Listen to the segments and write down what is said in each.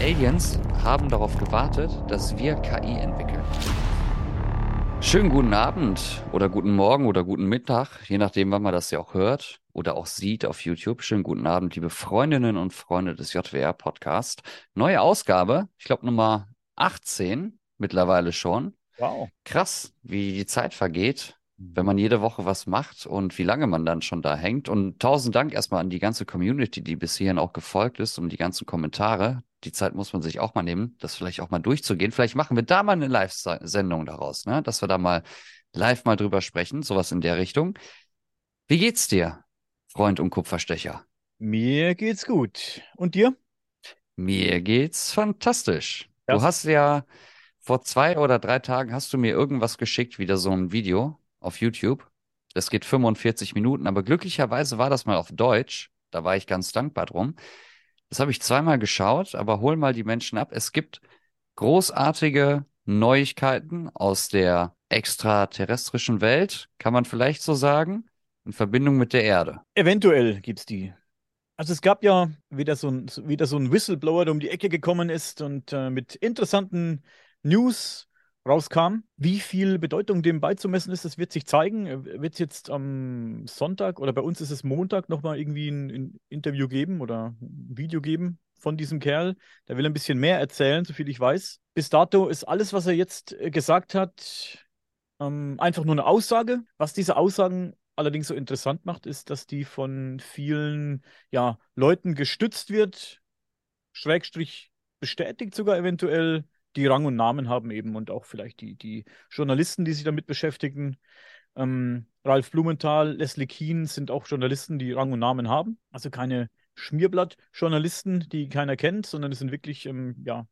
Aliens haben darauf gewartet, dass wir KI entwickeln. Schönen guten Abend oder guten Morgen oder guten Mittag, je nachdem, wann man das ja auch hört oder auch sieht auf YouTube. Schönen guten Abend, liebe Freundinnen und Freunde des JWR Podcast. Neue Ausgabe, ich glaube Nummer 18 mittlerweile schon. Wow. Krass, wie die Zeit vergeht, wenn man jede Woche was macht und wie lange man dann schon da hängt. Und tausend Dank erstmal an die ganze Community, die bis hierhin auch gefolgt ist und die ganzen Kommentare. Die Zeit muss man sich auch mal nehmen, das vielleicht auch mal durchzugehen. Vielleicht machen wir da mal eine Live-Sendung daraus, ne? dass wir da mal live mal drüber sprechen, sowas in der Richtung. Wie geht's dir, Freund und Kupferstecher? Mir geht's gut. Und dir? Mir geht's fantastisch. Du hast ja vor zwei oder drei Tagen hast du mir irgendwas geschickt, wieder so ein Video auf YouTube. Das geht 45 Minuten, aber glücklicherweise war das mal auf Deutsch. Da war ich ganz dankbar drum. Das habe ich zweimal geschaut, aber hol mal die Menschen ab. Es gibt großartige Neuigkeiten aus der extraterrestrischen Welt, kann man vielleicht so sagen, in Verbindung mit der Erde. Eventuell gibt's die. Also es gab ja wieder so ein, wieder so ein Whistleblower, der um die Ecke gekommen ist und äh, mit interessanten News rauskam. Wie viel Bedeutung dem beizumessen ist, das wird sich zeigen. Wird es jetzt am Sonntag oder bei uns ist es Montag nochmal irgendwie ein, ein, Interview geben oder ein Video geben von diesem Kerl. Der will ein bisschen mehr erzählen, soviel ich weiß. Bis dato ist alles, was er jetzt äh, gesagt hat, ähm, einfach nur eine Aussage. Was diese Aussagen allerdings so interessant macht, ist, dass die von vielen ja, Leuten gestützt wird, Schrägstrich bestätigt sogar eventuell die Rang und Namen haben eben und auch vielleicht die, die Journalisten, die sich damit beschäftigen. Ähm, Ralf Blumenthal, Leslie Keen sind auch Journalisten, die Rang und Namen haben. Also keine Schmierblatt-Journalisten, die keiner kennt, sondern es sind wirklich ähm, ja,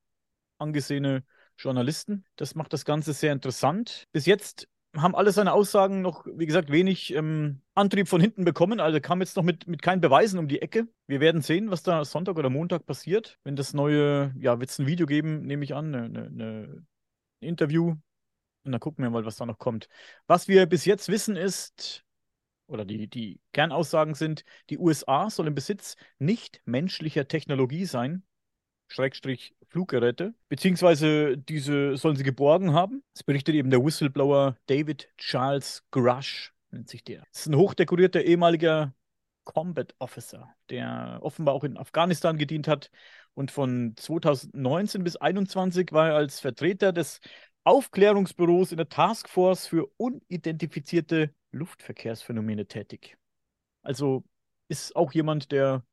angesehene Journalisten. Das macht das Ganze sehr interessant. Bis jetzt haben alle seine Aussagen noch, wie gesagt, wenig ähm, Antrieb von hinten bekommen. Also kam jetzt noch mit, mit keinen Beweisen um die Ecke. Wir werden sehen, was da Sonntag oder Montag passiert. Wenn das neue, ja, wird es ein Video geben, nehme ich an, eine, eine, ein Interview. Und dann gucken wir mal, was da noch kommt. Was wir bis jetzt wissen ist, oder die, die Kernaussagen sind, die USA soll im Besitz nicht menschlicher Technologie sein, Schrägstrich Fluggeräte, beziehungsweise diese sollen sie geborgen haben. Das berichtet eben der Whistleblower David Charles Grush, nennt sich der. Das ist ein hochdekorierter ehemaliger Combat Officer, der offenbar auch in Afghanistan gedient hat und von 2019 bis 2021 war er als Vertreter des Aufklärungsbüros in der Taskforce für unidentifizierte Luftverkehrsphänomene tätig. Also ist auch jemand, der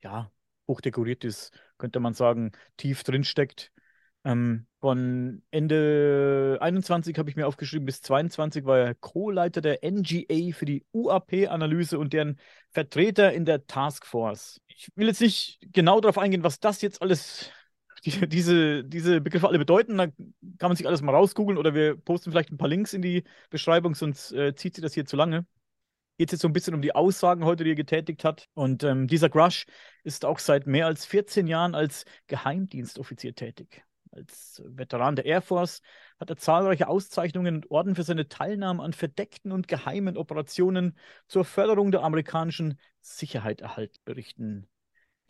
ja hochdekoriert ist, könnte man sagen, tief drin steckt. Ähm, von Ende 21 habe ich mir aufgeschrieben, bis 22 war er Co-Leiter der NGA für die UAP-Analyse und deren Vertreter in der Taskforce. Ich will jetzt nicht genau darauf eingehen, was das jetzt alles, die, diese, diese Begriffe alle bedeuten. Da kann man sich alles mal rausgoogeln oder wir posten vielleicht ein paar Links in die Beschreibung, sonst äh, zieht sich das hier zu lange geht es jetzt so ein bisschen um die Aussagen heute, die er getätigt hat. Und ähm, dieser Grush ist auch seit mehr als 14 Jahren als Geheimdienstoffizier tätig. Als Veteran der Air Force hat er zahlreiche Auszeichnungen und Orden für seine Teilnahme an verdeckten und geheimen Operationen zur Förderung der amerikanischen Sicherheit erhalten, berichten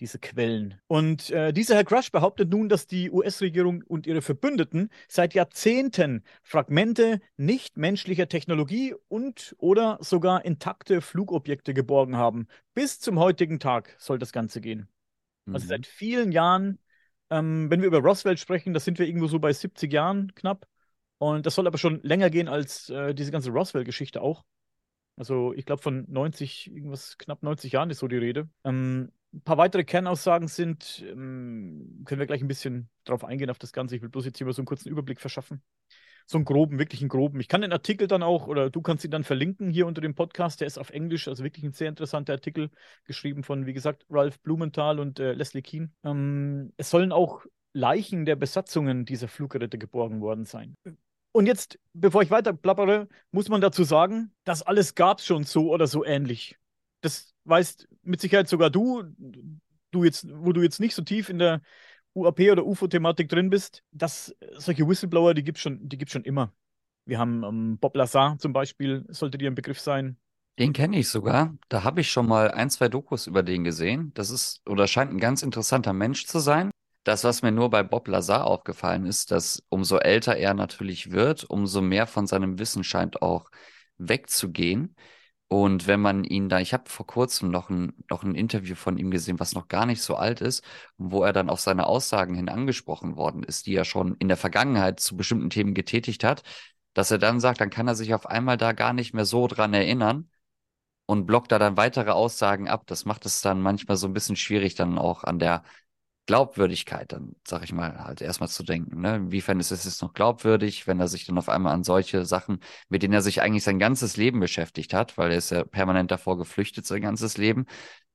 diese Quellen. Und äh, dieser Herr Crush behauptet nun, dass die US-Regierung und ihre Verbündeten seit Jahrzehnten Fragmente nichtmenschlicher Technologie und oder sogar intakte Flugobjekte geborgen haben. Bis zum heutigen Tag soll das Ganze gehen. Also mhm. Also seit vielen Jahren, ähm, wenn wir über Roswell sprechen, das sind wir irgendwo so bei 70 Jahren knapp. Und das soll aber schon länger gehen als äh, diese ganze Roswell-Geschichte auch. Also ich glaube von 90, irgendwas knapp 90 Jahren ist so die Rede. Ähm, ein paar weitere Kernaussagen sind, ähm, können wir gleich ein bisschen drauf eingehen auf das Ganze. Ich will bloß jetzt hier mal so einen kurzen Überblick verschaffen. So einen groben, wirklich einen groben. Ich kann den Artikel dann auch, oder du kannst ihn dann verlinken hier unter dem Podcast. Der ist auf Englisch, also wirklich ein sehr interessanter Artikel, geschrieben von, wie gesagt, Ralph Blumenthal und äh, Leslie Keen. Ähm, es sollen auch Leichen der Besatzungen dieser Fluggeräte geborgen worden sein. Und jetzt, bevor ich weiter plappere, muss man dazu sagen, das alles gab es schon so oder so ähnlich. Das weißt mit Sicherheit sogar du, du jetzt, wo du jetzt nicht so tief in der UAP oder UFO-Thematik drin bist, dass solche Whistleblower, die gibt es schon, schon immer. Wir haben ähm, Bob Lazar zum Beispiel, sollte dir ein Begriff sein. Den kenne ich sogar. Da habe ich schon mal ein, zwei Dokus über den gesehen. Das ist oder scheint ein ganz interessanter Mensch zu sein. Das, was mir nur bei Bob Lazar aufgefallen ist, dass umso älter er natürlich wird, umso mehr von seinem Wissen scheint auch wegzugehen. Und wenn man ihn da, ich habe vor kurzem noch ein, noch ein Interview von ihm gesehen, was noch gar nicht so alt ist, wo er dann auf seine Aussagen hin angesprochen worden ist, die er schon in der Vergangenheit zu bestimmten Themen getätigt hat, dass er dann sagt, dann kann er sich auf einmal da gar nicht mehr so dran erinnern und blockt da dann weitere Aussagen ab. Das macht es dann manchmal so ein bisschen schwierig, dann auch an der Glaubwürdigkeit, dann sag ich mal, halt erstmal zu denken. Ne? Inwiefern ist es jetzt noch glaubwürdig, wenn er sich dann auf einmal an solche Sachen, mit denen er sich eigentlich sein ganzes Leben beschäftigt hat, weil er ist ja permanent davor geflüchtet sein ganzes Leben.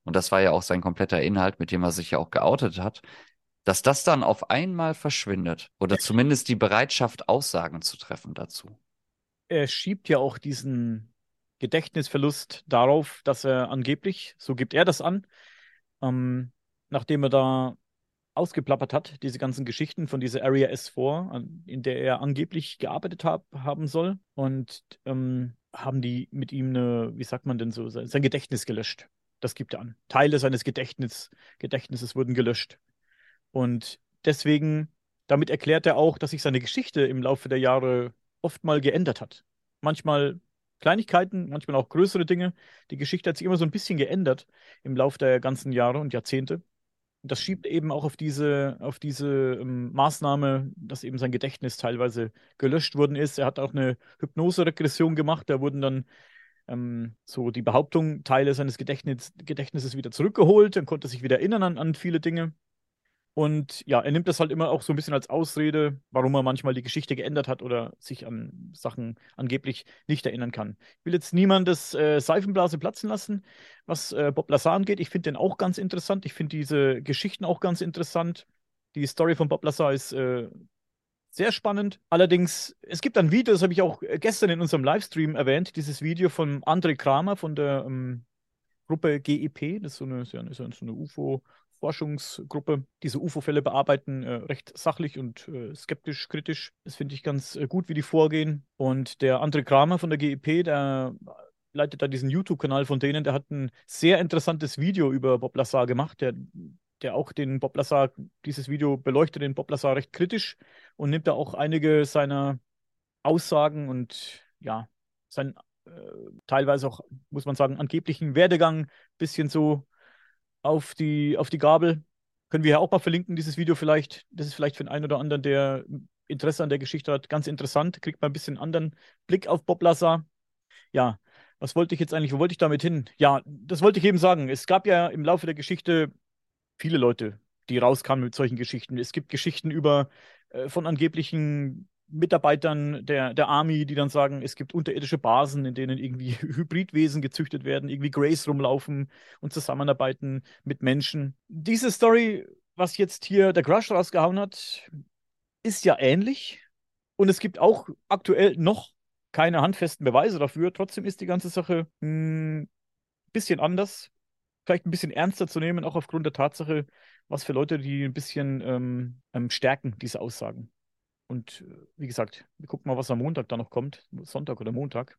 Und das war ja auch sein kompletter Inhalt, mit dem er sich ja auch geoutet hat, dass das dann auf einmal verschwindet oder zumindest die Bereitschaft, Aussagen zu treffen dazu. Er schiebt ja auch diesen Gedächtnisverlust darauf, dass er angeblich, so gibt er das an, ähm, nachdem er da ausgeplappert hat, diese ganzen Geschichten von dieser Area S4, in der er angeblich gearbeitet hab, haben soll. Und ähm, haben die mit ihm eine, wie sagt man denn so, sein Gedächtnis gelöscht. Das gibt er an. Teile seines Gedächtnis, Gedächtnisses wurden gelöscht. Und deswegen, damit erklärt er auch, dass sich seine Geschichte im Laufe der Jahre oft mal geändert hat. Manchmal Kleinigkeiten, manchmal auch größere Dinge. Die Geschichte hat sich immer so ein bisschen geändert im Laufe der ganzen Jahre und Jahrzehnte das schiebt eben auch auf diese, auf diese ähm, Maßnahme, dass eben sein Gedächtnis teilweise gelöscht worden ist. Er hat auch eine Hypnose-Regression gemacht. Da wurden dann ähm, so die Behauptung, Teile seines Gedächtnis, Gedächtnisses wieder zurückgeholt. Dann konnte er sich wieder erinnern an, an viele Dinge. Und ja, er nimmt das halt immer auch so ein bisschen als Ausrede, warum er manchmal die Geschichte geändert hat oder sich an Sachen angeblich nicht erinnern kann. Ich will jetzt niemandes äh, Seifenblase platzen lassen, was äh, Bob Lazar angeht. Ich finde den auch ganz interessant. Ich finde diese Geschichten auch ganz interessant. Die Story von Bob Lazar ist äh, sehr spannend. Allerdings, es gibt ein Video, das habe ich auch äh, gestern in unserem Livestream erwähnt, dieses Video von André Kramer von der ähm, Gruppe GEP. Das ist so eine, so eine, so eine UFO- Forschungsgruppe diese UFO-Fälle bearbeiten, äh, recht sachlich und äh, skeptisch, kritisch. Das finde ich ganz äh, gut, wie die vorgehen. Und der André Kramer von der GEP, der leitet da diesen YouTube-Kanal von denen, der hat ein sehr interessantes Video über Bob Lazar gemacht, der, der auch den Bob Lazar, dieses Video beleuchtet den Bob Lazar recht kritisch und nimmt da auch einige seiner Aussagen und ja, sein äh, teilweise auch, muss man sagen, angeblichen Werdegang ein bisschen so auf die, auf die Gabel. Können wir ja auch mal verlinken, dieses Video vielleicht. Das ist vielleicht für den einen oder anderen, der Interesse an der Geschichte hat, ganz interessant. Kriegt mal ein bisschen anderen Blick auf Bob Lazar. Ja, was wollte ich jetzt eigentlich, wo wollte ich damit hin? Ja, das wollte ich eben sagen. Es gab ja im Laufe der Geschichte viele Leute, die rauskamen mit solchen Geschichten. Es gibt Geschichten über äh, von angeblichen Mitarbeitern der, der Army, die dann sagen, es gibt unterirdische Basen, in denen irgendwie Hybridwesen gezüchtet werden, irgendwie Grace rumlaufen und zusammenarbeiten mit Menschen. Diese Story, was jetzt hier der Crush rausgehauen hat, ist ja ähnlich. Und es gibt auch aktuell noch keine handfesten Beweise dafür. Trotzdem ist die ganze Sache ein hm, bisschen anders. Vielleicht ein bisschen ernster zu nehmen, auch aufgrund der Tatsache, was für Leute, die ein bisschen ähm, ähm stärken, diese Aussagen. Und äh, wie gesagt, wir gucken mal, was am Montag da noch kommt. Sonntag oder Montag.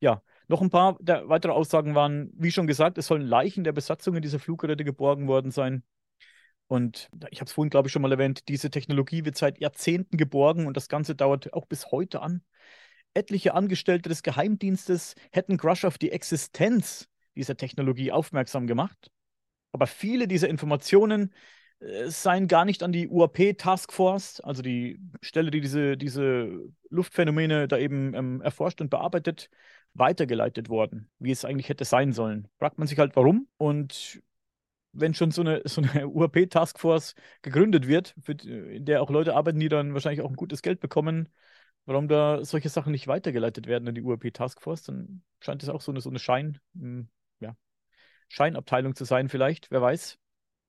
Ja, noch ein paar weitere Aussagen waren, wie schon gesagt, es sollen Leichen der Besatzung in dieser Fluggeräte geborgen worden sein. Und ich habe es vorhin, glaube ich, schon mal erwähnt, diese Technologie wird seit Jahrzehnten geborgen und das Ganze dauert auch bis heute an. Etliche Angestellte des Geheimdienstes hätten Crush auf die Existenz dieser Technologie aufmerksam gemacht. Aber viele dieser Informationen seien gar nicht an die UAP Task Force, also die Stelle, die diese, diese Luftphänomene da eben ähm, erforscht und bearbeitet, weitergeleitet worden, wie es eigentlich hätte sein sollen. Fragt man sich halt, warum. Und wenn schon so eine, so eine UAP Task Force gegründet wird, für, in der auch Leute arbeiten, die dann wahrscheinlich auch ein gutes Geld bekommen, warum da solche Sachen nicht weitergeleitet werden an die UAP Task Force, dann scheint es auch so eine, so eine Schein, hm, ja, Scheinabteilung zu sein, vielleicht, wer weiß.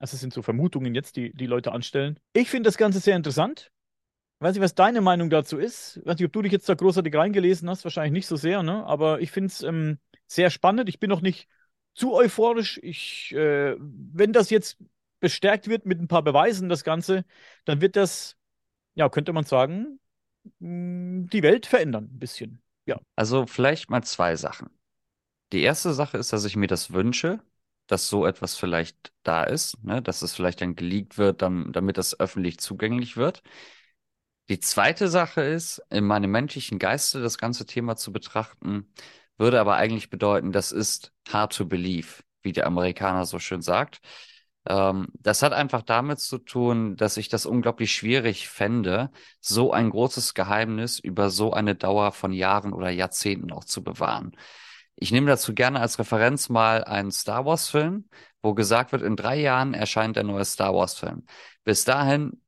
Also es sind so Vermutungen jetzt, die die Leute anstellen. Ich finde das Ganze sehr interessant. weiß nicht, was deine Meinung dazu ist. weiß nicht, ob du dich jetzt da großartig reingelesen hast, wahrscheinlich nicht so sehr, ne? Aber ich finde es ähm, sehr spannend. Ich bin noch nicht zu euphorisch. Ich, äh, wenn das jetzt bestärkt wird mit ein paar Beweisen, das Ganze, dann wird das, ja, könnte man sagen, hm, die Welt verändern, ein bisschen. Ja. Also vielleicht mal zwei Sachen. Die erste Sache ist, dass ich mir das wünsche, dass so etwas vielleicht da ist, ne? dass es vielleicht dann geleakt wird, dann, damit das öffentlich zugänglich wird. Die zweite Sache ist, in meinem menschlichen Geiste das ganze Thema zu betrachten, würde aber eigentlich bedeuten, das ist hard to believe, wie der Amerikaner so schön sagt. Ähm, das hat einfach damit zu tun, dass ich das unglaublich schwierig fände, so ein großes Geheimnis über so eine Dauer von Jahren oder Jahrzehnten auch zu bewahren. Ich nehme dazu gerne als Referenz mal einen Star Wars-Film, wo gesagt wird, in drei Jahren erscheint der neue Star Wars-Film. Bis dahin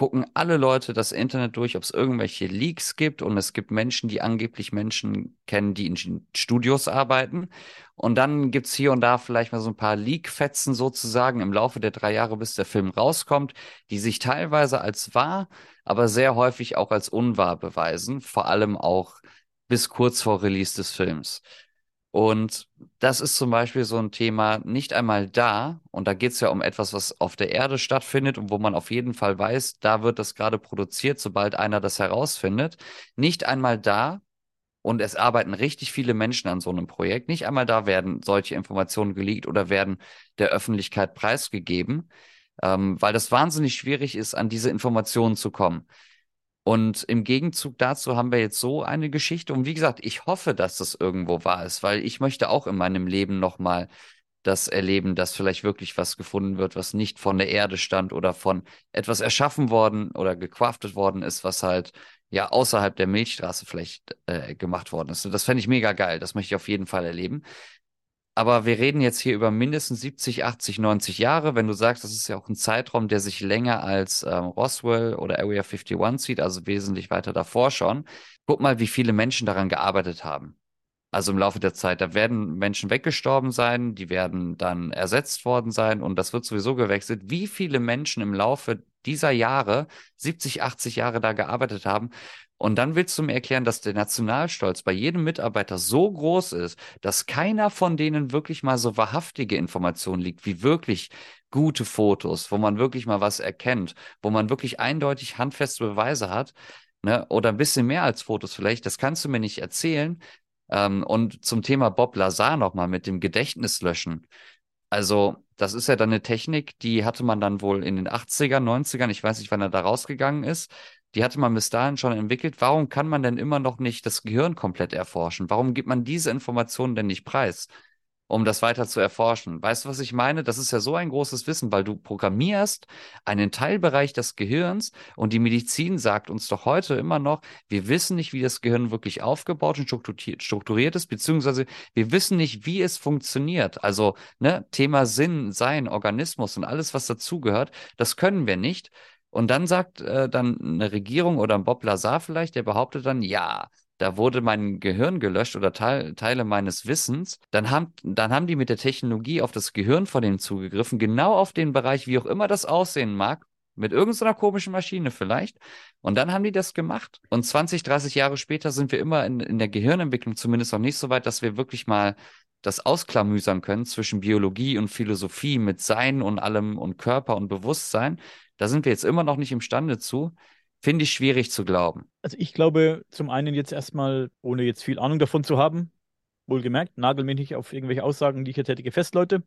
gucken alle Leute das Internet durch, ob es irgendwelche Leaks gibt. Und es gibt Menschen, die angeblich Menschen kennen, die in Studios arbeiten. Und dann gibt es hier und da vielleicht mal so ein paar Leak-Fetzen sozusagen im Laufe der drei Jahre, bis der Film rauskommt, die sich teilweise als wahr, aber sehr häufig auch als unwahr beweisen. Vor allem auch bis kurz vor Release des Films. Und das ist zum Beispiel so ein Thema nicht einmal da, und da geht es ja um etwas, was auf der Erde stattfindet und wo man auf jeden Fall weiß, da wird das gerade produziert, sobald einer das herausfindet. Nicht einmal da, und es arbeiten richtig viele Menschen an so einem Projekt, nicht einmal da werden solche Informationen geleakt oder werden der Öffentlichkeit preisgegeben, ähm, weil das wahnsinnig schwierig ist, an diese Informationen zu kommen. Und im Gegenzug dazu haben wir jetzt so eine Geschichte. Und wie gesagt, ich hoffe, dass das irgendwo wahr ist, weil ich möchte auch in meinem Leben nochmal das erleben, dass vielleicht wirklich was gefunden wird, was nicht von der Erde stand oder von etwas erschaffen worden oder gecraftet worden ist, was halt ja außerhalb der Milchstraße vielleicht äh, gemacht worden ist. Und das fände ich mega geil. Das möchte ich auf jeden Fall erleben. Aber wir reden jetzt hier über mindestens 70, 80, 90 Jahre. Wenn du sagst, das ist ja auch ein Zeitraum, der sich länger als ähm, Roswell oder Area 51 zieht, also wesentlich weiter davor schon. Guck mal, wie viele Menschen daran gearbeitet haben. Also im Laufe der Zeit, da werden Menschen weggestorben sein, die werden dann ersetzt worden sein und das wird sowieso gewechselt. Wie viele Menschen im Laufe dieser Jahre, 70, 80 Jahre da gearbeitet haben und dann willst du mir erklären, dass der Nationalstolz bei jedem Mitarbeiter so groß ist, dass keiner von denen wirklich mal so wahrhaftige Informationen liegt, wie wirklich gute Fotos, wo man wirklich mal was erkennt, wo man wirklich eindeutig handfeste Beweise hat, ne? oder ein bisschen mehr als Fotos vielleicht, das kannst du mir nicht erzählen. Ähm, und zum Thema Bob Lazar nochmal mit dem Gedächtnislöschen. Also, das ist ja dann eine Technik, die hatte man dann wohl in den 80ern, 90ern, ich weiß nicht, wann er da rausgegangen ist, die hatte man bis dahin schon entwickelt. Warum kann man denn immer noch nicht das Gehirn komplett erforschen? Warum gibt man diese Informationen denn nicht preis, um das weiter zu erforschen? Weißt du, was ich meine? Das ist ja so ein großes Wissen, weil du programmierst einen Teilbereich des Gehirns und die Medizin sagt uns doch heute immer noch, wir wissen nicht, wie das Gehirn wirklich aufgebaut und strukturiert ist, beziehungsweise wir wissen nicht, wie es funktioniert. Also, ne, Thema Sinn, Sein, Organismus und alles, was dazugehört, das können wir nicht. Und dann sagt äh, dann eine Regierung oder ein Bob Lazar vielleicht, der behauptet dann, ja, da wurde mein Gehirn gelöscht oder Teil, Teile meines Wissens, dann haben, dann haben die mit der Technologie auf das Gehirn von dem zugegriffen, genau auf den Bereich, wie auch immer das aussehen mag, mit irgendeiner komischen Maschine vielleicht. Und dann haben die das gemacht. Und 20, 30 Jahre später sind wir immer in, in der Gehirnentwicklung zumindest noch nicht so weit, dass wir wirklich mal das ausklamüsern können zwischen Biologie und Philosophie mit Sein und allem und Körper und Bewusstsein. Da sind wir jetzt immer noch nicht imstande zu. Finde ich schwierig zu glauben. Also ich glaube zum einen jetzt erstmal, ohne jetzt viel Ahnung davon zu haben, wohlgemerkt, nagel mich nicht auf irgendwelche Aussagen, die ich hier tätige, fest, Leute,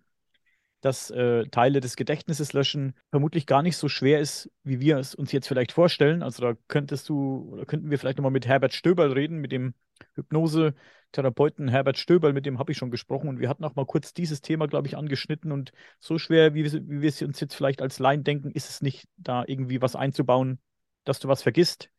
dass äh, Teile des Gedächtnisses löschen vermutlich gar nicht so schwer ist, wie wir es uns jetzt vielleicht vorstellen. Also da könntest du, oder könnten wir vielleicht nochmal mit Herbert Stöberl reden, mit dem Hypnose Therapeuten Herbert Stöberl, mit dem habe ich schon gesprochen und wir hatten auch mal kurz dieses Thema, glaube ich, angeschnitten und so schwer, wie wir, wie wir es uns jetzt vielleicht als Laien denken, ist es nicht, da irgendwie was einzubauen, dass du was vergisst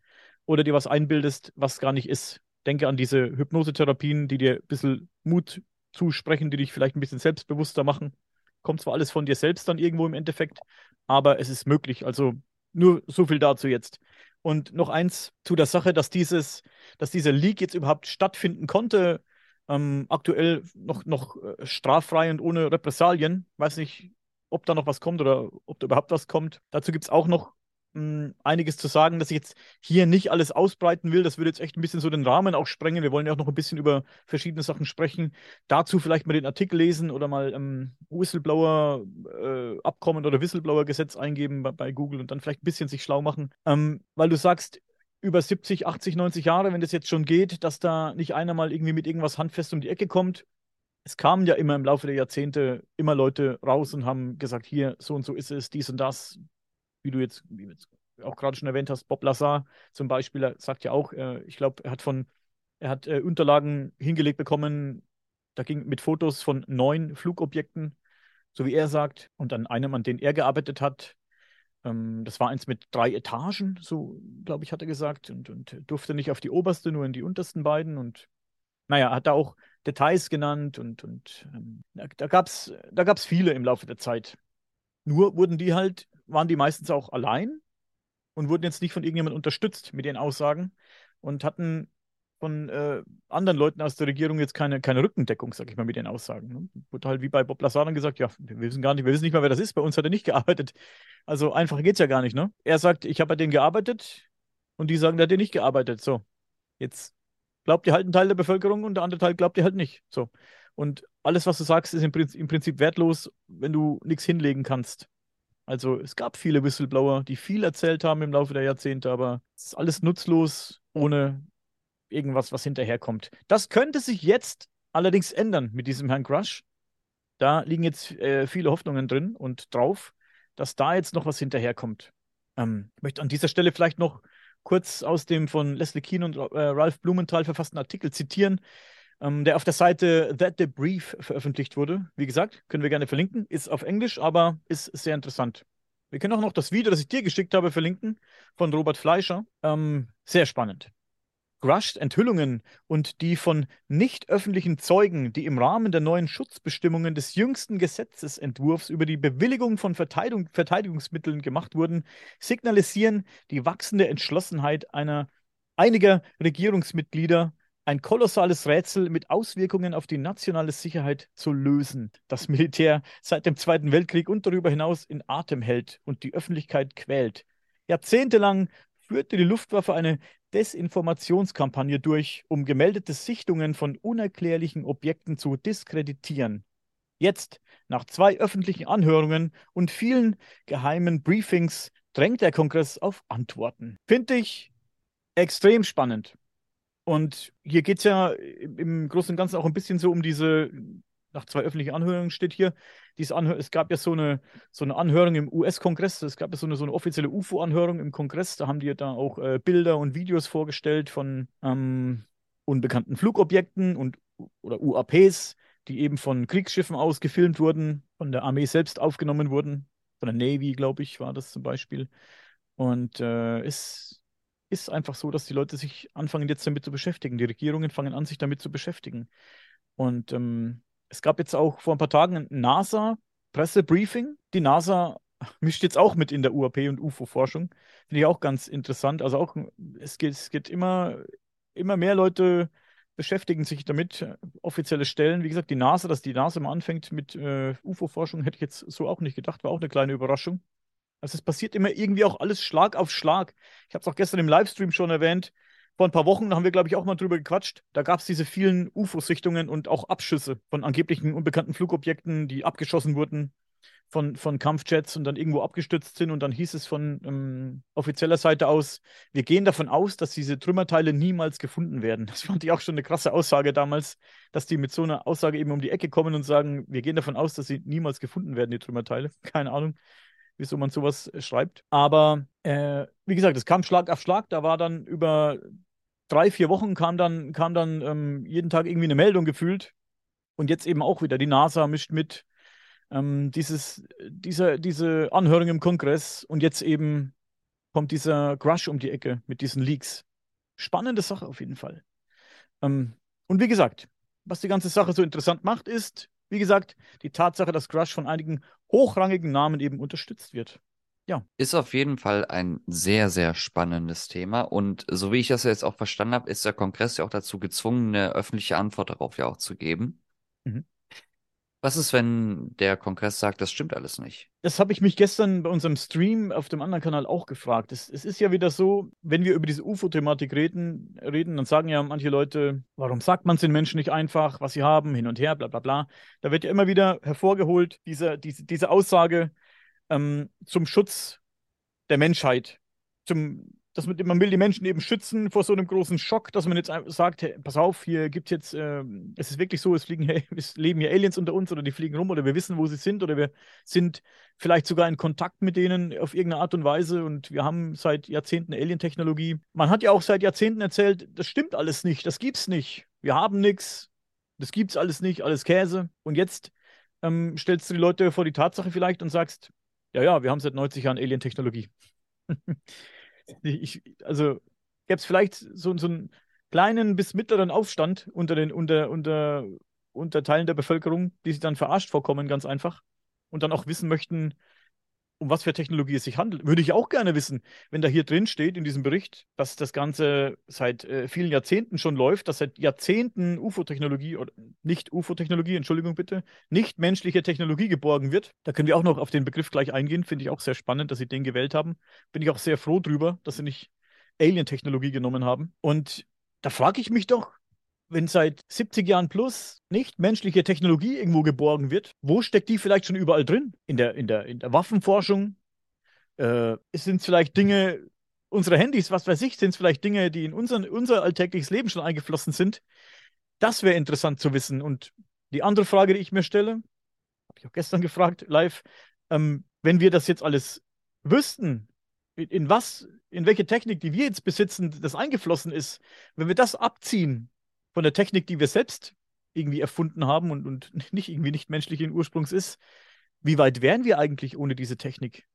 oder dir was einbildest, was gar nicht ist. Denke an diese Hypnosetherapien, die dir ein bisschen Mut zusprechen, die dich vielleicht ein bisschen selbstbewusster machen. Kommt zwar alles von dir selbst dann irgendwo im Endeffekt, aber es ist möglich. Also nur so viel dazu jetzt. Und noch eins zu der Sache, dass dieses, dass dieser Leak jetzt überhaupt stattfinden konnte, ähm, aktuell noch, noch äh, straffrei und ohne Repressalien. Weiß nicht, ob da noch was kommt oder ob da überhaupt was kommt. Dazu gibt es auch noch mh, einiges zu sagen, dass ich jetzt hier nicht alles ausbreiten will. Das würde jetzt echt ein bisschen so den Rahmen auch sprengen. Wir wollen ja auch noch ein bisschen über verschiedene Sachen sprechen. Dazu vielleicht mal den Artikel lesen oder mal ähm, Whistleblower-Abkommen äh, oder Whistleblower-Gesetz eingeben bei, bei, Google und dann vielleicht ein bisschen sich schlau machen. Ähm, weil du sagst, über 70, 80, 90 Jahre, wenn das jetzt schon geht, dass da nicht einer mal irgendwie mit irgendwas handfest um die Ecke kommt. es kamen ja immer im Laufe der Jahrzehnte immer Leute raus und haben gesagt, hier, so und so ist es, dies und das, wie du jetzt, wie jetzt auch gerade schon erwähnt hast, Bob Lazar zum Beispiel, sagt ja auch, äh, ich glaube, er hat von, er hat äh, Unterlagen hingelegt bekommen, da ging mit Fotos von neun Flugobjekten, so wie er sagt, und an einem, an dem er gearbeitet hat. Ähm, das war eins mit drei Etagen, so glaube ich, hat er gesagt, und, und durfte nicht auf die oberste, nur in die untersten beiden. Und naja, hat da auch Details genannt und, und ähm, da gab es da gab's viele im Laufe der Zeit. Nur wurden die halt, waren die meistens auch allein und wurden jetzt nicht von irgendjemandem unterstützt mit ihren Aussagen und hatten von äh, anderen Leuten aus der Regierung jetzt keine, keine Rückendeckung, sag ich mal, mit den Aussagen. Ne? Wurde halt wie bei Bob Lazar dann gesagt, ja, wir wissen gar nicht, wir wissen nicht mal, wer das ist, bei uns hat er nicht gearbeitet. Also einfach geht's ja gar nicht, ne? Er sagt, ich habe bei denen gearbeitet und die sagen, der hat dir nicht gearbeitet. So, jetzt glaubt ihr halt ein Teil der Bevölkerung und der andere Teil glaubt ihr halt nicht. So. Und alles, was du sagst, ist im Prinzip, im Prinzip wertlos, wenn du nichts hinlegen kannst. Also es gab viele Whistleblower, die viel erzählt haben im Laufe der Jahrzehnte, aber es ist alles nutzlos, ohne irgendwas, was hinterherkommt. Das könnte sich jetzt allerdings ändern mit diesem Herrn Crush. Da liegen jetzt äh, viele Hoffnungen drin und drauf, dass da jetzt noch was hinterherkommt. Ähm, ich möchte an dieser Stelle vielleicht noch kurz aus dem von Leslie Keane und äh, Ralph Blumenthal verfassten Artikel zitieren, ähm, der auf der Seite That the Brief veröffentlicht wurde. Wie gesagt, können wir gerne verlinken. Ist auf Englisch, aber ist sehr interessant. Wir können auch noch das Video, das ich dir geschickt habe, verlinken von Robert Fleischer. Ähm, sehr spannend. Grushed Enthüllungen und die von nicht öffentlichen Zeugen, die im Rahmen der neuen Schutzbestimmungen des jüngsten Gesetzesentwurfs über die Bewilligung von Verteidigung, Verteidigungsmitteln gemacht wurden, signalisieren die wachsende Entschlossenheit einer, einiger Regierungsmitglieder, ein kolossales Rätsel mit Auswirkungen auf die nationale Sicherheit zu lösen, das Militär seit dem Zweiten Weltkrieg und darüber hinaus in Atem hält und die Öffentlichkeit quält. Jahrzehntelang führte die Luftwaffe eine Desinformationskampagne durch, um gemeldete Sichtungen von unerklärlichen Objekten zu diskreditieren. Jetzt, nach zwei öffentlichen Anhörungen und vielen geheimen Briefings, drängt der Kongress auf Antworten. Finde ich extrem spannend. Und hier geht es ja im Großen und Ganzen auch ein bisschen so um diese nach zwei öffentlichen Anhörungen steht hier, diese Anhör es gab ja so eine, so eine Anhörung im US-Kongress, es gab ja so eine, so eine offizielle UFO-Anhörung im Kongress, da haben die da auch äh, Bilder und Videos vorgestellt von ähm, unbekannten Flugobjekten und oder UAPs, die eben von Kriegsschiffen aus gefilmt wurden, von der Armee selbst aufgenommen wurden, von der Navy, glaube ich, war das zum Beispiel. Und äh, es ist einfach so, dass die Leute sich anfangen jetzt damit zu beschäftigen. Die Regierungen fangen an, sich damit zu beschäftigen. Und ähm, es gab jetzt auch vor ein paar Tagen ein NASA-Pressebriefing. Die NASA mischt jetzt auch mit in der UAP und UFO-Forschung. Finde ich auch ganz interessant. Also auch, es geht, es geht immer, immer mehr Leute beschäftigen sich damit, offizielle Stellen. Wie gesagt, die NASA, dass die NASA mal anfängt mit äh, UFO-Forschung, hätte ich jetzt so auch nicht gedacht, war auch eine kleine Überraschung. Also es passiert immer irgendwie auch alles Schlag auf Schlag. Ich habe es auch gestern im Livestream schon erwähnt vor ein paar Wochen haben wir, glaube ich, auch mal drüber gequatscht. Da gab es diese vielen UFO-Sichtungen und auch Abschüsse von angeblichen unbekannten Flugobjekten, die abgeschossen wurden von, von Kampfjets und dann irgendwo abgestürzt sind. Und dann hieß es von ähm, offizieller Seite aus, wir gehen davon aus, dass diese Trümmerteile niemals gefunden werden. Das fand ich auch schon eine krasse Aussage damals, dass die mit so einer Aussage eben um die Ecke kommen und sagen, wir gehen davon aus, dass sie niemals gefunden werden, die Trümmerteile. Keine Ahnung wieso man sowas äh, schreibt. Aber äh, wie gesagt, es kam Schlag auf Schlag. Da war dann über drei, vier Wochen kam dann, kam dann ähm, jeden Tag irgendwie eine Meldung gefühlt. Und jetzt eben auch wieder. Die NASA mischt mit. Ähm, dieses, dieser, diese Anhörung im Kongress und jetzt eben kommt dieser Crush um die Ecke mit diesen Leaks. Spannende Sache auf jeden Fall. Ähm, und wie gesagt, was die ganze Sache so interessant macht, ist, wie gesagt, die Tatsache, dass Crush von einigen hochrangigen Namen eben unterstützt wird. Ja. Ist auf jeden Fall ein sehr, sehr spannendes Thema. Und so wie ich das jetzt auch verstanden habe, ist der Kongress ja auch dazu gezwungen, eine öffentliche Antwort darauf ja auch zu geben. Mhm. Was ist, wenn der Kongress sagt, das stimmt alles nicht? Das habe ich mich gestern bei unserem Stream auf dem anderen Kanal auch gefragt. Es, es ist ja wieder so, wenn wir über diese UFO-Thematik reden, reden, dann sagen ja manche Leute, warum sagt man es den Menschen nicht einfach, was sie haben, hin und her, bla bla bla. Da wird ja immer wieder hervorgeholt, diese, diese, diese Aussage ähm, zum Schutz der Menschheit, zum dass man, man will die Menschen eben schützen vor so einem großen Schock, dass man jetzt sagt, hey, pass auf, hier gibt es jetzt, äh, es ist wirklich so, es fliegen es leben hier Aliens unter uns oder die fliegen rum oder wir wissen, wo sie sind oder wir sind vielleicht sogar in Kontakt mit denen auf irgendeine Art und Weise und wir haben seit Jahrzehnten Alien-Technologie. Man hat ja auch seit Jahrzehnten erzählt, das stimmt alles nicht, das gibt's nicht. Wir haben nichts, das gibt's alles nicht, alles Käse. Und jetzt ähm, stellst du die Leute vor die Tatsache vielleicht und sagst, ja, ja, wir haben seit 90 Jahren Alien-Technologie. ich, also gäbe es vielleicht so, so einen kleinen bis mittleren Aufstand unter den unter, unter, unter Teilen der Bevölkerung, die sich dann verarscht vorkommen, ganz einfach. Und dann auch wissen möchten, um was für Technologie es sich handelt. Würde ich auch gerne wissen, wenn da hier drin steht in diesem Bericht, dass das Ganze seit äh, vielen Jahrzehnten schon läuft, dass seit Jahrzehnten UFO-Technologie oder nicht UFO-Technologie, Entschuldigung bitte, nicht menschliche Technologie geborgen wird. Da können wir auch noch auf den Begriff gleich eingehen. Finde ich auch sehr spannend, dass Sie den gewählt haben. Bin ich auch sehr froh drüber, dass Sie nicht Alien-Technologie genommen haben. Und da frage ich mich doch, wenn seit 70 Jahren plus nicht menschliche Technologie irgendwo geborgen wird, wo steckt die vielleicht schon überall drin? In der, in der, in der Waffenforschung? Äh, sind es vielleicht Dinge, unsere Handys, was weiß ich, sind es vielleicht Dinge, die in unseren, unser alltägliches Leben schon eingeflossen sind? Das wäre interessant zu wissen. Und die andere Frage, die ich mir stelle, habe ich auch gestern gefragt, live, ähm, wenn wir das jetzt alles wüssten, in was, in welche Technik, die wir jetzt besitzen, das eingeflossen ist, wenn wir das abziehen, von der Technik, die wir selbst irgendwie erfunden haben und, und nicht irgendwie nicht menschlichen Ursprungs ist, wie weit wären wir eigentlich ohne diese Technik?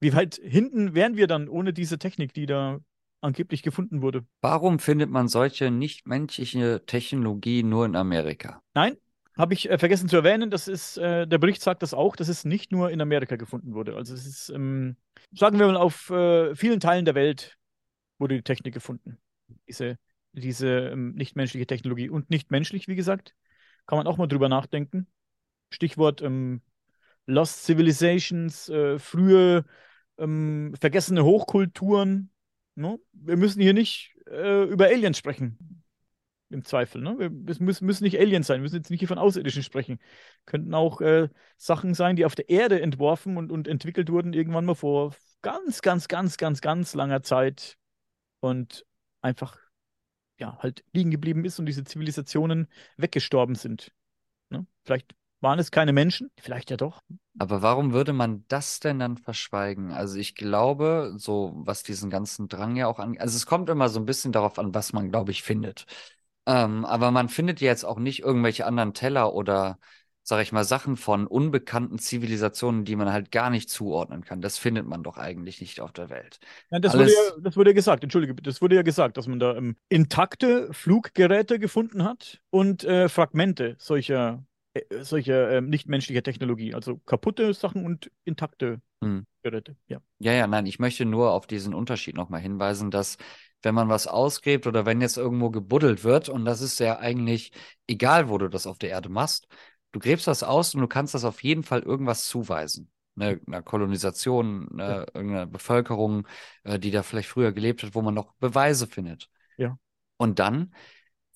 Wie weit hinten wären wir dann ohne diese Technik, die da angeblich gefunden wurde? Warum findet man solche nichtmenschliche Technologie nur in Amerika? Nein, habe ich äh, vergessen zu erwähnen, das ist, äh, der Bericht sagt das auch, dass es nicht nur in Amerika gefunden wurde. Also es ist, ähm, sagen wir mal, auf äh, vielen Teilen der Welt wurde die Technik gefunden. Diese diese ähm, nichtmenschliche Technologie. Und nicht menschlich, wie gesagt, kann man auch mal drüber nachdenken. Stichwort ähm, Lost Civilizations, äh, frühe ähm, vergessene Hochkulturen. Ne? Wir müssen hier nicht äh, über Aliens sprechen. Im Zweifel. Ne? Wir müssen, müssen nicht Aliens sein, wir müssen jetzt nicht hier von Außerirdischen sprechen. Könnten auch äh, Sachen sein, die auf der Erde entworfen und, und entwickelt wurden, irgendwann mal vor ganz, ganz, ganz, ganz, ganz langer Zeit. Und einfach ja, halt liegen geblieben ist und diese Zivilisationen weggestorben sind. Ne? Vielleicht waren es keine Menschen, vielleicht ja doch. Aber warum würde man das denn dann verschweigen? Also ich glaube, so was diesen ganzen Drang ja auch an, also es kommt immer so ein bisschen darauf an, was man, glaube ich, findet. Ähm, aber man findet jetzt auch nicht irgendwelche anderen Teller oder sag ich mal, Sachen von unbekannten Zivilisationen, die man halt gar nicht zuordnen kann. Das findet man doch eigentlich nicht auf der Welt. Ja, das, Alles... wurde ja, das wurde ja gesagt, entschuldige, das wurde ja gesagt, dass man da ähm, intakte Fluggeräte gefunden hat und äh, Fragmente solcher, äh, solcher äh, nichtmenschlicher Technologie, also kaputte Sachen und intakte hm. Geräte. Ja. ja, ja, nein, ich möchte nur auf diesen Unterschied nochmal hinweisen, dass wenn man was ausgräbt oder wenn jetzt irgendwo gebuddelt wird, und das ist ja eigentlich egal, wo du das auf der Erde machst, du gräbst das aus und du kannst das auf jeden Fall irgendwas zuweisen. Ne, einer Kolonisation, ne, ja. irgendeiner Bevölkerung, äh, die da vielleicht früher gelebt hat, wo man noch Beweise findet. Ja. Und dann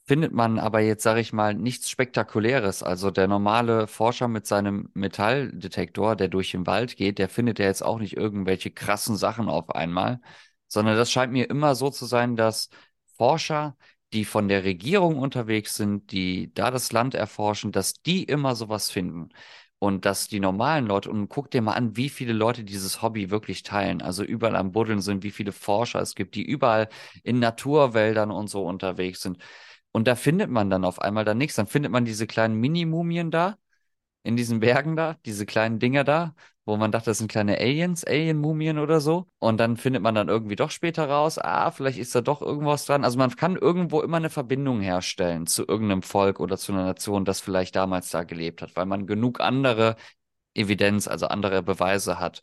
findet man aber jetzt, sage ich mal, nichts Spektakuläres. Also der normale Forscher mit seinem Metalldetektor, der durch den Wald geht, der findet ja jetzt auch nicht irgendwelche krassen Sachen auf einmal, sondern das scheint mir immer so zu sein, dass Forscher die von der Regierung unterwegs sind, die da das Land erforschen, dass die immer sowas finden. Und dass die normalen Leute, und guck dir mal an, wie viele Leute dieses Hobby wirklich teilen. Also überall am Buddeln sind, wie viele Forscher es gibt, die überall in Naturwäldern und so unterwegs sind. Und da findet man dann auf einmal dann nichts. Dann findet man diese kleinen Mini-Mumien da, in diesen Bergen da, diese kleinen Dinger da, wo man dachte, das sind kleine Aliens, Alien-Mumien oder so. Und dann findet man dann irgendwie doch später raus, ah, vielleicht ist da doch irgendwas dran. Also man kann irgendwo immer eine Verbindung herstellen zu irgendeinem Volk oder zu einer Nation, das vielleicht damals da gelebt hat, weil man genug andere Evidenz, also andere Beweise hat.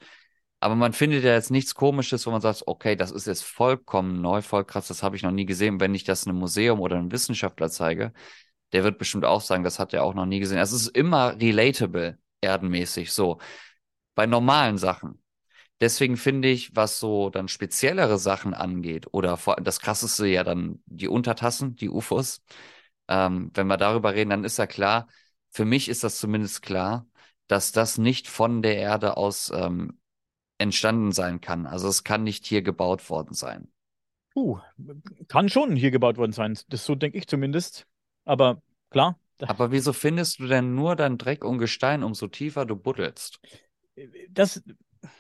Aber man findet ja jetzt nichts Komisches, wo man sagt, okay, das ist jetzt vollkommen neu, voll krass, das habe ich noch nie gesehen. Wenn ich das einem Museum oder einem Wissenschaftler zeige, der wird bestimmt auch sagen, das hat er auch noch nie gesehen. Es ist immer relatable, erdenmäßig so bei normalen Sachen. Deswegen finde ich, was so dann speziellere Sachen angeht, oder vor, das krasseste ja dann die Untertassen, die UFOs, ähm, wenn wir darüber reden, dann ist ja klar, für mich ist das zumindest klar, dass das nicht von der Erde aus ähm, entstanden sein kann. Also es kann nicht hier gebaut worden sein. Uh, kann schon hier gebaut worden sein. Das so denke ich zumindest. Aber klar. Aber wieso findest du denn nur dann Dreck und Gestein, umso tiefer du buddelst? Das,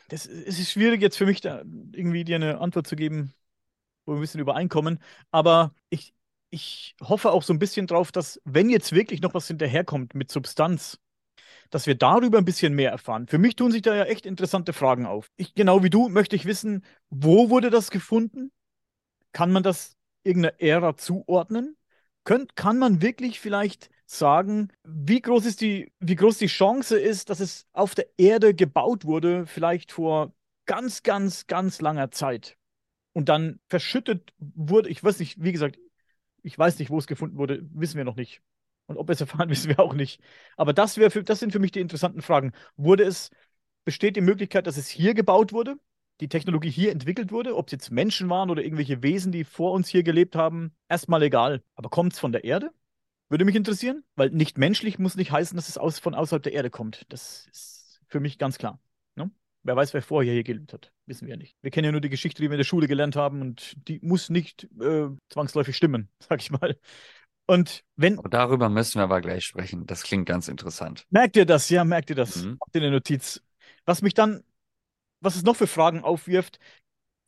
das ist schwierig jetzt für mich, da irgendwie dir eine Antwort zu geben, wo wir ein bisschen übereinkommen. Aber ich, ich hoffe auch so ein bisschen drauf, dass, wenn jetzt wirklich noch was hinterherkommt mit Substanz, dass wir darüber ein bisschen mehr erfahren. Für mich tun sich da ja echt interessante Fragen auf. Ich, genau wie du, möchte ich wissen, wo wurde das gefunden? Kann man das irgendeiner Ära zuordnen? Könnt, kann man wirklich vielleicht sagen, wie groß ist die, wie groß die Chance ist, dass es auf der Erde gebaut wurde, vielleicht vor ganz, ganz, ganz langer Zeit und dann verschüttet wurde. Ich weiß nicht, wie gesagt, ich weiß nicht, wo es gefunden wurde, wissen wir noch nicht. Und ob es erfahren, wissen wir auch nicht. Aber das, für, das sind für mich die interessanten Fragen. Wurde es, besteht die Möglichkeit, dass es hier gebaut wurde? Die Technologie hier entwickelt wurde, ob es jetzt Menschen waren oder irgendwelche Wesen, die vor uns hier gelebt haben, erstmal egal. Aber kommt es von der Erde? Würde mich interessieren, weil nicht menschlich muss nicht heißen, dass es aus, von außerhalb der Erde kommt. Das ist für mich ganz klar. Ne? Wer weiß, wer vorher hier gelebt hat, wissen wir ja nicht. Wir kennen ja nur die Geschichte, die wir in der Schule gelernt haben und die muss nicht äh, zwangsläufig stimmen, sag ich mal. Und wenn. Und darüber müssen wir aber gleich sprechen. Das klingt ganz interessant. Merkt ihr das? Ja, merkt ihr das? Mhm. Habt ihr eine Notiz? Was mich dann, was es noch für Fragen aufwirft,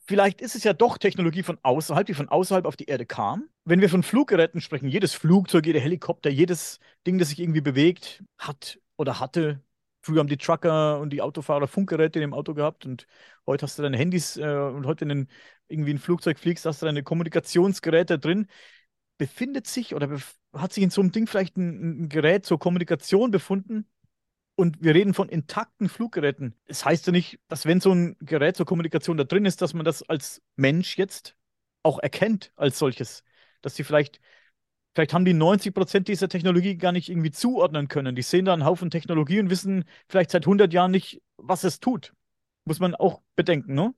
Vielleicht ist es ja doch Technologie von außerhalb, die von außerhalb auf die Erde kam. Wenn wir von Fluggeräten sprechen, jedes Flugzeug, jeder Helikopter, jedes Ding, das sich irgendwie bewegt, hat oder hatte. Früher haben die Trucker und die Autofahrer Funkgeräte in dem Auto gehabt und heute hast du deine Handys äh, und heute in den, irgendwie ein Flugzeug fliegst, hast du deine Kommunikationsgeräte drin. Befindet sich oder bef hat sich in so einem Ding vielleicht ein, ein Gerät zur Kommunikation befunden, und wir reden von intakten Fluggeräten. Es das heißt ja nicht, dass wenn so ein Gerät zur Kommunikation da drin ist, dass man das als Mensch jetzt auch erkennt als solches. Dass sie vielleicht, vielleicht haben die 90 Prozent dieser Technologie gar nicht irgendwie zuordnen können. Die sehen da einen Haufen Technologie und wissen vielleicht seit 100 Jahren nicht, was es tut. Muss man auch bedenken, ne?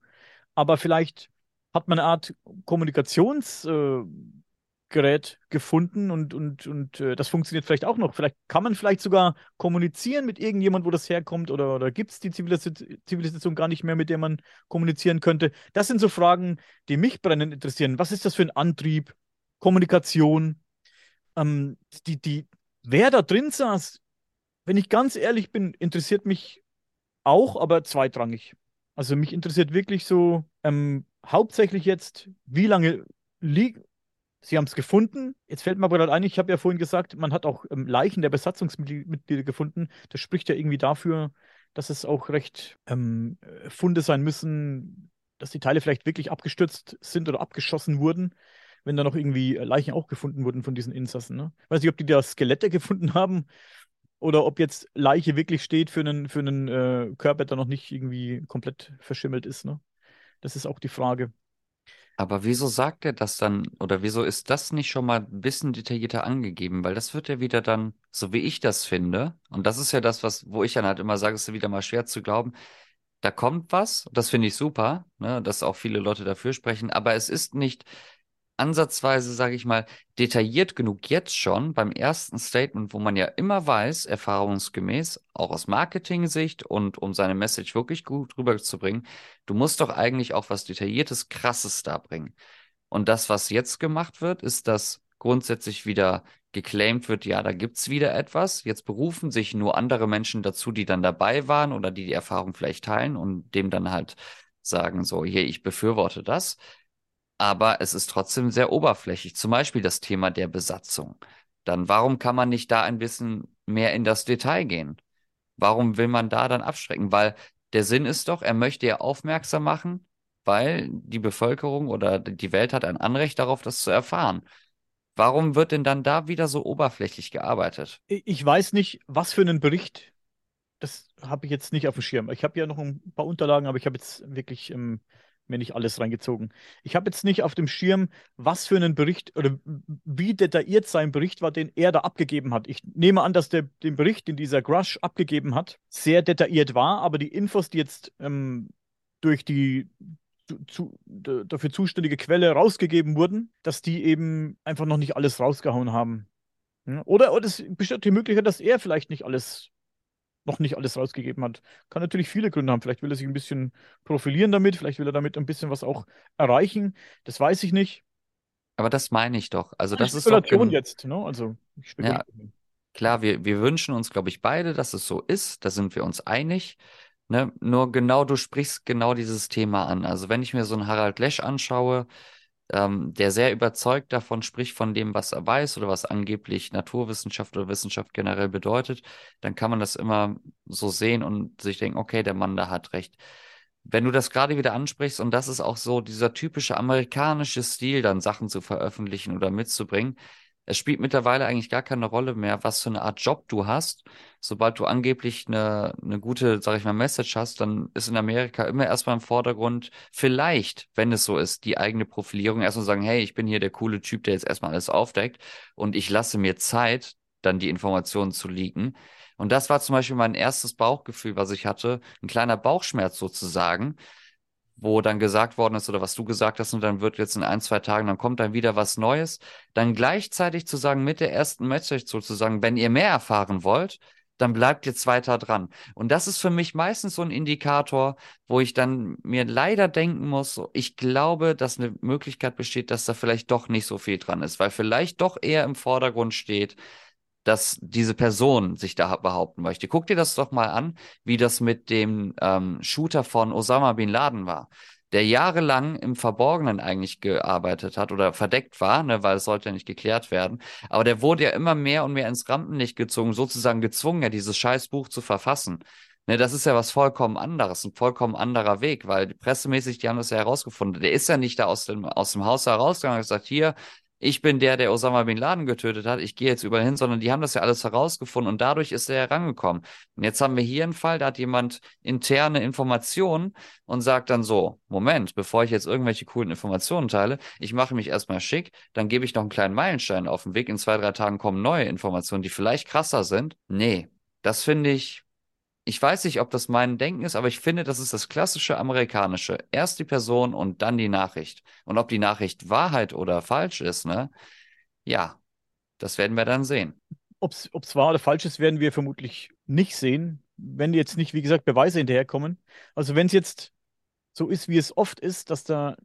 Aber vielleicht hat man eine Art Kommunikations- äh, Gerät gefunden und, und, und äh, das funktioniert vielleicht auch noch. Vielleicht kann man vielleicht sogar kommunizieren mit irgendjemand, wo das herkommt, oder, oder gibt es die Zivilisation gar nicht mehr, mit der man kommunizieren könnte. Das sind so Fragen, die mich brennend interessieren. Was ist das für ein Antrieb? Kommunikation? Ähm, die, die, wer da drin saß, wenn ich ganz ehrlich bin, interessiert mich auch, aber zweitrangig. Also mich interessiert wirklich so ähm, hauptsächlich jetzt, wie lange liegt Sie haben es gefunden. Jetzt fällt mir aber gerade ein, ich habe ja vorhin gesagt, man hat auch ähm, Leichen der Besatzungsmitglieder gefunden. Das spricht ja irgendwie dafür, dass es auch recht ähm, Funde sein müssen, dass die Teile vielleicht wirklich abgestürzt sind oder abgeschossen wurden, wenn da noch irgendwie äh, Leichen auch gefunden wurden von diesen Insassen. Ne? Ich weiß nicht, ob die da Skelette gefunden haben oder ob jetzt Leiche wirklich steht für einen, für einen äh, Körper, der noch nicht irgendwie komplett verschimmelt ist. Ne? Das ist auch die Frage. Aber wieso sagt er das dann oder wieso ist das nicht schon mal ein bisschen detaillierter angegeben? Weil das wird ja wieder dann, so wie ich das finde, und das ist ja das, was, wo ich dann halt immer sage, es ist wieder mal schwer zu glauben, da kommt was, das finde ich super, ne, dass auch viele Leute dafür sprechen, aber es ist nicht ansatzweise, sage ich mal, detailliert genug jetzt schon beim ersten Statement, wo man ja immer weiß, erfahrungsgemäß, auch aus Marketing-Sicht und um seine Message wirklich gut rüberzubringen, du musst doch eigentlich auch was Detailliertes, Krasses da bringen. Und das, was jetzt gemacht wird, ist, dass grundsätzlich wieder geclaimed wird, ja, da gibt's wieder etwas. Jetzt berufen sich nur andere Menschen dazu, die dann dabei waren oder die die Erfahrung vielleicht teilen und dem dann halt sagen, so, hier, ich befürworte das aber es ist trotzdem sehr oberflächlich. Zum Beispiel das Thema der Besatzung. Dann warum kann man nicht da ein bisschen mehr in das Detail gehen? Warum will man da dann abschrecken? Weil der Sinn ist doch, er möchte ja aufmerksam machen, weil die Bevölkerung oder die Welt hat ein Anrecht darauf, das zu erfahren. Warum wird denn dann da wieder so oberflächlich gearbeitet? Ich weiß nicht, was für einen Bericht. Das habe ich jetzt nicht auf dem Schirm. Ich habe ja noch ein paar Unterlagen, aber ich habe jetzt wirklich ähm, mir nicht alles reingezogen. Ich habe jetzt nicht auf dem Schirm, was für einen Bericht oder wie detailliert sein Bericht war, den er da abgegeben hat. Ich nehme an, dass der den Bericht, den dieser Grush abgegeben hat, sehr detailliert war, aber die Infos, die jetzt ähm, durch die zu, dafür zuständige Quelle rausgegeben wurden, dass die eben einfach noch nicht alles rausgehauen haben. Oder, oder es besteht die Möglichkeit, dass er vielleicht nicht alles noch nicht alles rausgegeben hat. Kann natürlich viele Gründe haben. Vielleicht will er sich ein bisschen profilieren damit, vielleicht will er damit ein bisschen was auch erreichen. Das weiß ich nicht. Aber das meine ich doch. Also das ist doch Spekulation jetzt, ne? Also ich ja, klar, wir, wir wünschen uns, glaube ich, beide, dass es so ist. Da sind wir uns einig. Ne? Nur genau, du sprichst genau dieses Thema an. Also wenn ich mir so einen Harald Lesch anschaue, ähm, der sehr überzeugt davon spricht, von dem, was er weiß oder was angeblich Naturwissenschaft oder Wissenschaft generell bedeutet, dann kann man das immer so sehen und sich denken, okay, der Mann da hat recht. Wenn du das gerade wieder ansprichst, und das ist auch so dieser typische amerikanische Stil, dann Sachen zu veröffentlichen oder mitzubringen, es spielt mittlerweile eigentlich gar keine Rolle mehr, was für eine Art Job du hast. Sobald du angeblich eine, eine gute, sag ich mal, Message hast, dann ist in Amerika immer erstmal im Vordergrund, vielleicht, wenn es so ist, die eigene Profilierung erstmal sagen, hey, ich bin hier der coole Typ, der jetzt erstmal alles aufdeckt und ich lasse mir Zeit, dann die Informationen zu leaken. Und das war zum Beispiel mein erstes Bauchgefühl, was ich hatte, ein kleiner Bauchschmerz sozusagen, wo dann gesagt worden ist oder was du gesagt hast und dann wird jetzt in ein, zwei Tagen, dann kommt dann wieder was Neues. Dann gleichzeitig zu sagen, mit der ersten Message sozusagen, wenn ihr mehr erfahren wollt, dann bleibt jetzt weiter dran. Und das ist für mich meistens so ein Indikator, wo ich dann mir leider denken muss, ich glaube, dass eine Möglichkeit besteht, dass da vielleicht doch nicht so viel dran ist, weil vielleicht doch eher im Vordergrund steht, dass diese Person sich da behaupten möchte. Guck dir das doch mal an, wie das mit dem ähm, Shooter von Osama bin Laden war, der jahrelang im Verborgenen eigentlich gearbeitet hat oder verdeckt war, ne, weil es sollte ja nicht geklärt werden. Aber der wurde ja immer mehr und mehr ins Rampenlicht gezogen, sozusagen gezwungen, ja dieses Scheißbuch zu verfassen. Ne, das ist ja was vollkommen anderes, ein vollkommen anderer Weg, weil pressemäßig, die haben das ja herausgefunden. Der ist ja nicht da aus dem, aus dem Haus herausgegangen und gesagt, hier, ich bin der, der Osama bin Laden getötet hat, ich gehe jetzt überall hin, sondern die haben das ja alles herausgefunden und dadurch ist er herangekommen. Und jetzt haben wir hier einen Fall, da hat jemand interne Informationen und sagt dann so, Moment, bevor ich jetzt irgendwelche coolen Informationen teile, ich mache mich erstmal schick, dann gebe ich noch einen kleinen Meilenstein auf den Weg, in zwei, drei Tagen kommen neue Informationen, die vielleicht krasser sind. Nee, das finde ich ich weiß nicht, ob das mein Denken ist, aber ich finde, das ist das klassische amerikanische. Erst die Person und dann die Nachricht. Und ob die Nachricht Wahrheit oder falsch ist, ne? Ja, das werden wir dann sehen. Ob es wahr oder falsch ist, werden wir vermutlich nicht sehen, wenn jetzt nicht, wie gesagt, Beweise hinterherkommen. Also wenn es jetzt so ist, wie es oft ist, dass da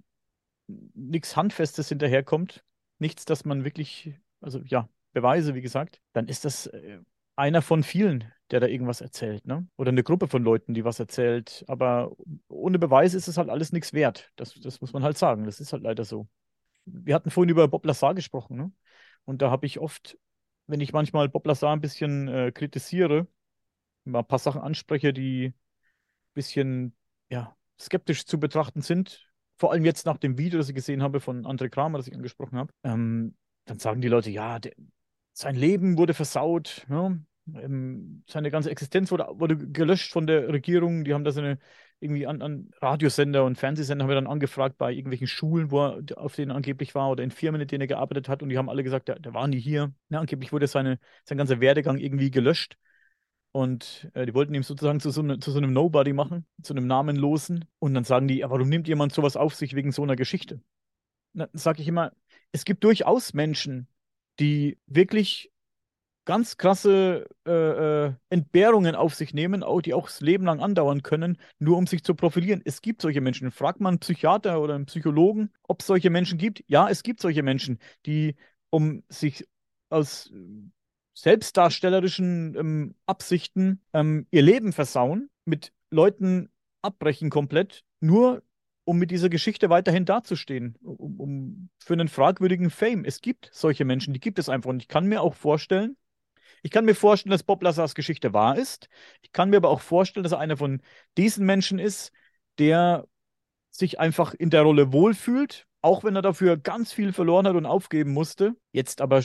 nichts Handfestes hinterherkommt, nichts, dass man wirklich, also ja, Beweise, wie gesagt, dann ist das äh, einer von vielen, der da irgendwas erzählt, ne? Oder eine Gruppe von Leuten, die was erzählt. Aber ohne Beweis ist es halt alles nichts wert. Das, das muss man halt sagen. Das ist halt leider so. Wir hatten vorhin über Bob Lazar gesprochen, ne? Und da habe ich oft, wenn ich manchmal Bob Lazar ein bisschen äh, kritisiere, mal ein paar Sachen anspreche, die ein bisschen ja, skeptisch zu betrachten sind, vor allem jetzt nach dem Video, das ich gesehen habe von André Kramer, das ich angesprochen habe, ähm, dann sagen die Leute, ja, der, sein Leben wurde versaut, ne? seine ganze Existenz wurde, wurde gelöscht von der Regierung. Die haben da seine irgendwie an, an Radiosender und Fernsehsender haben wir dann angefragt bei irgendwelchen Schulen, wo er auf denen angeblich war oder in Firmen, in denen er gearbeitet hat und die haben alle gesagt, der, der war nie hier. Ja, angeblich wurde seine, sein ganzer Werdegang irgendwie gelöscht. Und äh, die wollten ihm sozusagen zu so, ne, zu so einem Nobody machen, zu einem Namenlosen. Und dann sagen die, ja, warum nimmt jemand sowas auf sich wegen so einer Geschichte? Dann sage ich immer, es gibt durchaus Menschen, die wirklich ganz krasse äh, äh, Entbehrungen auf sich nehmen, auch, die auch das Leben lang andauern können, nur um sich zu profilieren. Es gibt solche Menschen. Fragt man einen Psychiater oder einen Psychologen, ob es solche Menschen gibt. Ja, es gibt solche Menschen, die um sich aus selbstdarstellerischen ähm, Absichten ähm, ihr Leben versauen, mit Leuten abbrechen komplett, nur um mit dieser Geschichte weiterhin dazustehen, um, um, für einen fragwürdigen Fame. Es gibt solche Menschen, die gibt es einfach. Und ich kann mir auch vorstellen, ich kann mir vorstellen, dass Bob Lazars Geschichte wahr ist. Ich kann mir aber auch vorstellen, dass er einer von diesen Menschen ist, der sich einfach in der Rolle wohlfühlt, auch wenn er dafür ganz viel verloren hat und aufgeben musste. Jetzt aber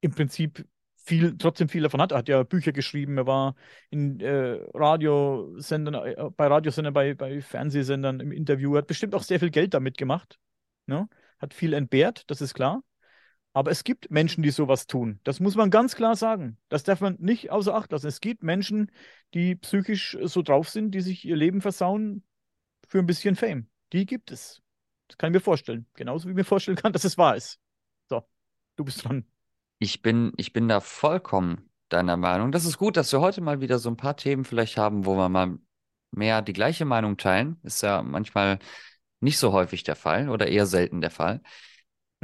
im Prinzip viel, trotzdem viel davon hat. Er hat ja Bücher geschrieben, er war in äh, Radiosendern, äh, bei Radiosendern, bei, bei Fernsehsendern im Interview, er hat bestimmt auch sehr viel Geld damit gemacht. Ne? Hat viel entbehrt, das ist klar. Aber es gibt Menschen, die sowas tun. Das muss man ganz klar sagen. Das darf man nicht außer Acht lassen. Es gibt Menschen, die psychisch so drauf sind, die sich ihr Leben versauen für ein bisschen Fame. Die gibt es. Das kann ich mir vorstellen. Genauso wie ich mir vorstellen kann, dass es wahr ist. So, du bist dran. Ich bin, ich bin da vollkommen deiner Meinung. Das ist gut, dass wir heute mal wieder so ein paar Themen vielleicht haben, wo wir mal mehr die gleiche Meinung teilen. Ist ja manchmal nicht so häufig der Fall oder eher selten der Fall.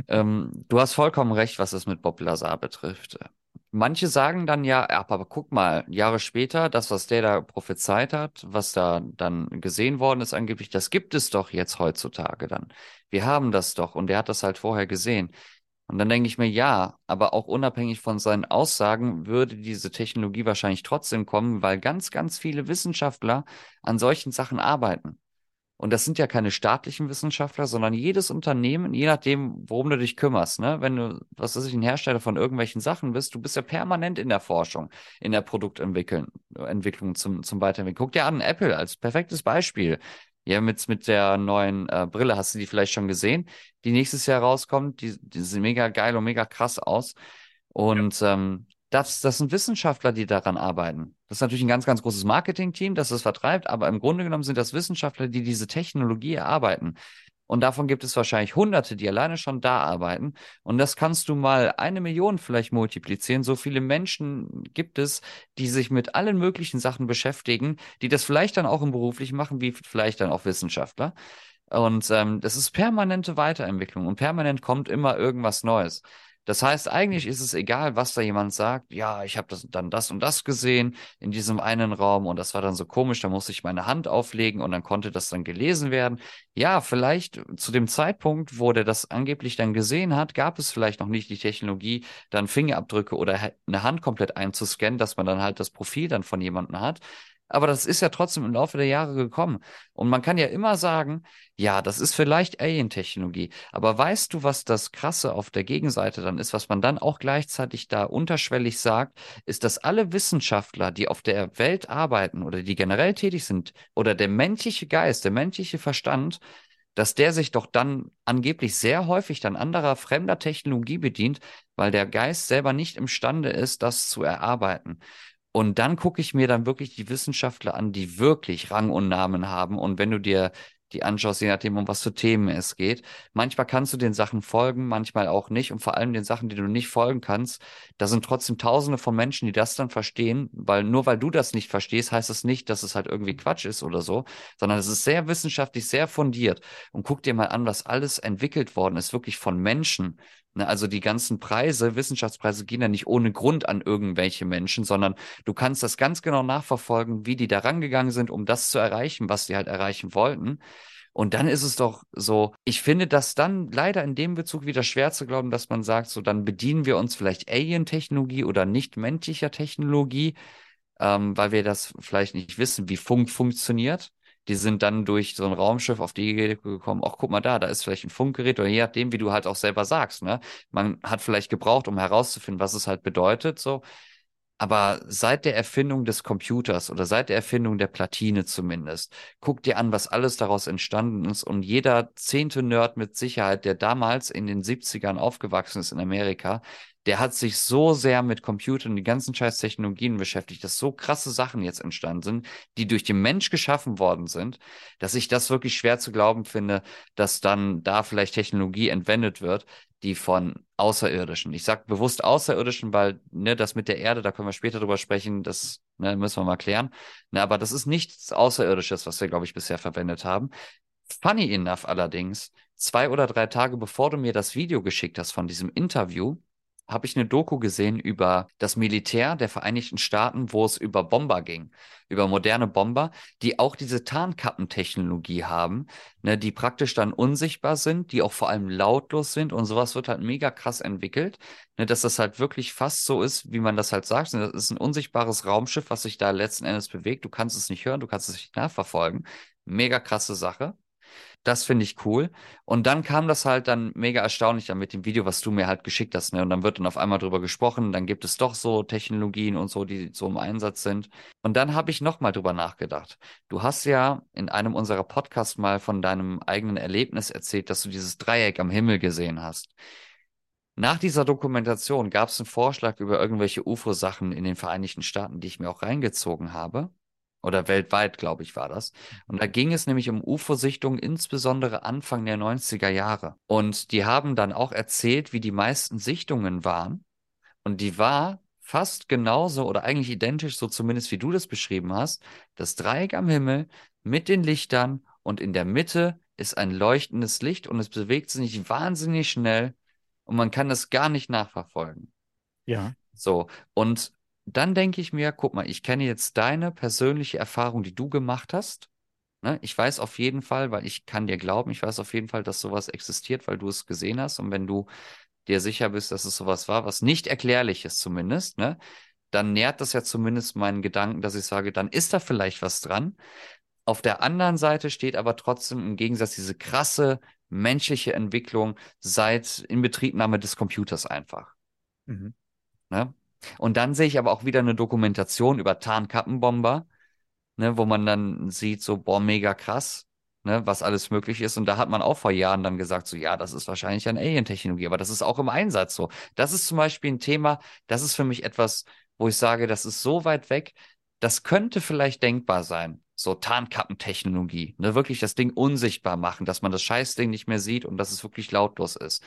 ähm, du hast vollkommen recht, was es mit Bob Lazar betrifft. Manche sagen dann ja, aber guck mal, Jahre später, das, was der da prophezeit hat, was da dann gesehen worden ist angeblich, das gibt es doch jetzt heutzutage dann. Wir haben das doch und der hat das halt vorher gesehen. Und dann denke ich mir, ja, aber auch unabhängig von seinen Aussagen würde diese Technologie wahrscheinlich trotzdem kommen, weil ganz, ganz viele Wissenschaftler an solchen Sachen arbeiten. Und das sind ja keine staatlichen Wissenschaftler, sondern jedes Unternehmen, je nachdem, worum du dich kümmerst. Ne? Wenn du, was weiß ich, ein Hersteller von irgendwelchen Sachen bist, du bist ja permanent in der Forschung, in der Produktentwicklung Entwicklung zum, zum Weiterentwickeln. Guck dir an, Apple als perfektes Beispiel. Ja, mit, mit der neuen äh, Brille hast du die vielleicht schon gesehen, die nächstes Jahr rauskommt. Die, die sieht mega geil und mega krass aus. Und ja. ähm, das, das sind Wissenschaftler, die daran arbeiten. Das ist natürlich ein ganz, ganz großes Marketing-Team, das es vertreibt, aber im Grunde genommen sind das Wissenschaftler, die diese Technologie erarbeiten. Und davon gibt es wahrscheinlich Hunderte, die alleine schon da arbeiten. Und das kannst du mal eine Million vielleicht multiplizieren. So viele Menschen gibt es, die sich mit allen möglichen Sachen beschäftigen, die das vielleicht dann auch im Beruflichen machen, wie vielleicht dann auch Wissenschaftler. Und ähm, das ist permanente Weiterentwicklung und permanent kommt immer irgendwas Neues. Das heißt, eigentlich ist es egal, was da jemand sagt. Ja, ich habe das, dann das und das gesehen in diesem einen Raum und das war dann so komisch, da musste ich meine Hand auflegen und dann konnte das dann gelesen werden. Ja, vielleicht zu dem Zeitpunkt, wo der das angeblich dann gesehen hat, gab es vielleicht noch nicht die Technologie, dann Fingerabdrücke oder eine Hand komplett einzuscannen, dass man dann halt das Profil dann von jemandem hat. Aber das ist ja trotzdem im Laufe der Jahre gekommen. Und man kann ja immer sagen, ja, das ist vielleicht Alien-Technologie. Aber weißt du, was das Krasse auf der Gegenseite dann ist, was man dann auch gleichzeitig da unterschwellig sagt, ist, dass alle Wissenschaftler, die auf der Welt arbeiten oder die generell tätig sind, oder der menschliche Geist, der menschliche Verstand, dass der sich doch dann angeblich sehr häufig dann anderer fremder Technologie bedient, weil der Geist selber nicht imstande ist, das zu erarbeiten. Und dann gucke ich mir dann wirklich die Wissenschaftler an, die wirklich Rang und Namen haben. Und wenn du dir die anschaust, je nachdem, um was für Themen es geht. Manchmal kannst du den Sachen folgen, manchmal auch nicht. Und vor allem den Sachen, die du nicht folgen kannst, da sind trotzdem Tausende von Menschen, die das dann verstehen, weil nur weil du das nicht verstehst, heißt das nicht, dass es halt irgendwie Quatsch ist oder so, sondern es ist sehr wissenschaftlich, sehr fundiert. Und guck dir mal an, was alles entwickelt worden ist, wirklich von Menschen. Ne, also die ganzen Preise, Wissenschaftspreise gehen ja nicht ohne Grund an irgendwelche Menschen, sondern du kannst das ganz genau nachverfolgen, wie die da rangegangen sind, um das zu erreichen, was sie halt erreichen wollten. Und dann ist es doch so, ich finde das dann leider in dem Bezug wieder schwer zu glauben, dass man sagt, so dann bedienen wir uns vielleicht Alien-Technologie oder nicht menschlicher Technologie, ähm, weil wir das vielleicht nicht wissen, wie Funk funktioniert. Die sind dann durch so ein Raumschiff auf die Idee gekommen, ach, guck mal da, da ist vielleicht ein Funkgerät oder je nachdem, wie du halt auch selber sagst, ne? Man hat vielleicht gebraucht, um herauszufinden, was es halt bedeutet, so. Aber seit der Erfindung des Computers oder seit der Erfindung der Platine zumindest, guck dir an, was alles daraus entstanden ist. Und jeder zehnte Nerd mit Sicherheit, der damals in den 70ern aufgewachsen ist in Amerika, der hat sich so sehr mit Computern und die ganzen scheiß Technologien beschäftigt, dass so krasse Sachen jetzt entstanden sind, die durch den Mensch geschaffen worden sind, dass ich das wirklich schwer zu glauben finde, dass dann da vielleicht Technologie entwendet wird, die von Außerirdischen. Ich sage bewusst Außerirdischen, weil ne, das mit der Erde, da können wir später drüber sprechen, das ne, müssen wir mal klären. Ne, aber das ist nichts Außerirdisches, was wir, glaube ich, bisher verwendet haben. Funny enough allerdings, zwei oder drei Tage bevor du mir das Video geschickt hast von diesem Interview, habe ich eine Doku gesehen über das Militär der Vereinigten Staaten, wo es über Bomber ging, über moderne Bomber, die auch diese Tarnkappentechnologie haben, ne, die praktisch dann unsichtbar sind, die auch vor allem lautlos sind und sowas wird halt mega krass entwickelt, ne, dass das halt wirklich fast so ist, wie man das halt sagt. Das ist ein unsichtbares Raumschiff, was sich da letzten Endes bewegt. Du kannst es nicht hören, du kannst es nicht nachverfolgen. Mega krasse Sache. Das finde ich cool. Und dann kam das halt dann mega erstaunlich dann mit dem Video, was du mir halt geschickt hast. Ne? Und dann wird dann auf einmal drüber gesprochen. Dann gibt es doch so Technologien und so, die so im Einsatz sind. Und dann habe ich nochmal drüber nachgedacht. Du hast ja in einem unserer Podcasts mal von deinem eigenen Erlebnis erzählt, dass du dieses Dreieck am Himmel gesehen hast. Nach dieser Dokumentation gab es einen Vorschlag über irgendwelche UFO-Sachen in den Vereinigten Staaten, die ich mir auch reingezogen habe. Oder weltweit, glaube ich, war das. Und da ging es nämlich um UFO-Sichtungen, insbesondere Anfang der 90er Jahre. Und die haben dann auch erzählt, wie die meisten Sichtungen waren. Und die war fast genauso oder eigentlich identisch, so zumindest wie du das beschrieben hast. Das Dreieck am Himmel mit den Lichtern und in der Mitte ist ein leuchtendes Licht und es bewegt sich wahnsinnig schnell und man kann es gar nicht nachverfolgen. Ja. So, und dann denke ich mir, guck mal, ich kenne jetzt deine persönliche Erfahrung, die du gemacht hast. Ne? Ich weiß auf jeden Fall, weil ich kann dir glauben, ich weiß auf jeden Fall, dass sowas existiert, weil du es gesehen hast. Und wenn du dir sicher bist, dass es sowas war, was nicht erklärlich ist zumindest, ne, dann nährt das ja zumindest meinen Gedanken, dass ich sage, dann ist da vielleicht was dran. Auf der anderen Seite steht aber trotzdem im Gegensatz diese krasse menschliche Entwicklung seit Inbetriebnahme des Computers einfach. Mhm. Ne? Und dann sehe ich aber auch wieder eine Dokumentation über Tarnkappenbomber, ne, wo man dann sieht, so, boah, mega krass, ne, was alles möglich ist. Und da hat man auch vor Jahren dann gesagt, so, ja, das ist wahrscheinlich eine Alien-Technologie, aber das ist auch im Einsatz so. Das ist zum Beispiel ein Thema, das ist für mich etwas, wo ich sage, das ist so weit weg, das könnte vielleicht denkbar sein. So Tarnkappentechnologie, ne, wirklich das Ding unsichtbar machen, dass man das Scheißding nicht mehr sieht und dass es wirklich lautlos ist.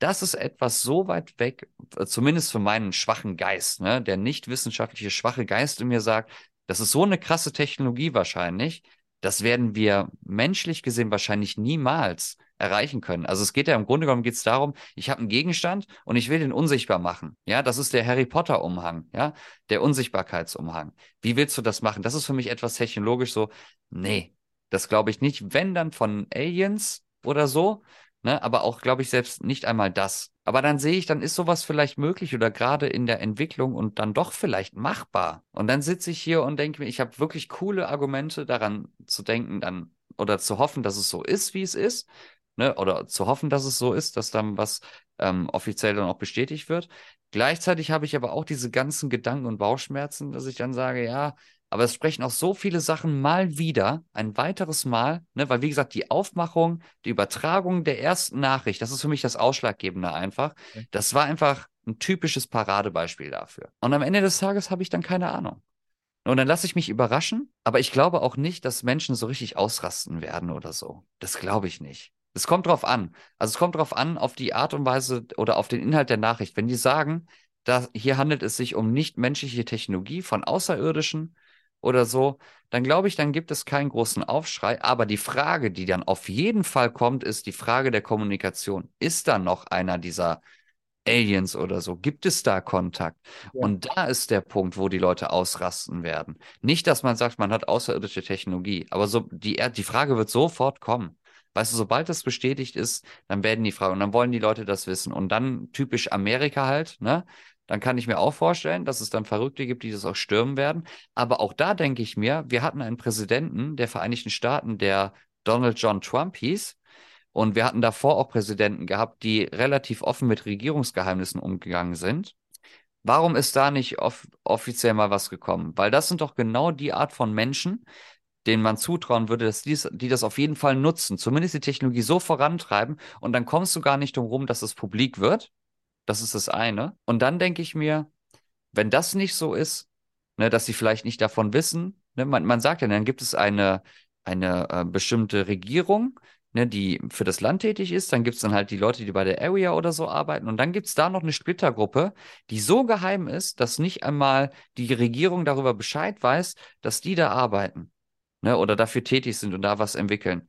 Das ist etwas so weit weg, äh, zumindest für meinen schwachen Geist, ne, der nicht wissenschaftliche schwache Geist in mir sagt, das ist so eine krasse Technologie wahrscheinlich, das werden wir menschlich gesehen wahrscheinlich niemals erreichen können. Also es geht ja im Grunde genommen geht es darum, ich habe einen Gegenstand und ich will den unsichtbar machen. Ja, das ist der Harry Potter Umhang, ja, der Unsichtbarkeitsumhang. Wie willst du das machen? Das ist für mich etwas technologisch so, nee, das glaube ich nicht, wenn dann von Aliens oder so, ne, aber auch glaube ich selbst nicht einmal das. Aber dann sehe ich, dann ist sowas vielleicht möglich oder gerade in der Entwicklung und dann doch vielleicht machbar. Und dann sitze ich hier und denke mir, ich habe wirklich coole Argumente daran zu denken, dann oder zu hoffen, dass es so ist, wie es ist. Ne? Oder zu hoffen, dass es so ist, dass dann was ähm, offiziell dann auch bestätigt wird. Gleichzeitig habe ich aber auch diese ganzen Gedanken und Bauchschmerzen, dass ich dann sage, ja, aber es sprechen auch so viele Sachen mal wieder, ein weiteres Mal, ne? weil wie gesagt, die Aufmachung, die Übertragung der ersten Nachricht, das ist für mich das Ausschlaggebende einfach. Das war einfach ein typisches Paradebeispiel dafür. Und am Ende des Tages habe ich dann keine Ahnung. Und dann lasse ich mich überraschen, aber ich glaube auch nicht, dass Menschen so richtig ausrasten werden oder so. Das glaube ich nicht. Es kommt drauf an. Also es kommt drauf an, auf die Art und Weise oder auf den Inhalt der Nachricht. Wenn die sagen, da hier handelt es sich um nichtmenschliche Technologie von Außerirdischen, oder so, dann glaube ich, dann gibt es keinen großen Aufschrei. Aber die Frage, die dann auf jeden Fall kommt, ist die Frage der Kommunikation. Ist da noch einer dieser Aliens oder so? Gibt es da Kontakt? Ja. Und da ist der Punkt, wo die Leute ausrasten werden. Nicht, dass man sagt, man hat außerirdische Technologie, aber so die, die Frage wird sofort kommen. Weißt du, sobald das bestätigt ist, dann werden die Fragen und dann wollen die Leute das wissen. Und dann typisch Amerika halt, ne? Dann kann ich mir auch vorstellen, dass es dann Verrückte gibt, die das auch stürmen werden. Aber auch da denke ich mir, wir hatten einen Präsidenten der Vereinigten Staaten, der Donald John Trump hieß. Und wir hatten davor auch Präsidenten gehabt, die relativ offen mit Regierungsgeheimnissen umgegangen sind. Warum ist da nicht off offiziell mal was gekommen? Weil das sind doch genau die Art von Menschen, denen man zutrauen würde, dass die, die das auf jeden Fall nutzen, zumindest die Technologie so vorantreiben und dann kommst du gar nicht drum rum, dass es publik wird, das ist das eine. Und dann denke ich mir, wenn das nicht so ist, ne, dass sie vielleicht nicht davon wissen, ne, man, man sagt ja, dann gibt es eine, eine äh, bestimmte Regierung, ne, die für das Land tätig ist. Dann gibt es dann halt die Leute, die bei der Area oder so arbeiten. Und dann gibt es da noch eine Splittergruppe, die so geheim ist, dass nicht einmal die Regierung darüber Bescheid weiß, dass die da arbeiten ne, oder dafür tätig sind und da was entwickeln.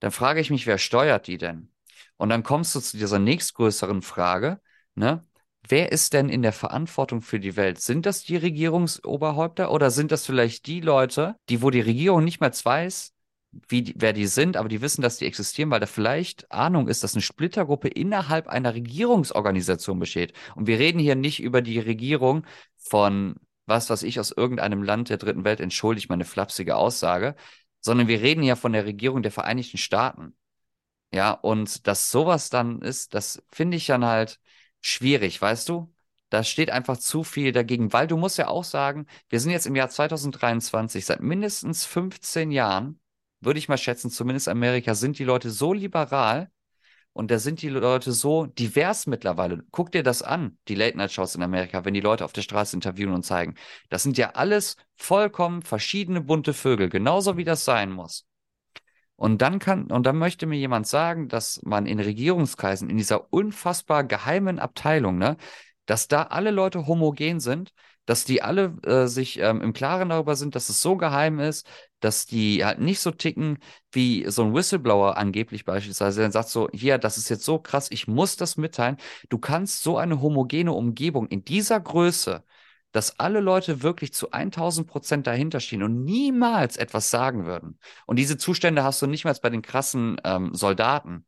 Dann frage ich mich, wer steuert die denn? Und dann kommst du zu dieser nächstgrößeren Frage, Ne? Wer ist denn in der Verantwortung für die Welt? Sind das die Regierungsoberhäupter oder sind das vielleicht die Leute, die, wo die Regierung nicht mehr weiß, wie wer die sind, aber die wissen, dass die existieren, weil da vielleicht Ahnung ist, dass eine Splittergruppe innerhalb einer Regierungsorganisation besteht. Und wir reden hier nicht über die Regierung von was, was ich aus irgendeinem Land der dritten Welt, entschuldigt meine flapsige Aussage, sondern wir reden ja von der Regierung der Vereinigten Staaten. Ja, und dass sowas dann ist, das finde ich dann halt, schwierig, weißt du? Da steht einfach zu viel dagegen, weil du musst ja auch sagen, wir sind jetzt im Jahr 2023, seit mindestens 15 Jahren, würde ich mal schätzen, zumindest Amerika, sind die Leute so liberal und da sind die Leute so divers mittlerweile. Guck dir das an, die Late-Night-Shows in Amerika, wenn die Leute auf der Straße interviewen und zeigen. Das sind ja alles vollkommen verschiedene bunte Vögel, genauso wie das sein muss. Und dann kann, und dann möchte mir jemand sagen, dass man in Regierungskreisen, in dieser unfassbar geheimen Abteilung, ne, dass da alle Leute homogen sind, dass die alle äh, sich ähm, im Klaren darüber sind, dass es so geheim ist, dass die halt nicht so ticken wie so ein Whistleblower angeblich beispielsweise, der sagt so, hier, das ist jetzt so krass, ich muss das mitteilen. Du kannst so eine homogene Umgebung in dieser Größe, dass alle Leute wirklich zu 1000 Prozent dahinter stehen und niemals etwas sagen würden. Und diese Zustände hast du nicht mal bei den krassen ähm, Soldaten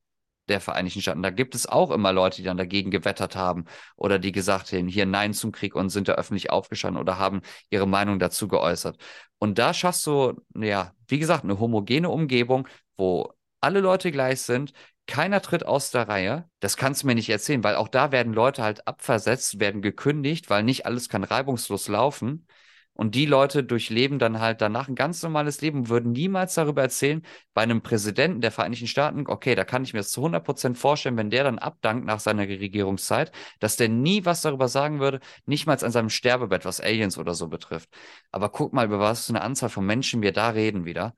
der Vereinigten Staaten. Da gibt es auch immer Leute, die dann dagegen gewettert haben oder die gesagt haben, hier Nein zum Krieg und sind da öffentlich aufgestanden oder haben ihre Meinung dazu geäußert. Und da schaffst du, ja, wie gesagt, eine homogene Umgebung, wo alle Leute gleich sind, keiner tritt aus der Reihe. Das kannst du mir nicht erzählen, weil auch da werden Leute halt abversetzt, werden gekündigt, weil nicht alles kann reibungslos laufen. Und die Leute durchleben dann halt danach ein ganz normales Leben, würden niemals darüber erzählen, bei einem Präsidenten der Vereinigten Staaten, okay, da kann ich mir das zu 100 Prozent vorstellen, wenn der dann abdankt nach seiner Regierungszeit, dass der nie was darüber sagen würde, nicht mal an seinem Sterbebett, was Aliens oder so betrifft. Aber guck mal, über was für eine Anzahl von Menschen wir da reden wieder.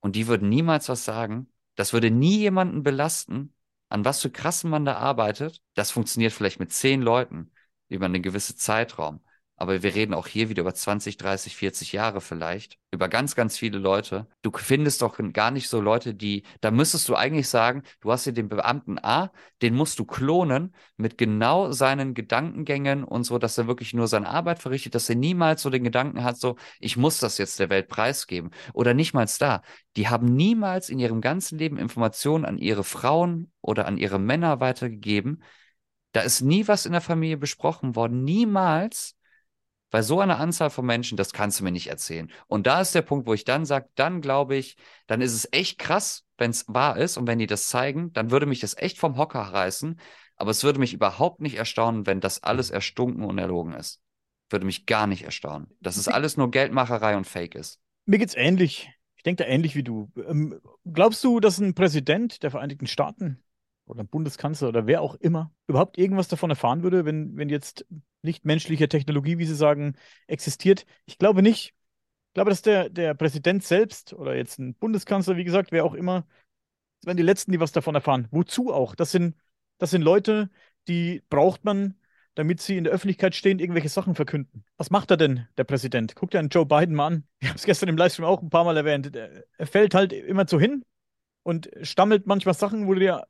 Und die würden niemals was sagen. Das würde nie jemanden belasten, an was für krassen man da arbeitet. Das funktioniert vielleicht mit zehn Leuten über einen gewissen Zeitraum. Aber wir reden auch hier wieder über 20, 30, 40 Jahre vielleicht, über ganz, ganz viele Leute. Du findest doch gar nicht so Leute, die, da müsstest du eigentlich sagen, du hast hier den Beamten A, den musst du klonen mit genau seinen Gedankengängen und so, dass er wirklich nur seine Arbeit verrichtet, dass er niemals so den Gedanken hat, so, ich muss das jetzt der Welt preisgeben. Oder nicht mal da. Die haben niemals in ihrem ganzen Leben Informationen an ihre Frauen oder an ihre Männer weitergegeben. Da ist nie was in der Familie besprochen worden, niemals bei so einer Anzahl von Menschen, das kannst du mir nicht erzählen. Und da ist der Punkt, wo ich dann sage, dann glaube ich, dann ist es echt krass, wenn es wahr ist und wenn die das zeigen, dann würde mich das echt vom Hocker reißen. Aber es würde mich überhaupt nicht erstaunen, wenn das alles erstunken und erlogen ist. Würde mich gar nicht erstaunen. Dass es alles nur Geldmacherei und Fake ist. Mir geht's ähnlich. Ich denke da ähnlich wie du. Ähm, glaubst du, dass ein Präsident der Vereinigten Staaten oder ein Bundeskanzler oder wer auch immer überhaupt irgendwas davon erfahren würde, wenn, wenn jetzt nicht menschliche Technologie, wie Sie sagen, existiert. Ich glaube nicht. Ich glaube, dass der, der Präsident selbst oder jetzt ein Bundeskanzler, wie gesagt, wer auch immer, das werden die Letzten, die was davon erfahren. Wozu auch? Das sind, das sind Leute, die braucht man, damit sie in der Öffentlichkeit stehen, irgendwelche Sachen verkünden. Was macht er denn, der Präsident? Guckt dir einen Joe Biden mal an. Ich habe es gestern im Livestream auch ein paar Mal erwähnt. Er fällt halt immer so hin und stammelt manchmal Sachen, wo du dir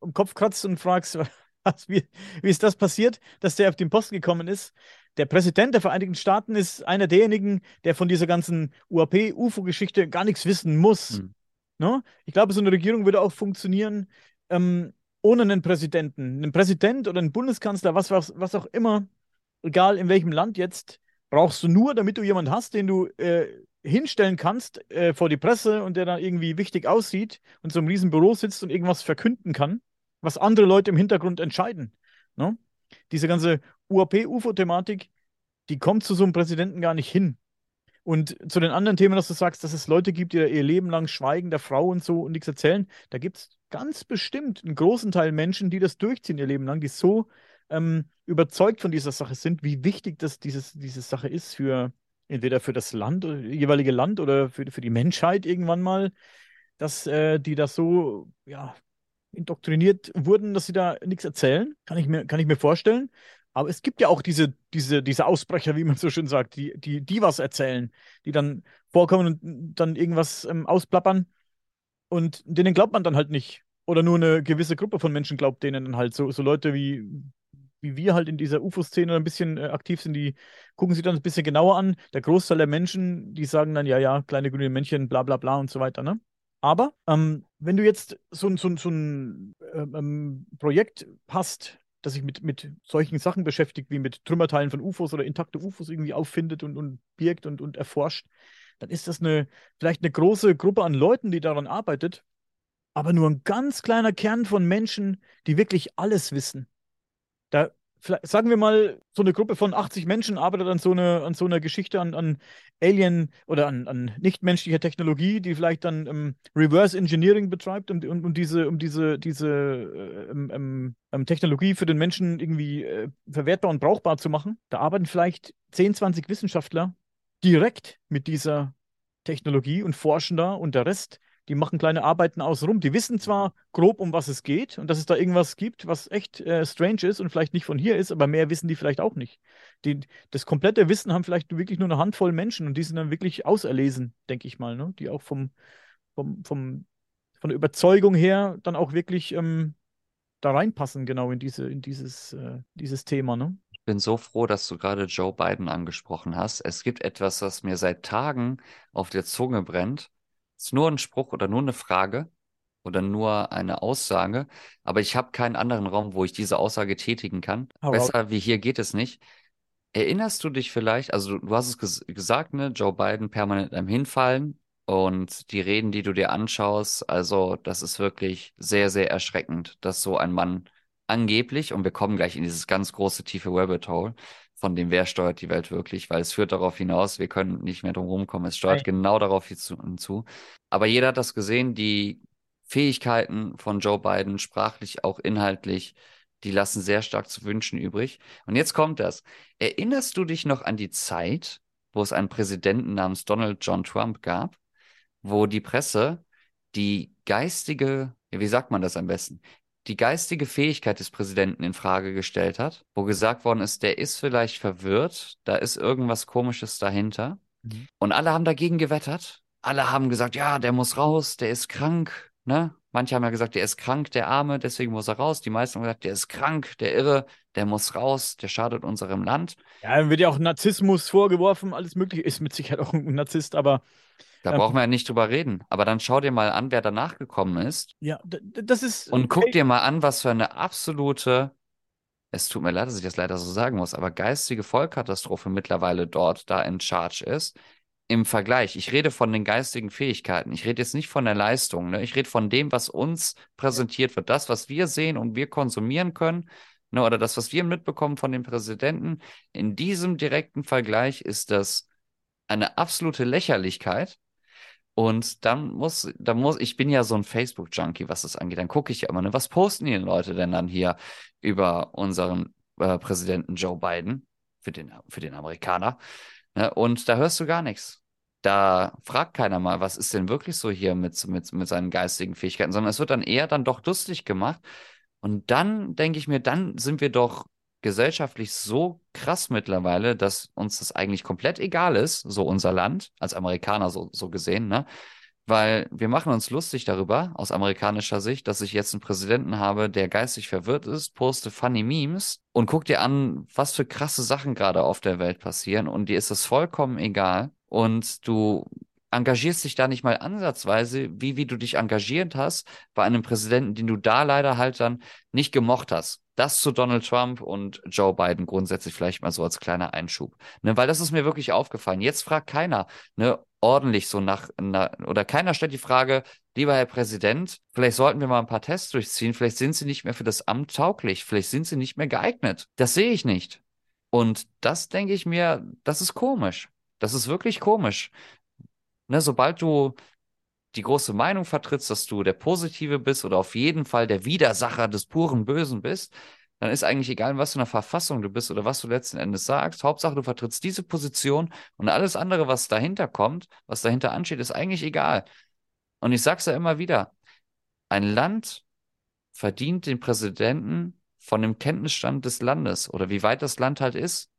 im Kopf kratzt und fragst, was, wie, wie ist das passiert, dass der auf den Posten gekommen ist? Der Präsident der Vereinigten Staaten ist einer derjenigen, der von dieser ganzen UAP-UFO-Geschichte gar nichts wissen muss. Hm. Ne? Ich glaube, so eine Regierung würde auch funktionieren ähm, ohne einen Präsidenten. Einen Präsident oder einen Bundeskanzler, was, was, was auch immer, egal in welchem Land jetzt, brauchst du nur, damit du jemanden hast, den du äh, hinstellen kannst äh, vor die Presse und der dann irgendwie wichtig aussieht und so im riesen Büro sitzt und irgendwas verkünden kann was andere Leute im Hintergrund entscheiden. Ne? Diese ganze UAP-UFO-Thematik, die kommt zu so einem Präsidenten gar nicht hin. Und zu den anderen Themen, dass du sagst, dass es Leute gibt, die ihr Leben lang schweigen, der Frau und so und nichts erzählen, da gibt es ganz bestimmt einen großen Teil Menschen, die das durchziehen ihr Leben lang, die so ähm, überzeugt von dieser Sache sind, wie wichtig das dieses, diese Sache ist für entweder für das Land, jeweilige Land oder für, für die Menschheit irgendwann mal, dass äh, die das so ja, indoktriniert wurden, dass sie da nichts erzählen. Kann ich mir, kann ich mir vorstellen. Aber es gibt ja auch diese, diese, diese Ausbrecher, wie man so schön sagt, die, die, die was erzählen, die dann vorkommen und dann irgendwas ähm, ausplappern. Und denen glaubt man dann halt nicht. Oder nur eine gewisse Gruppe von Menschen glaubt denen dann halt. So, so Leute wie, wie wir halt in dieser UFO-Szene ein bisschen äh, aktiv sind, die gucken sich dann ein bisschen genauer an. Der Großteil der Menschen, die sagen dann, ja, ja, kleine grüne Männchen, bla bla bla und so weiter, ne? Aber ähm, wenn du jetzt so, so, so ein ähm, ähm, Projekt hast, das sich mit, mit solchen Sachen beschäftigt, wie mit Trümmerteilen von UFOs oder intakte UFOs irgendwie auffindet und, und birgt und, und erforscht, dann ist das eine, vielleicht eine große Gruppe an Leuten, die daran arbeitet, aber nur ein ganz kleiner Kern von Menschen, die wirklich alles wissen. Da sagen wir mal, so eine Gruppe von 80 Menschen arbeitet an so, eine, an so einer Geschichte, an, an Alien oder an, an nichtmenschlicher Technologie, die vielleicht dann ähm, Reverse Engineering betreibt, um, um, um diese, um diese, diese äh, ähm, ähm, ähm Technologie für den Menschen irgendwie äh, verwertbar und brauchbar zu machen. Da arbeiten vielleicht 10, 20 Wissenschaftler direkt mit dieser Technologie und forschen da und der Rest die machen kleine Arbeiten außenrum. Die wissen zwar grob, um was es geht und dass es da irgendwas gibt, was echt äh, strange ist und vielleicht nicht von hier ist, aber mehr wissen die vielleicht auch nicht. Die, das komplette Wissen haben vielleicht wirklich nur eine Handvoll Menschen und die sind dann wirklich auserlesen, denke ich mal, ne? die auch vom, vom, vom, von der Überzeugung her dann auch wirklich ähm, da reinpassen, genau in diese, in dieses, äh, dieses Thema, ne? Ich bin so froh, dass du gerade Joe Biden angesprochen hast. Es gibt etwas, was mir seit Tagen auf der Zunge brennt. Es ist nur ein Spruch oder nur eine Frage oder nur eine Aussage, aber ich habe keinen anderen Raum, wo ich diese Aussage tätigen kann. Hau Besser wie hier geht es nicht. Erinnerst du dich vielleicht, also du, du hast es ges gesagt, ne, Joe Biden permanent am Hinfallen und die Reden, die du dir anschaust, also das ist wirklich sehr, sehr erschreckend, dass so ein Mann angeblich, und wir kommen gleich in dieses ganz große, tiefe Rabbit Hole, von dem, wer steuert die Welt wirklich, weil es führt darauf hinaus, wir können nicht mehr drum rumkommen. Es steuert Nein. genau darauf hinzu. Aber jeder hat das gesehen, die Fähigkeiten von Joe Biden, sprachlich, auch inhaltlich, die lassen sehr stark zu wünschen übrig. Und jetzt kommt das. Erinnerst du dich noch an die Zeit, wo es einen Präsidenten namens Donald John Trump gab, wo die Presse die geistige, wie sagt man das am besten? Die geistige Fähigkeit des Präsidenten in Frage gestellt hat, wo gesagt worden ist, der ist vielleicht verwirrt, da ist irgendwas Komisches dahinter. Mhm. Und alle haben dagegen gewettert. Alle haben gesagt, ja, der muss raus, der ist krank, ne? Manche haben ja gesagt, der ist krank, der Arme, deswegen muss er raus. Die meisten haben gesagt, der ist krank, der Irre, der muss raus, der schadet unserem Land. Ja, dann wird ja auch Narzissmus vorgeworfen, alles mögliche. Ist mit Sicherheit auch ein Narzisst, aber da ähm, brauchen wir ja nicht drüber reden. Aber dann schau dir mal an, wer danach gekommen ist. Ja, das ist. Und guck dir mal an, was für eine absolute, es tut mir leid, dass ich das leider so sagen muss, aber geistige Vollkatastrophe mittlerweile dort da in Charge ist. Im Vergleich, ich rede von den geistigen Fähigkeiten. Ich rede jetzt nicht von der Leistung. Ne? Ich rede von dem, was uns präsentiert wird. Das, was wir sehen und wir konsumieren können. Ne? Oder das, was wir mitbekommen von dem Präsidenten. In diesem direkten Vergleich ist das eine absolute Lächerlichkeit. Und dann muss, dann muss, ich bin ja so ein Facebook-Junkie, was das angeht. Dann gucke ich ja immer, ne, was posten die Leute denn dann hier über unseren äh, Präsidenten Joe Biden für den, für den Amerikaner? Ne? Und da hörst du gar nichts. Da fragt keiner mal, was ist denn wirklich so hier mit, mit, mit seinen geistigen Fähigkeiten, sondern es wird dann eher dann doch lustig gemacht. Und dann denke ich mir, dann sind wir doch gesellschaftlich so krass mittlerweile, dass uns das eigentlich komplett egal ist, so unser Land, als Amerikaner so, so gesehen, ne? Weil wir machen uns lustig darüber, aus amerikanischer Sicht, dass ich jetzt einen Präsidenten habe, der geistig verwirrt ist, poste funny Memes und guck dir an, was für krasse Sachen gerade auf der Welt passieren und dir ist das vollkommen egal. Und du engagierst dich da nicht mal ansatzweise, wie, wie du dich engagiert hast bei einem Präsidenten, den du da leider halt dann nicht gemocht hast. Das zu Donald Trump und Joe Biden grundsätzlich vielleicht mal so als kleiner Einschub. Ne, weil das ist mir wirklich aufgefallen. Jetzt fragt keiner, ne, ordentlich so nach, na, oder keiner stellt die Frage, lieber Herr Präsident, vielleicht sollten wir mal ein paar Tests durchziehen, vielleicht sind Sie nicht mehr für das Amt tauglich, vielleicht sind Sie nicht mehr geeignet. Das sehe ich nicht. Und das denke ich mir, das ist komisch. Das ist wirklich komisch. Ne, sobald du die große Meinung vertrittst, dass du der Positive bist oder auf jeden Fall der Widersacher des puren Bösen bist, dann ist eigentlich egal, was für eine Verfassung du bist oder was du letzten Endes sagst. Hauptsache, du vertrittst diese Position und alles andere, was dahinter kommt, was dahinter ansteht, ist eigentlich egal. Und ich sag's ja immer wieder. Ein Land verdient den Präsidenten von dem Kenntnisstand des Landes oder wie weit das Land halt ist.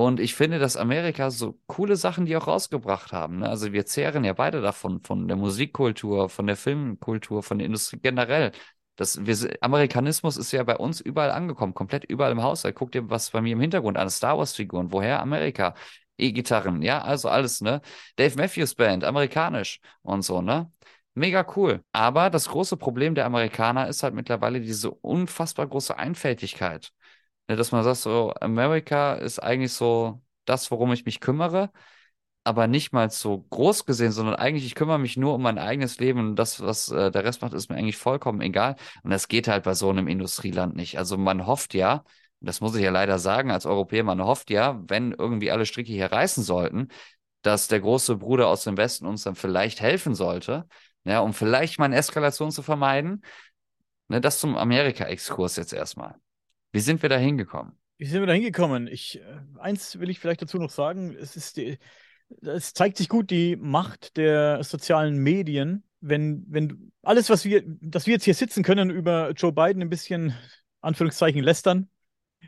Und ich finde, dass Amerika so coole Sachen, die auch rausgebracht haben. Ne? Also wir zehren ja beide davon, von der Musikkultur, von der Filmkultur, von der Industrie generell. Das, wir, Amerikanismus ist ja bei uns überall angekommen, komplett überall im Haushalt. Guck dir was bei mir im Hintergrund an, Star Wars-Figuren. Woher? Amerika. E-Gitarren, ja, also alles, ne? Dave Matthews Band, amerikanisch und so, ne? Mega cool. Aber das große Problem der Amerikaner ist halt mittlerweile diese unfassbar große Einfältigkeit. Ne, dass man sagt, so, Amerika ist eigentlich so das, worum ich mich kümmere, aber nicht mal so groß gesehen, sondern eigentlich, ich kümmere mich nur um mein eigenes Leben und das, was äh, der Rest macht, ist mir eigentlich vollkommen egal. Und das geht halt bei so einem Industrieland nicht. Also man hofft ja, das muss ich ja leider sagen, als Europäer, man hofft ja, wenn irgendwie alle Stricke hier reißen sollten, dass der große Bruder aus dem Westen uns dann vielleicht helfen sollte, ja, um vielleicht mal eine Eskalation zu vermeiden. Ne, das zum Amerika-Exkurs jetzt erstmal. Wie sind wir da hingekommen? Wie sind wir da hingekommen? Ich, äh, eins will ich vielleicht dazu noch sagen. Es, ist die, es zeigt sich gut die Macht der sozialen Medien wenn, wenn alles, was wir, dass wir jetzt hier sitzen können, über Joe Biden ein bisschen, Anführungszeichen, lästern,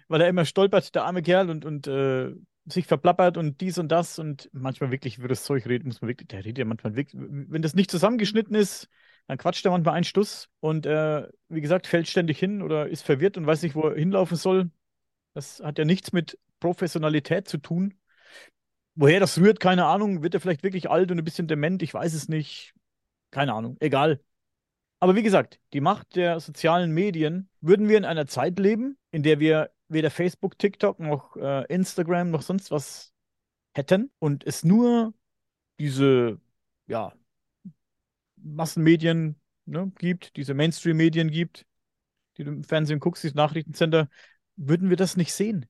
weil er immer stolpert, der arme Kerl, und, und äh, sich verplappert und dies und das und manchmal wirklich über das Zeug reden, muss man wirklich, der redet ja manchmal wirklich, wenn das nicht zusammengeschnitten ist, dann quatscht er manchmal einen Stuss und äh, wie gesagt, fällt ständig hin oder ist verwirrt und weiß nicht, wo er hinlaufen soll. Das hat ja nichts mit Professionalität zu tun. Woher das rührt, keine Ahnung. Wird er vielleicht wirklich alt und ein bisschen dement? Ich weiß es nicht. Keine Ahnung. Egal. Aber wie gesagt, die Macht der sozialen Medien, würden wir in einer Zeit leben, in der wir weder Facebook, TikTok noch äh, Instagram noch sonst was hätten und es nur diese ja, Massenmedien ne, gibt, diese Mainstream-Medien gibt, die du im Fernsehen guckst, dieses Nachrichtencenter, würden wir das nicht sehen.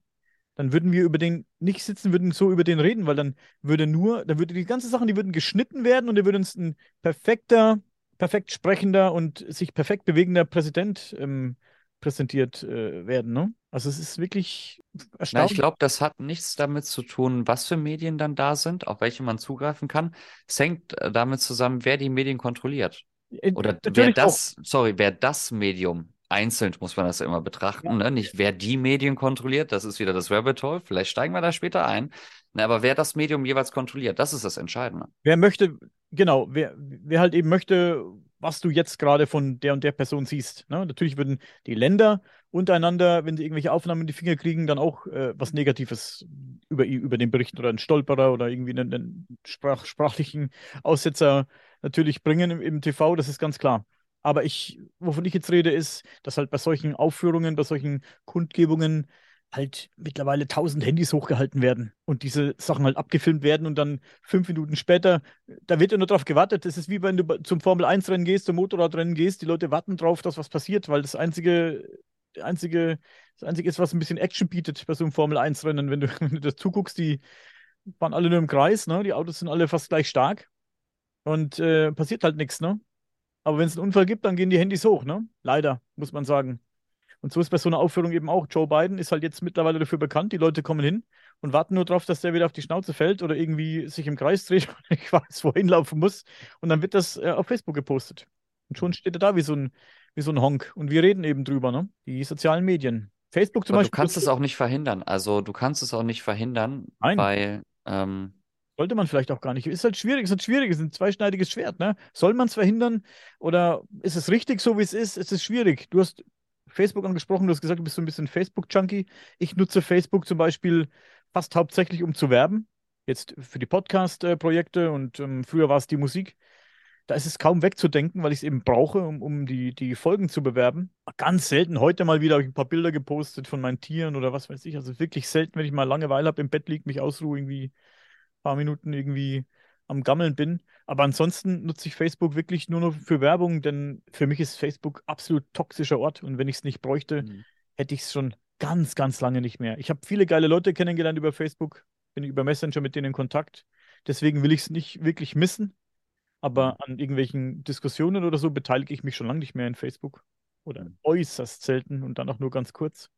Dann würden wir über den nicht sitzen, würden so über den reden, weil dann würde nur, dann würde die ganze Sachen, die würden geschnitten werden und da würde uns ein perfekter, perfekt sprechender und sich perfekt bewegender Präsident ähm, präsentiert äh, werden. Ne? Also es ist wirklich erstaunlich. Na, ich glaube, das hat nichts damit zu tun, was für Medien dann da sind, auf welche man zugreifen kann. Es hängt äh, damit zusammen, wer die Medien kontrolliert. Äh, Oder wer das, auch. sorry, wer das Medium einzeln muss man das ja immer betrachten, ja. ne? nicht wer die Medien kontrolliert, das ist wieder das Rabbit Hole, vielleicht steigen wir da später ein, ne, aber wer das Medium jeweils kontrolliert, das ist das Entscheidende. Wer möchte, genau, wer, wer halt eben möchte, was du jetzt gerade von der und der Person siehst. Ne? Natürlich würden die Länder untereinander, wenn sie irgendwelche Aufnahmen in die Finger kriegen, dann auch äh, was Negatives über, über den berichten oder einen Stolperer oder irgendwie einen, einen sprach, sprachlichen Aussetzer natürlich bringen im, im TV, das ist ganz klar. Aber ich, wovon ich jetzt rede, ist, dass halt bei solchen Aufführungen, bei solchen Kundgebungen halt mittlerweile tausend Handys hochgehalten werden und diese Sachen halt abgefilmt werden und dann fünf Minuten später, da wird ja nur darauf gewartet. Das ist wie wenn du zum Formel-1-Rennen gehst, zum Motorradrennen gehst, die Leute warten drauf, dass was passiert, weil das einzige, einzige, das einzige ist, was ein bisschen Action bietet bei so einem Formel-1-Rennen. Wenn du, wenn du das zuguckst, die fahren alle nur im Kreis, ne? Die Autos sind alle fast gleich stark und äh, passiert halt nichts, ne? Aber wenn es einen Unfall gibt, dann gehen die Handys hoch, ne? Leider, muss man sagen. Und so ist bei so einer Aufführung eben auch. Joe Biden ist halt jetzt mittlerweile dafür bekannt. Die Leute kommen hin und warten nur darauf, dass der wieder auf die Schnauze fällt oder irgendwie sich im Kreis dreht und ich weiß, wohin laufen muss. Und dann wird das äh, auf Facebook gepostet. Und schon steht er da wie so ein, wie so ein Honk. Und wir reden eben drüber, ne? Die sozialen Medien. Facebook zum Aber Beispiel. Du kannst es auch nicht verhindern. Also du kannst es auch nicht verhindern, Nein. weil ähm, sollte man vielleicht auch gar nicht. Ist halt schwierig, ist halt schwierig, ist ein zweischneidiges Schwert. Ne? Soll man es verhindern oder ist es richtig so, wie es ist? Es ist schwierig. Du hast Facebook angesprochen, du hast gesagt, du bist so ein bisschen Facebook-Junkie. Ich nutze Facebook zum Beispiel fast hauptsächlich, um zu werben. Jetzt für die Podcast-Projekte und ähm, früher war es die Musik. Da ist es kaum wegzudenken, weil ich es eben brauche, um, um die, die Folgen zu bewerben. Ganz selten. Heute mal wieder habe ich ein paar Bilder gepostet von meinen Tieren oder was weiß ich. Also wirklich selten, wenn ich mal Langeweile habe, im Bett liege, mich ausruhe, irgendwie paar Minuten irgendwie am Gammeln bin. Aber ansonsten nutze ich Facebook wirklich nur noch für Werbung, denn für mich ist Facebook absolut toxischer Ort und wenn ich es nicht bräuchte, mhm. hätte ich es schon ganz, ganz lange nicht mehr. Ich habe viele geile Leute kennengelernt über Facebook, bin über Messenger mit denen in Kontakt. Deswegen will ich es nicht wirklich missen. Aber mhm. an irgendwelchen Diskussionen oder so beteilige ich mich schon lange nicht mehr in Facebook. Oder mhm. äußerst selten und dann auch nur ganz kurz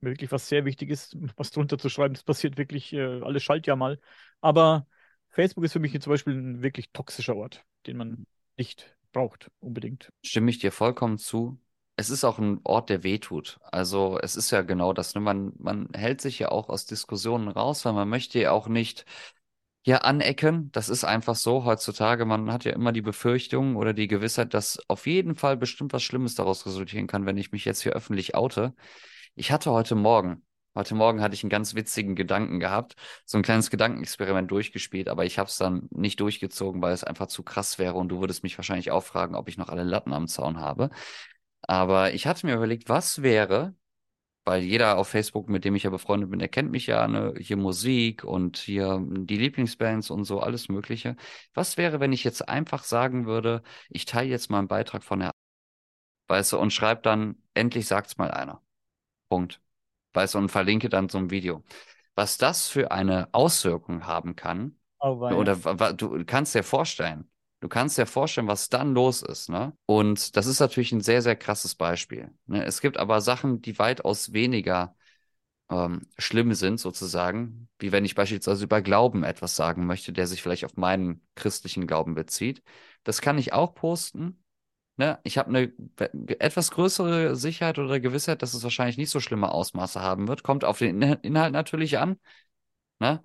wirklich was sehr wichtig ist, was drunter zu schreiben. Das passiert wirklich äh, alle Schaltjahr mal. Aber Facebook ist für mich zum Beispiel ein wirklich toxischer Ort, den man nicht braucht, unbedingt. Stimme ich dir vollkommen zu. Es ist auch ein Ort, der wehtut. Also es ist ja genau das. Ne? Man, man hält sich ja auch aus Diskussionen raus, weil man möchte ja auch nicht ja anecken. Das ist einfach so heutzutage. Man hat ja immer die Befürchtung oder die Gewissheit, dass auf jeden Fall bestimmt was Schlimmes daraus resultieren kann, wenn ich mich jetzt hier öffentlich oute. Ich hatte heute Morgen, heute Morgen hatte ich einen ganz witzigen Gedanken gehabt, so ein kleines Gedankenexperiment durchgespielt, aber ich habe es dann nicht durchgezogen, weil es einfach zu krass wäre und du würdest mich wahrscheinlich auch fragen, ob ich noch alle Latten am Zaun habe. Aber ich hatte mir überlegt, was wäre, weil jeder auf Facebook, mit dem ich ja befreundet bin, der kennt mich ja, ne? hier Musik und hier die Lieblingsbands und so, alles Mögliche. Was wäre, wenn ich jetzt einfach sagen würde, ich teile jetzt mal einen Beitrag von der, weißt du, und schreibe dann, endlich sagt's mal einer. Punkt. Weißt du, und verlinke dann so ein Video. Was das für eine Auswirkung haben kann, oh, oder du kannst dir vorstellen, du kannst dir vorstellen, was dann los ist, ne? Und das ist natürlich ein sehr, sehr krasses Beispiel. Ne? Es gibt aber Sachen, die weitaus weniger ähm, schlimm sind, sozusagen, wie wenn ich beispielsweise über Glauben etwas sagen möchte, der sich vielleicht auf meinen christlichen Glauben bezieht. Das kann ich auch posten. Ne? Ich habe eine etwas größere Sicherheit oder Gewissheit, dass es wahrscheinlich nicht so schlimme Ausmaße haben wird. Kommt auf den Inhalt natürlich an. Ne?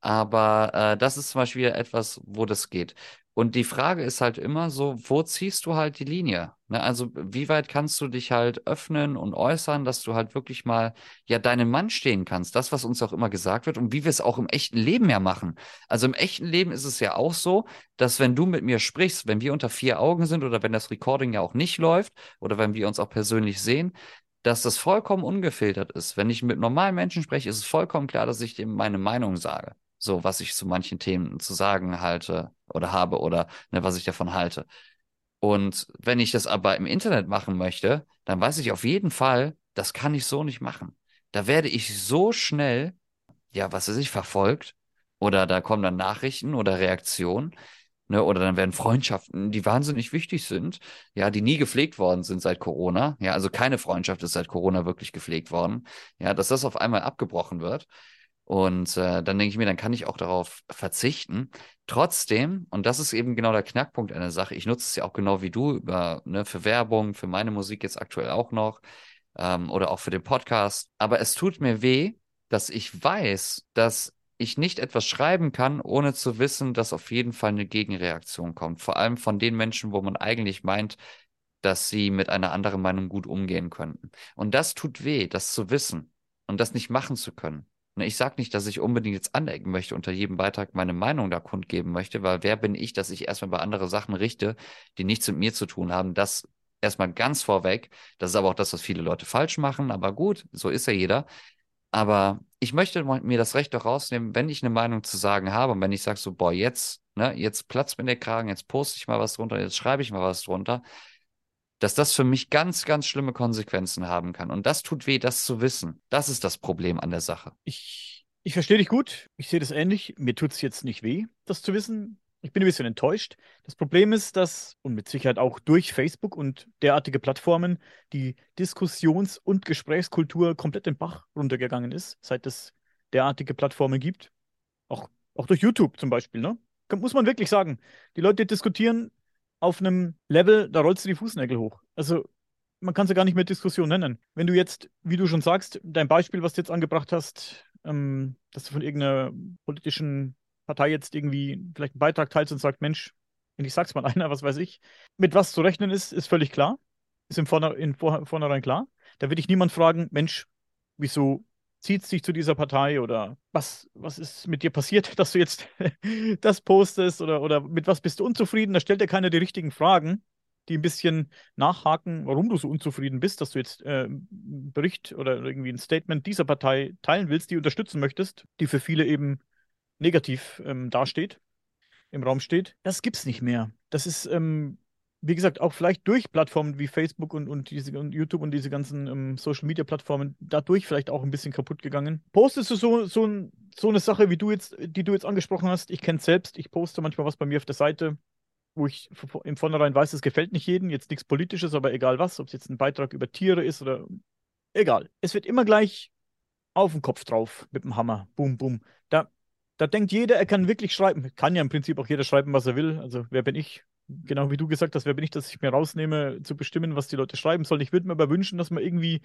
Aber äh, das ist zum Beispiel etwas, wo das geht. Und die Frage ist halt immer so, wo ziehst du halt die Linie? Ne? Also, wie weit kannst du dich halt öffnen und äußern, dass du halt wirklich mal ja deinem Mann stehen kannst? Das, was uns auch immer gesagt wird und wie wir es auch im echten Leben ja machen. Also im echten Leben ist es ja auch so, dass wenn du mit mir sprichst, wenn wir unter vier Augen sind oder wenn das Recording ja auch nicht läuft oder wenn wir uns auch persönlich sehen, dass das vollkommen ungefiltert ist. Wenn ich mit normalen Menschen spreche, ist es vollkommen klar, dass ich dem meine Meinung sage so was ich zu manchen Themen zu sagen halte oder habe oder ne, was ich davon halte. Und wenn ich das aber im Internet machen möchte, dann weiß ich auf jeden Fall, das kann ich so nicht machen. Da werde ich so schnell, ja, was weiß ich, verfolgt oder da kommen dann Nachrichten oder Reaktionen. Ne, oder dann werden Freundschaften, die wahnsinnig wichtig sind, ja, die nie gepflegt worden sind seit Corona. Ja, also keine Freundschaft ist seit Corona wirklich gepflegt worden. Ja, dass das auf einmal abgebrochen wird. Und äh, dann denke ich mir, dann kann ich auch darauf verzichten. Trotzdem, und das ist eben genau der Knackpunkt einer Sache, ich nutze es ja auch genau wie du über, ne, für Werbung, für meine Musik jetzt aktuell auch noch ähm, oder auch für den Podcast. Aber es tut mir weh, dass ich weiß, dass ich nicht etwas schreiben kann, ohne zu wissen, dass auf jeden Fall eine Gegenreaktion kommt. Vor allem von den Menschen, wo man eigentlich meint, dass sie mit einer anderen Meinung gut umgehen könnten. Und das tut weh, das zu wissen und das nicht machen zu können. Ne, ich sage nicht, dass ich unbedingt jetzt anecken möchte, unter jedem Beitrag meine Meinung da kundgeben möchte, weil wer bin ich, dass ich erstmal bei andere Sachen richte, die nichts mit mir zu tun haben. Das erstmal ganz vorweg. Das ist aber auch das, was viele Leute falsch machen. Aber gut, so ist ja jeder. Aber ich möchte mir das Recht doch rausnehmen, wenn ich eine Meinung zu sagen habe und wenn ich sage so, boah, jetzt, ne, jetzt platzt mir der Kragen, jetzt poste ich mal was drunter, jetzt schreibe ich mal was drunter, dass das für mich ganz, ganz schlimme Konsequenzen haben kann. Und das tut weh, das zu wissen. Das ist das Problem an der Sache. Ich, ich verstehe dich gut. Ich sehe das ähnlich. Mir tut es jetzt nicht weh, das zu wissen. Ich bin ein bisschen enttäuscht. Das Problem ist, dass, und mit Sicherheit auch durch Facebook und derartige Plattformen, die Diskussions- und Gesprächskultur komplett den Bach runtergegangen ist, seit es derartige Plattformen gibt. Auch, auch durch YouTube zum Beispiel, ne? Muss man wirklich sagen. Die Leute diskutieren auf einem Level, da rollst du die Fußnägel hoch. Also man kann es ja gar nicht mehr Diskussion nennen. Wenn du jetzt, wie du schon sagst, dein Beispiel, was du jetzt angebracht hast, ähm, dass du von irgendeiner politischen Partei jetzt irgendwie vielleicht einen Beitrag teilst und sagst, Mensch, ich sag's mal einer, was weiß ich, mit was zu rechnen ist, ist völlig klar. Ist im Vorne, in Vor vornherein klar. Da wird dich niemand fragen, Mensch, wieso zieht sich zu dieser Partei oder was, was ist mit dir passiert, dass du jetzt das postest oder, oder mit was bist du unzufrieden? Da stellt dir keiner die richtigen Fragen, die ein bisschen nachhaken, warum du so unzufrieden bist, dass du jetzt äh, einen Bericht oder irgendwie ein Statement dieser Partei teilen willst, die unterstützen möchtest, die für viele eben negativ ähm, dasteht, im Raum steht. Das gibt's nicht mehr. Das ist ähm, wie gesagt, auch vielleicht durch Plattformen wie Facebook und, und, diese, und YouTube und diese ganzen ähm, Social Media Plattformen dadurch vielleicht auch ein bisschen kaputt gegangen. Postest du so, so, so eine Sache, wie du jetzt, die du jetzt angesprochen hast? Ich kenne es selbst, ich poste manchmal was bei mir auf der Seite, wo ich im Vornherein weiß, es gefällt nicht jedem, jetzt nichts Politisches, aber egal was, ob es jetzt ein Beitrag über Tiere ist oder egal. Es wird immer gleich auf den Kopf drauf mit dem Hammer. Boom, boom. Da, da denkt jeder, er kann wirklich schreiben. Kann ja im Prinzip auch jeder schreiben, was er will. Also wer bin ich? Genau wie du gesagt hast, wer bin ich, dass ich mir rausnehme, zu bestimmen, was die Leute schreiben sollen. Ich würde mir aber wünschen, dass man irgendwie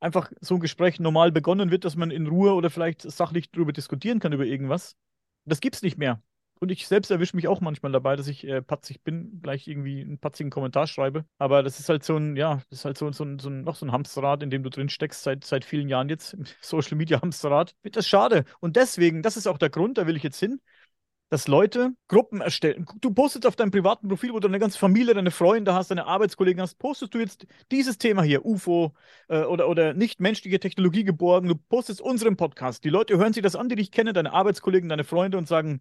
einfach so ein Gespräch normal begonnen wird, dass man in Ruhe oder vielleicht sachlich darüber diskutieren kann, über irgendwas. Das gibt es nicht mehr. Und ich selbst erwische mich auch manchmal dabei, dass ich äh, patzig bin, gleich irgendwie einen patzigen Kommentar schreibe. Aber das ist halt so ein, ja, das ist halt so, so, ein, so ein, noch so ein Hamsterrad, in dem du drin steckst seit, seit vielen Jahren jetzt, im Social Media Hamsterrad. Wird das schade. Und deswegen, das ist auch der Grund, da will ich jetzt hin, dass Leute Gruppen erstellen. Du postest auf deinem privaten Profil, wo du eine ganze Familie, deine Freunde hast, deine Arbeitskollegen hast, postest du jetzt dieses Thema hier, UFO äh, oder, oder nicht menschliche Technologie geborgen, du postest unseren Podcast. Die Leute hören sich das an, die dich kennen, deine Arbeitskollegen, deine Freunde und sagen,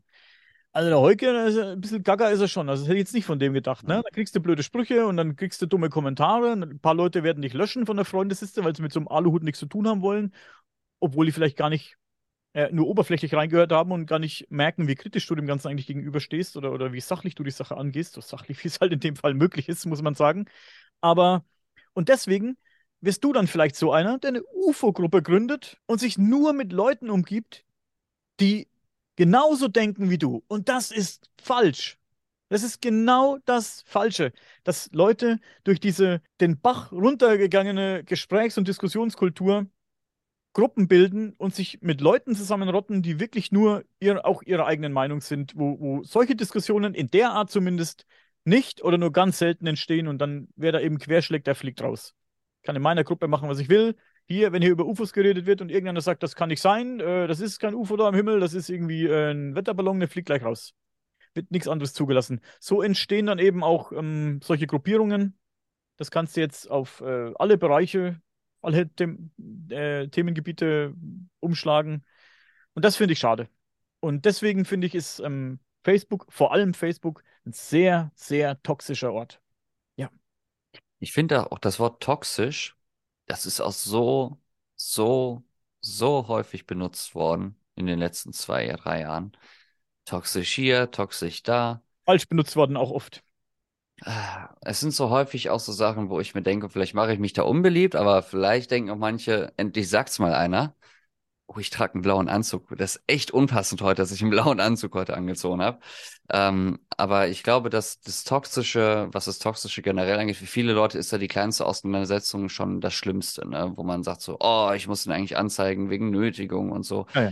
also der Heuke, ein bisschen gaga ist er schon. Also das hätte ich jetzt nicht von dem gedacht. Ne? Da kriegst du blöde Sprüche und dann kriegst du dumme Kommentare. Ein paar Leute werden dich löschen von der Freundesliste, weil sie mit so einem Aluhut nichts zu tun haben wollen, obwohl die vielleicht gar nicht äh, nur oberflächlich reingehört haben und gar nicht merken, wie kritisch du dem Ganzen eigentlich gegenüberstehst oder, oder wie sachlich du die Sache angehst. So sachlich, wie es halt in dem Fall möglich ist, muss man sagen. Aber, und deswegen wirst du dann vielleicht so einer, der eine UFO-Gruppe gründet und sich nur mit Leuten umgibt, die genauso denken wie du. Und das ist falsch. Das ist genau das Falsche, dass Leute durch diese den Bach runtergegangene Gesprächs- und Diskussionskultur Gruppen bilden und sich mit Leuten zusammenrotten, die wirklich nur ihr, auch ihrer eigenen Meinung sind, wo, wo solche Diskussionen in der Art zumindest nicht oder nur ganz selten entstehen und dann wer da eben querschlägt, der fliegt raus. Ich kann in meiner Gruppe machen, was ich will. Hier, wenn hier über UFOs geredet wird und irgendeiner sagt, das kann nicht sein, äh, das ist kein UFO da am Himmel, das ist irgendwie äh, ein Wetterballon, der fliegt gleich raus. Wird nichts anderes zugelassen. So entstehen dann eben auch ähm, solche Gruppierungen. Das kannst du jetzt auf äh, alle Bereiche alle Them äh, Themengebiete umschlagen. Und das finde ich schade. Und deswegen finde ich, ist ähm, Facebook, vor allem Facebook, ein sehr, sehr toxischer Ort. Ja. Ich finde auch das Wort toxisch, das ist auch so, so, so häufig benutzt worden in den letzten zwei, drei Jahren. Toxisch hier, toxisch da. Falsch benutzt worden auch oft. Es sind so häufig auch so Sachen, wo ich mir denke, vielleicht mache ich mich da unbeliebt, aber vielleicht denken auch manche, endlich sagt's mal einer. Oh, ich trage einen blauen Anzug. Das ist echt unpassend heute, dass ich einen blauen Anzug heute angezogen habe. Ähm, aber ich glaube, dass das Toxische, was das Toxische generell angeht, für viele Leute ist da die kleinste Auseinandersetzung schon das Schlimmste, ne? Wo man sagt so, oh, ich muss ihn eigentlich anzeigen wegen Nötigung und so. Ja, ja.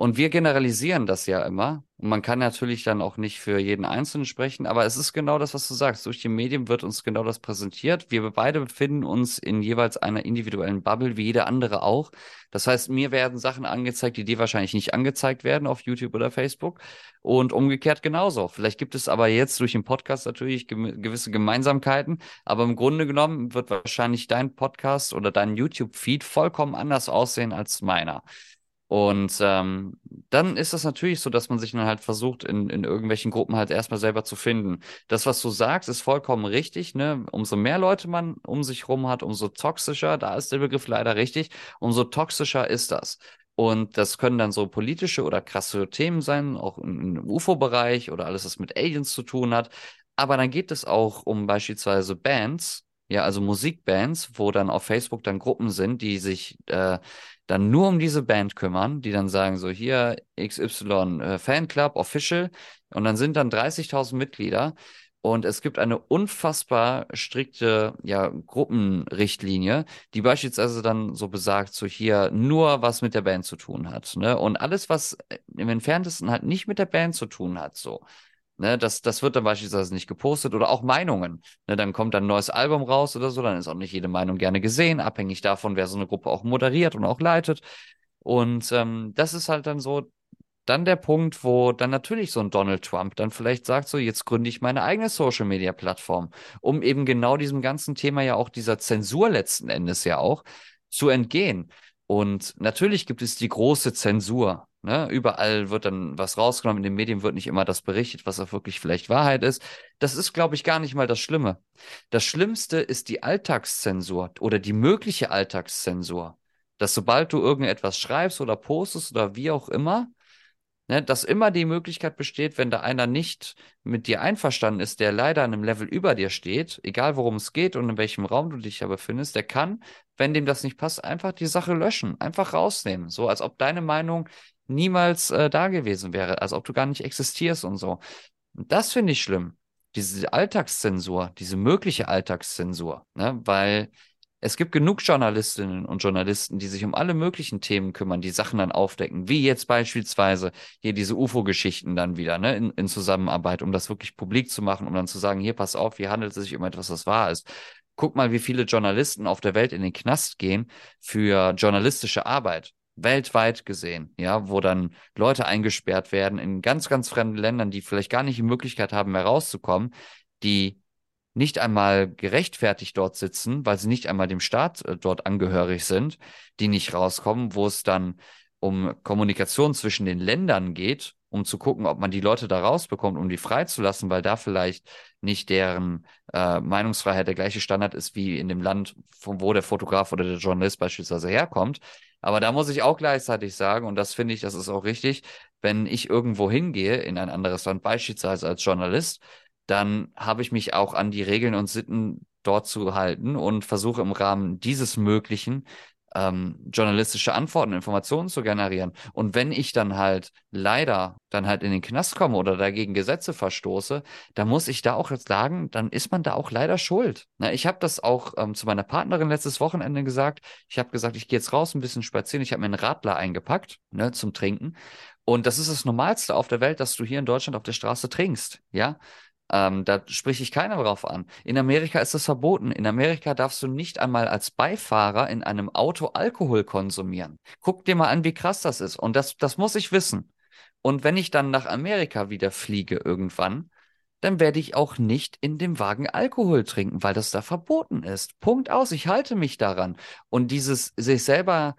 Und wir generalisieren das ja immer. Und man kann natürlich dann auch nicht für jeden Einzelnen sprechen, aber es ist genau das, was du sagst. Durch die Medien wird uns genau das präsentiert. Wir beide befinden uns in jeweils einer individuellen Bubble, wie jeder andere auch. Das heißt, mir werden Sachen angezeigt, die dir wahrscheinlich nicht angezeigt werden auf YouTube oder Facebook. Und umgekehrt genauso. Vielleicht gibt es aber jetzt durch den Podcast natürlich gewisse Gemeinsamkeiten, aber im Grunde genommen wird wahrscheinlich dein Podcast oder dein YouTube-Feed vollkommen anders aussehen als meiner. Und ähm, dann ist es natürlich so, dass man sich dann halt versucht, in, in irgendwelchen Gruppen halt erstmal selber zu finden. Das, was du sagst, ist vollkommen richtig. Ne? Umso mehr Leute man um sich rum hat, umso toxischer, da ist der Begriff leider richtig, umso toxischer ist das. Und das können dann so politische oder krasse Themen sein, auch im UFO-Bereich oder alles, was mit Aliens zu tun hat. Aber dann geht es auch um beispielsweise Bands, ja, also Musikbands, wo dann auf Facebook dann Gruppen sind, die sich äh, dann nur um diese Band kümmern, die dann sagen so hier XY äh, Fanclub Official und dann sind dann 30.000 Mitglieder und es gibt eine unfassbar strikte ja, Gruppenrichtlinie, die beispielsweise dann so besagt, so hier nur was mit der Band zu tun hat. Ne? Und alles, was im entferntesten halt nicht mit der Band zu tun hat, so. Ne, das, das wird dann beispielsweise nicht gepostet oder auch Meinungen. Ne, dann kommt dann ein neues Album raus oder so, dann ist auch nicht jede Meinung gerne gesehen, abhängig davon, wer so eine Gruppe auch moderiert und auch leitet. Und ähm, das ist halt dann so dann der Punkt, wo dann natürlich so ein Donald Trump dann vielleicht sagt, so jetzt gründe ich meine eigene Social-Media-Plattform, um eben genau diesem ganzen Thema ja auch dieser Zensur letzten Endes ja auch zu entgehen. Und natürlich gibt es die große Zensur. Ne? Überall wird dann was rausgenommen. In den Medien wird nicht immer das berichtet, was auch wirklich vielleicht Wahrheit ist. Das ist, glaube ich, gar nicht mal das Schlimme. Das Schlimmste ist die Alltagszensur oder die mögliche Alltagszensur. Dass sobald du irgendetwas schreibst oder postest oder wie auch immer, ne, dass immer die Möglichkeit besteht, wenn da einer nicht mit dir einverstanden ist, der leider an einem Level über dir steht, egal worum es geht und in welchem Raum du dich da befindest, der kann, wenn dem das nicht passt, einfach die Sache löschen, einfach rausnehmen, so als ob deine Meinung niemals äh, da gewesen wäre, als ob du gar nicht existierst und so. Das finde ich schlimm. Diese Alltagszensur, diese mögliche Alltagszensur, ne? weil es gibt genug Journalistinnen und Journalisten, die sich um alle möglichen Themen kümmern, die Sachen dann aufdecken, wie jetzt beispielsweise hier diese UFO-Geschichten dann wieder, ne, in, in Zusammenarbeit, um das wirklich publik zu machen, um dann zu sagen, hier, pass auf, hier handelt es sich um etwas, was wahr ist. Guck mal, wie viele Journalisten auf der Welt in den Knast gehen für journalistische Arbeit. Weltweit gesehen, ja, wo dann Leute eingesperrt werden in ganz, ganz fremden Ländern, die vielleicht gar nicht die Möglichkeit haben, mehr rauszukommen, die nicht einmal gerechtfertigt dort sitzen, weil sie nicht einmal dem Staat äh, dort angehörig sind, die nicht rauskommen, wo es dann um Kommunikation zwischen den Ländern geht, um zu gucken, ob man die Leute da rausbekommt, um die freizulassen, weil da vielleicht nicht deren äh, Meinungsfreiheit der gleiche Standard ist wie in dem Land, von wo der Fotograf oder der Journalist beispielsweise herkommt. Aber da muss ich auch gleichzeitig sagen, und das finde ich, das ist auch richtig, wenn ich irgendwo hingehe in ein anderes Land, beispielsweise als Journalist, dann habe ich mich auch an die Regeln und Sitten dort zu halten und versuche im Rahmen dieses Möglichen ähm, journalistische Antworten, Informationen zu generieren. Und wenn ich dann halt leider dann halt in den Knast komme oder dagegen Gesetze verstoße, dann muss ich da auch jetzt sagen, dann ist man da auch leider schuld. Na, ich habe das auch ähm, zu meiner Partnerin letztes Wochenende gesagt. Ich habe gesagt, ich gehe jetzt raus ein bisschen spazieren. Ich habe mir einen Radler eingepackt ne, zum Trinken. Und das ist das Normalste auf der Welt, dass du hier in Deutschland auf der Straße trinkst. Ja, ähm, da spreche ich keiner drauf an. In Amerika ist das verboten. In Amerika darfst du nicht einmal als Beifahrer in einem Auto Alkohol konsumieren. Guck dir mal an, wie krass das ist. Und das, das muss ich wissen. Und wenn ich dann nach Amerika wieder fliege irgendwann, dann werde ich auch nicht in dem Wagen Alkohol trinken, weil das da verboten ist. Punkt aus. Ich halte mich daran. Und dieses sich selber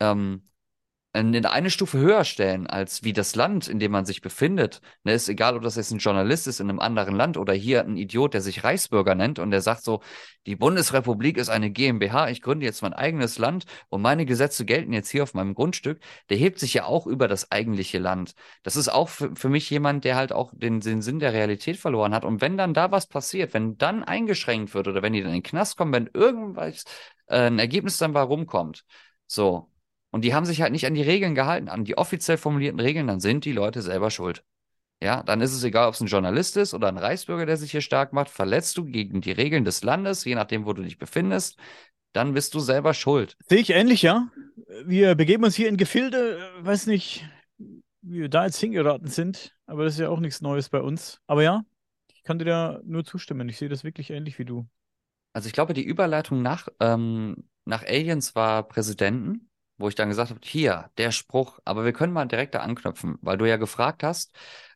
ähm, in eine Stufe höher stellen als wie das Land, in dem man sich befindet. Ne, ist egal, ob das jetzt ein Journalist ist in einem anderen Land oder hier ein Idiot, der sich Reichsbürger nennt und der sagt so, die Bundesrepublik ist eine GmbH, ich gründe jetzt mein eigenes Land und meine Gesetze gelten jetzt hier auf meinem Grundstück. Der hebt sich ja auch über das eigentliche Land. Das ist auch für, für mich jemand, der halt auch den, den Sinn der Realität verloren hat. Und wenn dann da was passiert, wenn dann eingeschränkt wird oder wenn die dann in den Knast kommen, wenn irgendwas äh, ein Ergebnis dann warum kommt, so, und die haben sich halt nicht an die Regeln gehalten, an die offiziell formulierten Regeln, dann sind die Leute selber schuld. Ja, dann ist es egal, ob es ein Journalist ist oder ein Reichsbürger, der sich hier stark macht. Verletzt du gegen die Regeln des Landes, je nachdem, wo du dich befindest, dann bist du selber schuld. Sehe ich ähnlich, ja. Wir begeben uns hier in Gefilde, äh, weiß nicht, wie wir da jetzt hingeraten sind, aber das ist ja auch nichts Neues bei uns. Aber ja, ich kann dir da nur zustimmen. Ich sehe das wirklich ähnlich wie du. Also ich glaube, die Überleitung nach, ähm, nach Aliens war Präsidenten wo ich dann gesagt habe, hier, der Spruch, aber wir können mal direkt da anknüpfen, weil du ja gefragt hast,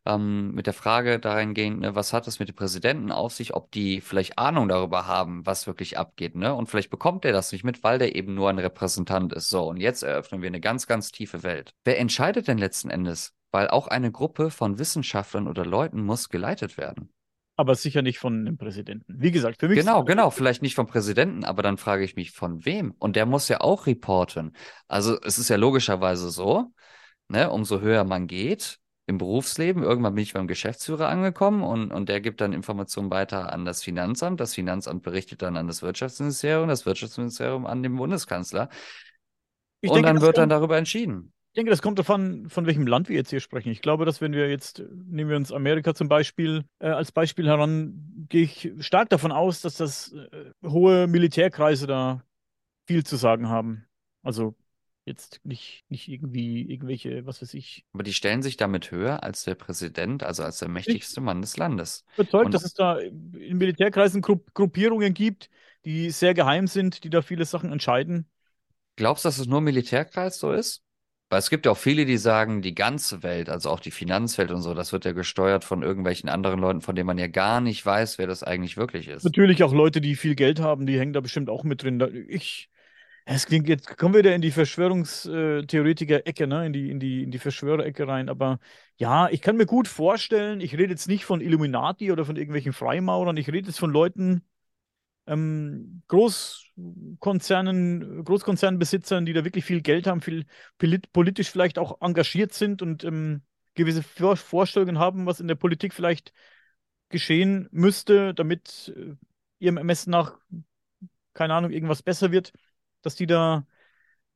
ähm, mit der Frage dahingehend, ne, was hat es mit dem Präsidenten auf sich, ob die vielleicht Ahnung darüber haben, was wirklich abgeht, ne? Und vielleicht bekommt er das nicht mit, weil der eben nur ein Repräsentant ist. So, und jetzt eröffnen wir eine ganz, ganz tiefe Welt. Wer entscheidet denn letzten Endes? Weil auch eine Gruppe von Wissenschaftlern oder Leuten muss geleitet werden aber sicher nicht von dem Präsidenten. Wie gesagt, für mich. Genau, genau, vielleicht nicht vom Präsidenten, aber dann frage ich mich, von wem? Und der muss ja auch reporten. Also es ist ja logischerweise so, ne, umso höher man geht im Berufsleben, irgendwann bin ich beim Geschäftsführer angekommen und, und der gibt dann Informationen weiter an das Finanzamt. Das Finanzamt berichtet dann an das Wirtschaftsministerium, das Wirtschaftsministerium an den Bundeskanzler. Ich und denke, dann wird dann darüber entschieden. Ich denke, das kommt davon, von welchem Land wir jetzt hier sprechen. Ich glaube, dass wenn wir jetzt, nehmen wir uns Amerika zum Beispiel äh, als Beispiel heran, gehe ich stark davon aus, dass das äh, hohe Militärkreise da viel zu sagen haben. Also jetzt nicht, nicht irgendwie irgendwelche, was weiß ich. Aber die stellen sich damit höher als der Präsident, also als der mächtigste ich Mann des Landes. Überzeugt, Und dass es da in Militärkreisen Gruppierungen gibt, die sehr geheim sind, die da viele Sachen entscheiden. Glaubst du, dass es nur Militärkreis so ist? Weil es gibt ja auch viele, die sagen, die ganze Welt, also auch die Finanzwelt und so, das wird ja gesteuert von irgendwelchen anderen Leuten, von denen man ja gar nicht weiß, wer das eigentlich wirklich ist. Natürlich auch Leute, die viel Geld haben, die hängen da bestimmt auch mit drin. Ich, es klingt jetzt, kommen wir wieder in die Verschwörungstheoretiker-Ecke, ne? in die, in die, in die Verschwörerecke rein. Aber ja, ich kann mir gut vorstellen, ich rede jetzt nicht von Illuminati oder von irgendwelchen Freimaurern, ich rede jetzt von Leuten, ähm, Großkonzernen, Großkonzernbesitzern, die da wirklich viel Geld haben, viel politisch vielleicht auch engagiert sind und ähm, gewisse Vorstellungen haben, was in der Politik vielleicht geschehen müsste, damit äh, ihrem Ermessen nach, keine Ahnung, irgendwas besser wird, dass die da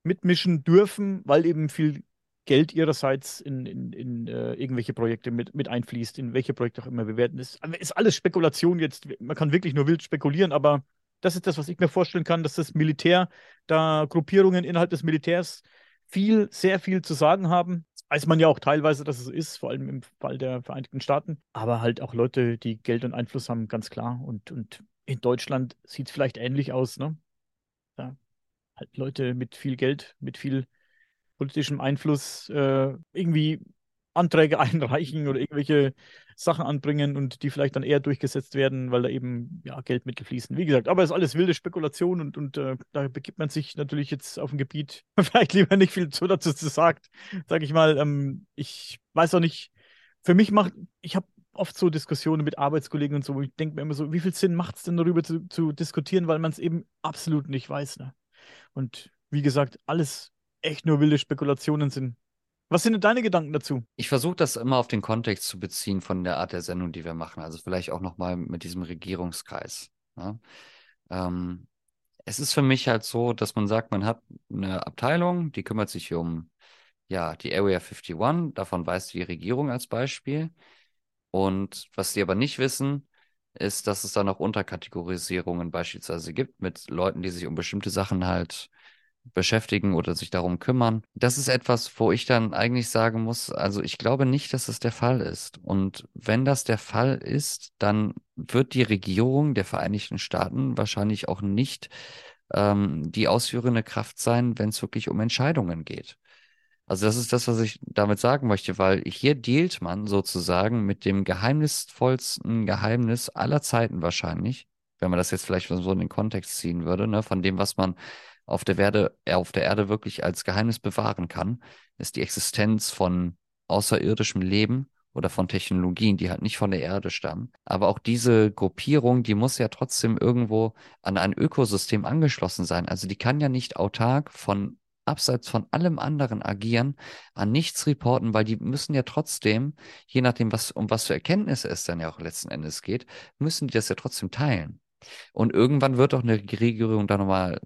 mitmischen dürfen, weil eben viel Geld ihrerseits in, in, in äh, irgendwelche Projekte mit, mit einfließt, in welche Projekte auch immer wir werden. Es ist alles Spekulation jetzt. Man kann wirklich nur wild spekulieren, aber das ist das, was ich mir vorstellen kann, dass das Militär, da Gruppierungen innerhalb des Militärs viel, sehr viel zu sagen haben. Weiß man ja auch teilweise, dass es so ist, vor allem im Fall der Vereinigten Staaten. Aber halt auch Leute, die Geld und Einfluss haben, ganz klar. Und, und in Deutschland sieht es vielleicht ähnlich aus, ne? Da halt Leute mit viel Geld, mit viel politischem Einfluss äh, irgendwie Anträge einreichen oder irgendwelche Sachen anbringen und die vielleicht dann eher durchgesetzt werden, weil da eben ja, Geldmittel fließen. Wie gesagt, aber es ist alles wilde Spekulation und, und äh, da begibt man sich natürlich jetzt auf ein Gebiet, vielleicht lieber nicht viel zu dazu sagt, sage ich mal. Ähm, ich weiß auch nicht, für mich macht, ich habe oft so Diskussionen mit Arbeitskollegen und so, wo ich denke mir immer so, wie viel Sinn macht es denn darüber zu, zu diskutieren, weil man es eben absolut nicht weiß. Ne? Und wie gesagt, alles echt nur wilde Spekulationen sind. Was sind denn deine Gedanken dazu? Ich versuche das immer auf den Kontext zu beziehen von der Art der Sendung, die wir machen. Also vielleicht auch nochmal mit diesem Regierungskreis. Ja? Ähm, es ist für mich halt so, dass man sagt, man hat eine Abteilung, die kümmert sich um ja, die Area 51, davon weiß die Regierung als Beispiel. Und was die aber nicht wissen, ist, dass es da noch Unterkategorisierungen beispielsweise gibt mit Leuten, die sich um bestimmte Sachen halt beschäftigen oder sich darum kümmern. Das ist etwas, wo ich dann eigentlich sagen muss, also ich glaube nicht, dass es der Fall ist. Und wenn das der Fall ist, dann wird die Regierung der Vereinigten Staaten wahrscheinlich auch nicht ähm, die ausführende Kraft sein, wenn es wirklich um Entscheidungen geht. Also das ist das, was ich damit sagen möchte, weil hier dealt man sozusagen mit dem geheimnisvollsten Geheimnis aller Zeiten wahrscheinlich, wenn man das jetzt vielleicht so in den Kontext ziehen würde, ne, von dem, was man auf der Erde, äh, auf der Erde wirklich als Geheimnis bewahren kann, ist die Existenz von außerirdischem Leben oder von Technologien, die halt nicht von der Erde stammen. Aber auch diese Gruppierung, die muss ja trotzdem irgendwo an ein Ökosystem angeschlossen sein. Also die kann ja nicht autark von abseits von allem anderen agieren, an nichts reporten, weil die müssen ja trotzdem, je nachdem, was, um was für Erkenntnisse es dann ja auch letzten Endes geht, müssen die das ja trotzdem teilen. Und irgendwann wird auch eine Regierung da nochmal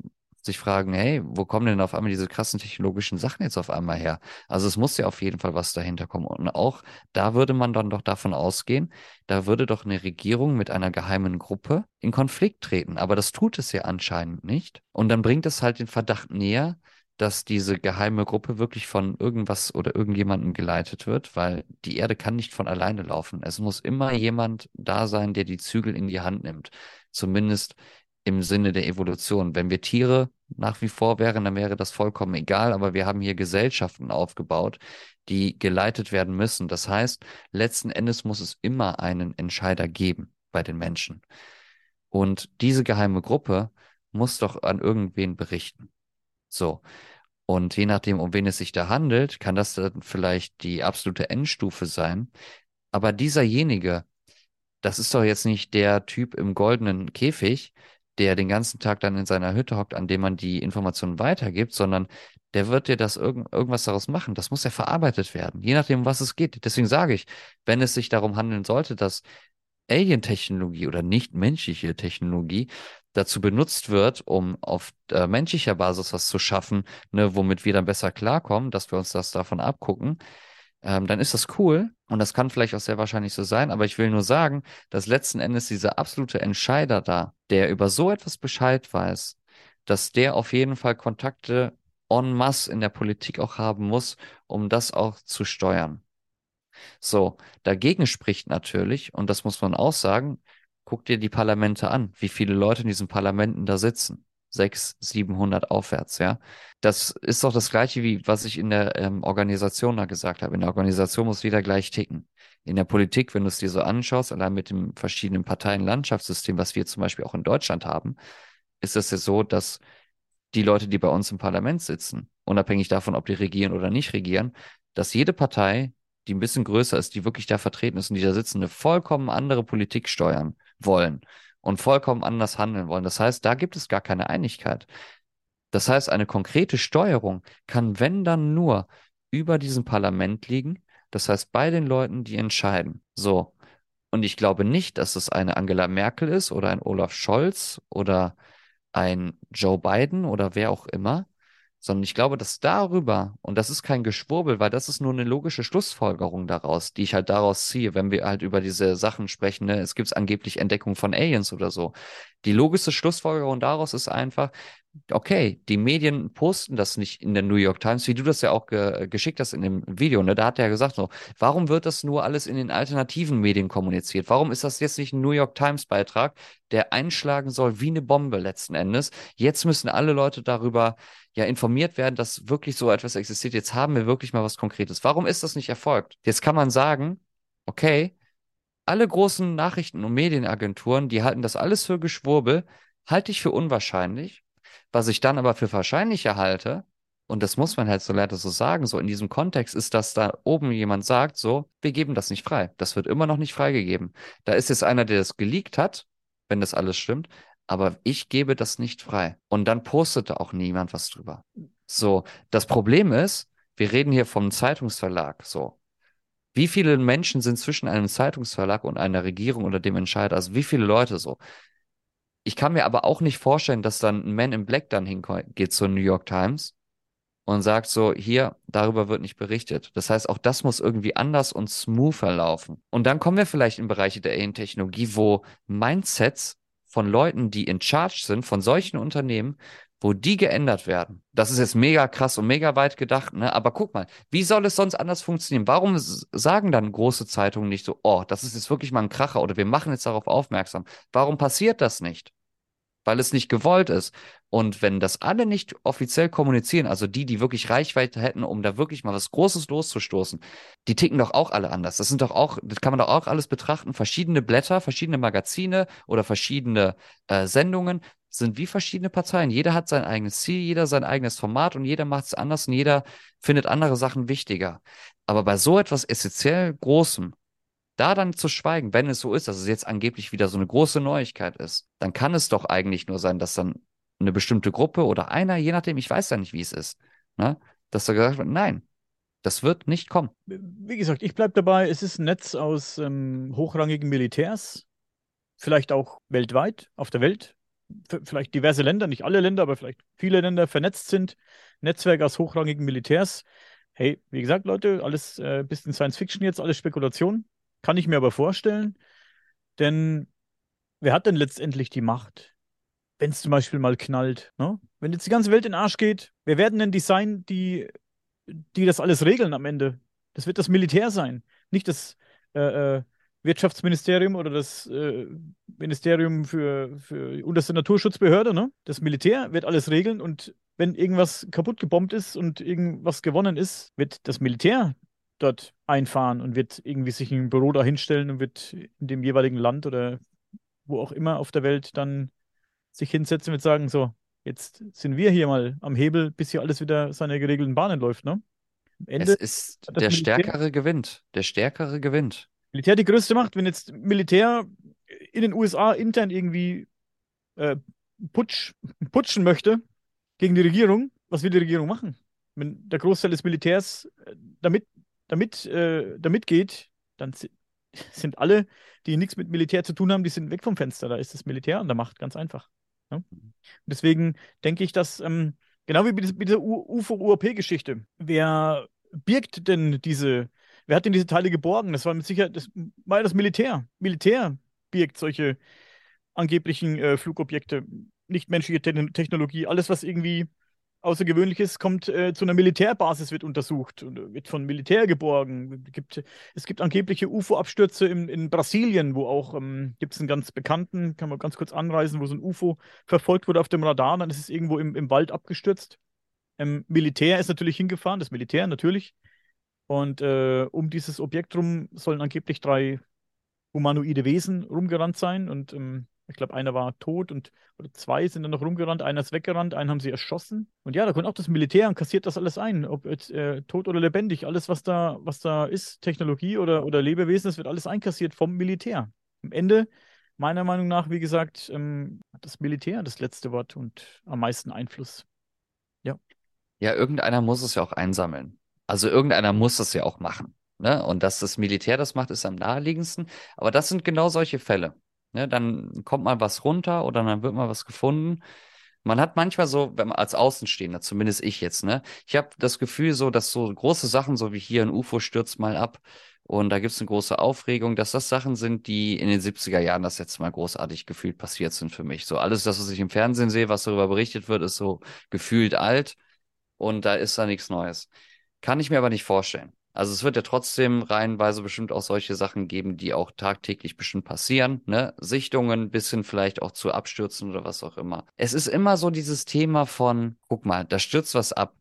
sich fragen, hey, wo kommen denn auf einmal diese krassen technologischen Sachen jetzt auf einmal her? Also es muss ja auf jeden Fall was dahinter kommen. Und auch da würde man dann doch davon ausgehen, da würde doch eine Regierung mit einer geheimen Gruppe in Konflikt treten. Aber das tut es ja anscheinend nicht. Und dann bringt es halt den Verdacht näher, dass diese geheime Gruppe wirklich von irgendwas oder irgendjemandem geleitet wird, weil die Erde kann nicht von alleine laufen. Es muss immer jemand da sein, der die Zügel in die Hand nimmt. Zumindest im Sinne der Evolution. Wenn wir Tiere nach wie vor wären, dann wäre das vollkommen egal, aber wir haben hier Gesellschaften aufgebaut, die geleitet werden müssen. Das heißt, letzten Endes muss es immer einen Entscheider geben bei den Menschen. Und diese geheime Gruppe muss doch an irgendwen berichten. So. Und je nachdem, um wen es sich da handelt, kann das dann vielleicht die absolute Endstufe sein. Aber dieserjenige, das ist doch jetzt nicht der Typ im goldenen Käfig, der den ganzen Tag dann in seiner Hütte hockt, an dem man die Informationen weitergibt, sondern der wird dir das irg irgendwas daraus machen. Das muss ja verarbeitet werden, je nachdem, was es geht. Deswegen sage ich, wenn es sich darum handeln sollte, dass Alien-Technologie oder nicht menschliche Technologie dazu benutzt wird, um auf äh, menschlicher Basis was zu schaffen, ne, womit wir dann besser klarkommen, dass wir uns das davon abgucken, ähm, dann ist das cool und das kann vielleicht auch sehr wahrscheinlich so sein, aber ich will nur sagen, dass letzten Endes dieser absolute Entscheider da, der über so etwas Bescheid weiß, dass der auf jeden Fall Kontakte en masse in der Politik auch haben muss, um das auch zu steuern. So, dagegen spricht natürlich, und das muss man auch sagen, guck dir die Parlamente an, wie viele Leute in diesen Parlamenten da sitzen. Sechs, 700 aufwärts, ja. Das ist doch das Gleiche, wie was ich in der ähm, Organisation da gesagt habe. In der Organisation muss jeder gleich ticken. In der Politik, wenn du es dir so anschaust, allein mit dem verschiedenen Parteien-Landschaftssystem, was wir zum Beispiel auch in Deutschland haben, ist es ja so, dass die Leute, die bei uns im Parlament sitzen, unabhängig davon, ob die regieren oder nicht regieren, dass jede Partei die ein bisschen größer ist, die wirklich da vertreten ist und die da sitzen, eine vollkommen andere Politik steuern wollen und vollkommen anders handeln wollen. Das heißt, da gibt es gar keine Einigkeit. Das heißt, eine konkrete Steuerung kann, wenn dann nur, über diesem Parlament liegen. Das heißt, bei den Leuten, die entscheiden. So. Und ich glaube nicht, dass es eine Angela Merkel ist oder ein Olaf Scholz oder ein Joe Biden oder wer auch immer, sondern ich glaube, dass darüber, und das ist kein Geschwurbel, weil das ist nur eine logische Schlussfolgerung daraus, die ich halt daraus ziehe, wenn wir halt über diese Sachen sprechen, ne? es gibt angeblich Entdeckung von Aliens oder so. Die logische Schlussfolgerung daraus ist einfach, okay, die Medien posten das nicht in der New York Times, wie du das ja auch ge geschickt hast in dem Video, ne? Da hat er ja gesagt so, warum wird das nur alles in den alternativen Medien kommuniziert? Warum ist das jetzt nicht ein New York Times Beitrag, der einschlagen soll wie eine Bombe letzten Endes? Jetzt müssen alle Leute darüber ja informiert werden, dass wirklich so etwas existiert. Jetzt haben wir wirklich mal was Konkretes. Warum ist das nicht erfolgt? Jetzt kann man sagen, okay, alle großen Nachrichten- und Medienagenturen, die halten das alles für Geschwurbel, halte ich für unwahrscheinlich. Was ich dann aber für wahrscheinlicher halte, und das muss man halt so leider so sagen, so in diesem Kontext ist, dass da oben jemand sagt, so, wir geben das nicht frei. Das wird immer noch nicht freigegeben. Da ist jetzt einer, der das geleakt hat, wenn das alles stimmt, aber ich gebe das nicht frei. Und dann postete auch niemand was drüber. So, das Problem ist, wir reden hier vom Zeitungsverlag, so. Wie viele Menschen sind zwischen einem Zeitungsverlag und einer Regierung oder dem Entscheider? Also wie viele Leute so? Ich kann mir aber auch nicht vorstellen, dass dann ein Man in Black dann hingeht zur New York Times und sagt so, hier, darüber wird nicht berichtet. Das heißt, auch das muss irgendwie anders und smoother laufen. Und dann kommen wir vielleicht in Bereiche der AI-Technologie, wo Mindsets von Leuten, die in Charge sind, von solchen Unternehmen, wo die geändert werden. Das ist jetzt mega krass und mega weit gedacht, ne? Aber guck mal, wie soll es sonst anders funktionieren? Warum sagen dann große Zeitungen nicht so, oh, das ist jetzt wirklich mal ein Kracher oder wir machen jetzt darauf aufmerksam? Warum passiert das nicht? Weil es nicht gewollt ist. Und wenn das alle nicht offiziell kommunizieren, also die, die wirklich Reichweite hätten, um da wirklich mal was Großes loszustoßen, die ticken doch auch alle anders. Das sind doch auch, das kann man doch auch alles betrachten. Verschiedene Blätter, verschiedene Magazine oder verschiedene äh, Sendungen sind wie verschiedene Parteien. Jeder hat sein eigenes Ziel, jeder sein eigenes Format und jeder macht es anders und jeder findet andere Sachen wichtiger. Aber bei so etwas essentiell Großem, da dann zu schweigen, wenn es so ist, dass es jetzt angeblich wieder so eine große Neuigkeit ist, dann kann es doch eigentlich nur sein, dass dann eine bestimmte Gruppe oder einer, je nachdem, ich weiß ja nicht, wie es ist, ne, dass da gesagt wird, nein, das wird nicht kommen. Wie gesagt, ich bleibe dabei, es ist ein Netz aus ähm, hochrangigen Militärs, vielleicht auch weltweit, auf der Welt, vielleicht diverse Länder, nicht alle Länder, aber vielleicht viele Länder vernetzt sind, Netzwerk aus hochrangigen Militärs. Hey, wie gesagt, Leute, alles äh, bisschen Science Fiction jetzt, alles Spekulation. Kann ich mir aber vorstellen, denn wer hat denn letztendlich die Macht, wenn es zum Beispiel mal knallt? Ne? Wenn jetzt die ganze Welt in den Arsch geht, wer werden denn die sein, die, die das alles regeln am Ende? Das wird das Militär sein, nicht das äh, äh, Wirtschaftsministerium oder das äh, Ministerium für, für unterste Naturschutzbehörde. Ne? Das Militär wird alles regeln und wenn irgendwas kaputt gebombt ist und irgendwas gewonnen ist, wird das Militär dort einfahren und wird irgendwie sich ein Büro da hinstellen und wird in dem jeweiligen Land oder wo auch immer auf der Welt dann sich hinsetzen und wird sagen, so, jetzt sind wir hier mal am Hebel, bis hier alles wieder seine geregelten Bahnen läuft, ne? Am Ende es ist der Militär, Stärkere gewinnt. Der Stärkere gewinnt. Militär die größte Macht. Wenn jetzt Militär in den USA intern irgendwie äh, putsch, putschen möchte gegen die Regierung, was will die Regierung machen? Wenn der Großteil des Militärs äh, damit damit, äh, damit geht, dann sind alle, die nichts mit Militär zu tun haben, die sind weg vom Fenster. Da ist das Militär an der Macht, ganz einfach. Ja? Deswegen denke ich, dass, ähm, genau wie bei dieser UFO-UAP-Geschichte, wer birgt denn diese, wer hat denn diese Teile geborgen? Das war mit Sicherheit, das war ja das Militär. Militär birgt solche angeblichen äh, Flugobjekte, nichtmenschliche Te Technologie, alles, was irgendwie Außergewöhnliches kommt äh, zu einer Militärbasis, wird untersucht und wird von Militär geborgen. Gibt, es gibt angebliche UFO-Abstürze in, in, Brasilien, wo auch ähm, gibt es einen ganz bekannten, kann man ganz kurz anreisen, wo so ein UFO verfolgt wurde auf dem Radar, dann ist es irgendwo im, im Wald abgestürzt. Ähm, Militär ist natürlich hingefahren, das Militär natürlich. Und äh, um dieses Objekt rum sollen angeblich drei humanoide Wesen rumgerannt sein und ähm, ich glaube, einer war tot und oder zwei sind dann noch rumgerannt, einer ist weggerannt, einen haben sie erschossen. Und ja, da kommt auch das Militär und kassiert das alles ein. Ob jetzt äh, tot oder lebendig, alles, was da, was da ist, Technologie oder, oder Lebewesen, das wird alles einkassiert vom Militär. Am Ende, meiner Meinung nach, wie gesagt, ähm, hat das Militär das letzte Wort und am meisten Einfluss. Ja. Ja, irgendeiner muss es ja auch einsammeln. Also irgendeiner muss es ja auch machen. Ne? Und dass das Militär das macht, ist am naheliegendsten. Aber das sind genau solche Fälle. Ne, dann kommt mal was runter oder dann wird mal was gefunden. Man hat manchmal so, wenn man als Außenstehender, zumindest ich jetzt, ne, ich habe das Gefühl so, dass so große Sachen, so wie hier ein UFO stürzt mal ab und da gibt es eine große Aufregung, dass das Sachen sind, die in den 70er Jahren das jetzt mal großartig gefühlt passiert sind für mich. So alles, das, was ich im Fernsehen sehe, was darüber berichtet wird, ist so gefühlt alt und da ist da nichts Neues. Kann ich mir aber nicht vorstellen. Also es wird ja trotzdem reihenweise bestimmt auch solche Sachen geben, die auch tagtäglich bestimmt passieren, ne? Sichtungen bis hin vielleicht auch zu Abstürzen oder was auch immer. Es ist immer so dieses Thema von, guck mal, da stürzt was ab,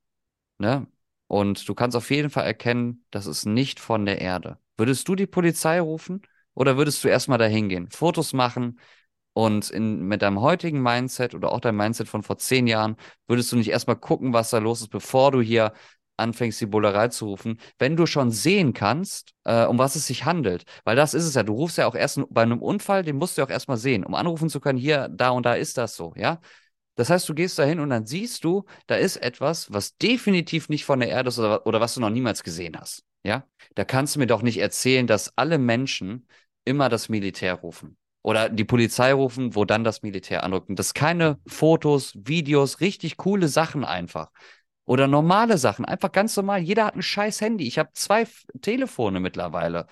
ne? Und du kannst auf jeden Fall erkennen, das ist nicht von der Erde. Würdest du die Polizei rufen oder würdest du erstmal dahin gehen, Fotos machen und in, mit deinem heutigen Mindset oder auch deinem Mindset von vor zehn Jahren, würdest du nicht erstmal gucken, was da los ist, bevor du hier anfängst, die Bullerei zu rufen, wenn du schon sehen kannst, äh, um was es sich handelt. Weil das ist es ja. Du rufst ja auch erst bei einem Unfall, den musst du ja auch erstmal sehen, um anrufen zu können, hier, da und da ist das so, ja. Das heißt, du gehst da hin und dann siehst du, da ist etwas, was definitiv nicht von der Erde ist oder, oder was du noch niemals gesehen hast. Ja? Da kannst du mir doch nicht erzählen, dass alle Menschen immer das Militär rufen. Oder die Polizei rufen, wo dann das Militär anrückt. Und das keine Fotos, Videos, richtig coole Sachen einfach. Oder normale Sachen, einfach ganz normal. Jeder hat ein scheiß Handy. Ich habe zwei Telefone mittlerweile.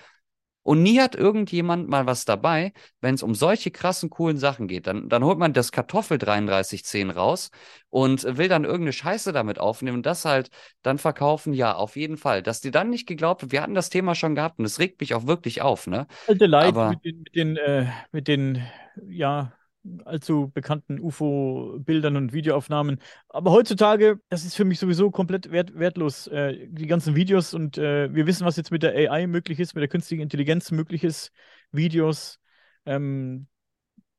Und nie hat irgendjemand mal was dabei, wenn es um solche krassen, coolen Sachen geht. Dann, dann holt man das Kartoffel 3310 raus und will dann irgendeine Scheiße damit aufnehmen und das halt dann verkaufen. Ja, auf jeden Fall. Dass die dann nicht geglaubt wird, wir hatten das Thema schon gehabt und das regt mich auch wirklich auf, ne? Alte Leid Aber, mit den, mit den, äh, mit den, ja, allzu bekannten UFO-Bildern und Videoaufnahmen. Aber heutzutage, das ist für mich sowieso komplett wert, wertlos. Äh, die ganzen Videos und äh, wir wissen, was jetzt mit der AI möglich ist, mit der künstlichen Intelligenz möglich ist. Videos, ähm,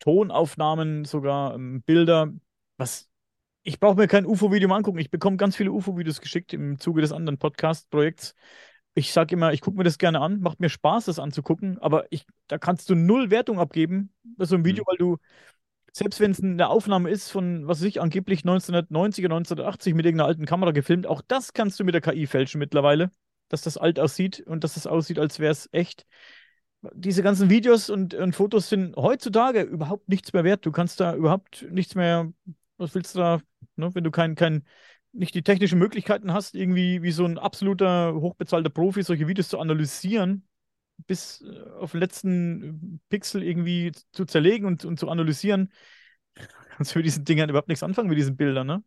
Tonaufnahmen, sogar ähm, Bilder. Was ich brauche mir kein UFO-Video mal angucken. Ich bekomme ganz viele UFO-Videos geschickt im Zuge des anderen Podcast-Projekts. Ich sage immer, ich gucke mir das gerne an, macht mir Spaß, das anzugucken, aber ich, da kannst du null Wertung abgeben bei so einem Video, mhm. weil du selbst wenn es eine Aufnahme ist von, was weiß ich, angeblich 1990 oder 1980 mit irgendeiner alten Kamera gefilmt, auch das kannst du mit der KI fälschen mittlerweile, dass das alt aussieht und dass es das aussieht, als wäre es echt. Diese ganzen Videos und, und, Fotos sind heutzutage überhaupt nichts mehr wert. Du kannst da überhaupt nichts mehr, was willst du da, ne, wenn du kein, kein, nicht die technischen Möglichkeiten hast, irgendwie wie so ein absoluter hochbezahlter Profi solche Videos zu analysieren, bis äh, auf den letzten Pixel irgendwie zu zerlegen und, und zu analysieren, kannst du mit diesen Dingern überhaupt nichts anfangen, mit diesen Bildern, ne?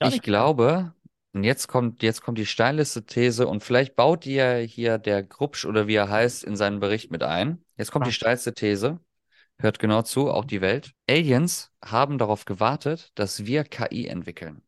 Gar ich glaube, und jetzt kommt, jetzt kommt die steilste These und vielleicht baut ihr hier der Grubsch oder wie er heißt in seinen Bericht mit ein. Jetzt kommt die steilste These. Hört genau zu, auch die Welt. Aliens haben darauf gewartet, dass wir KI entwickeln.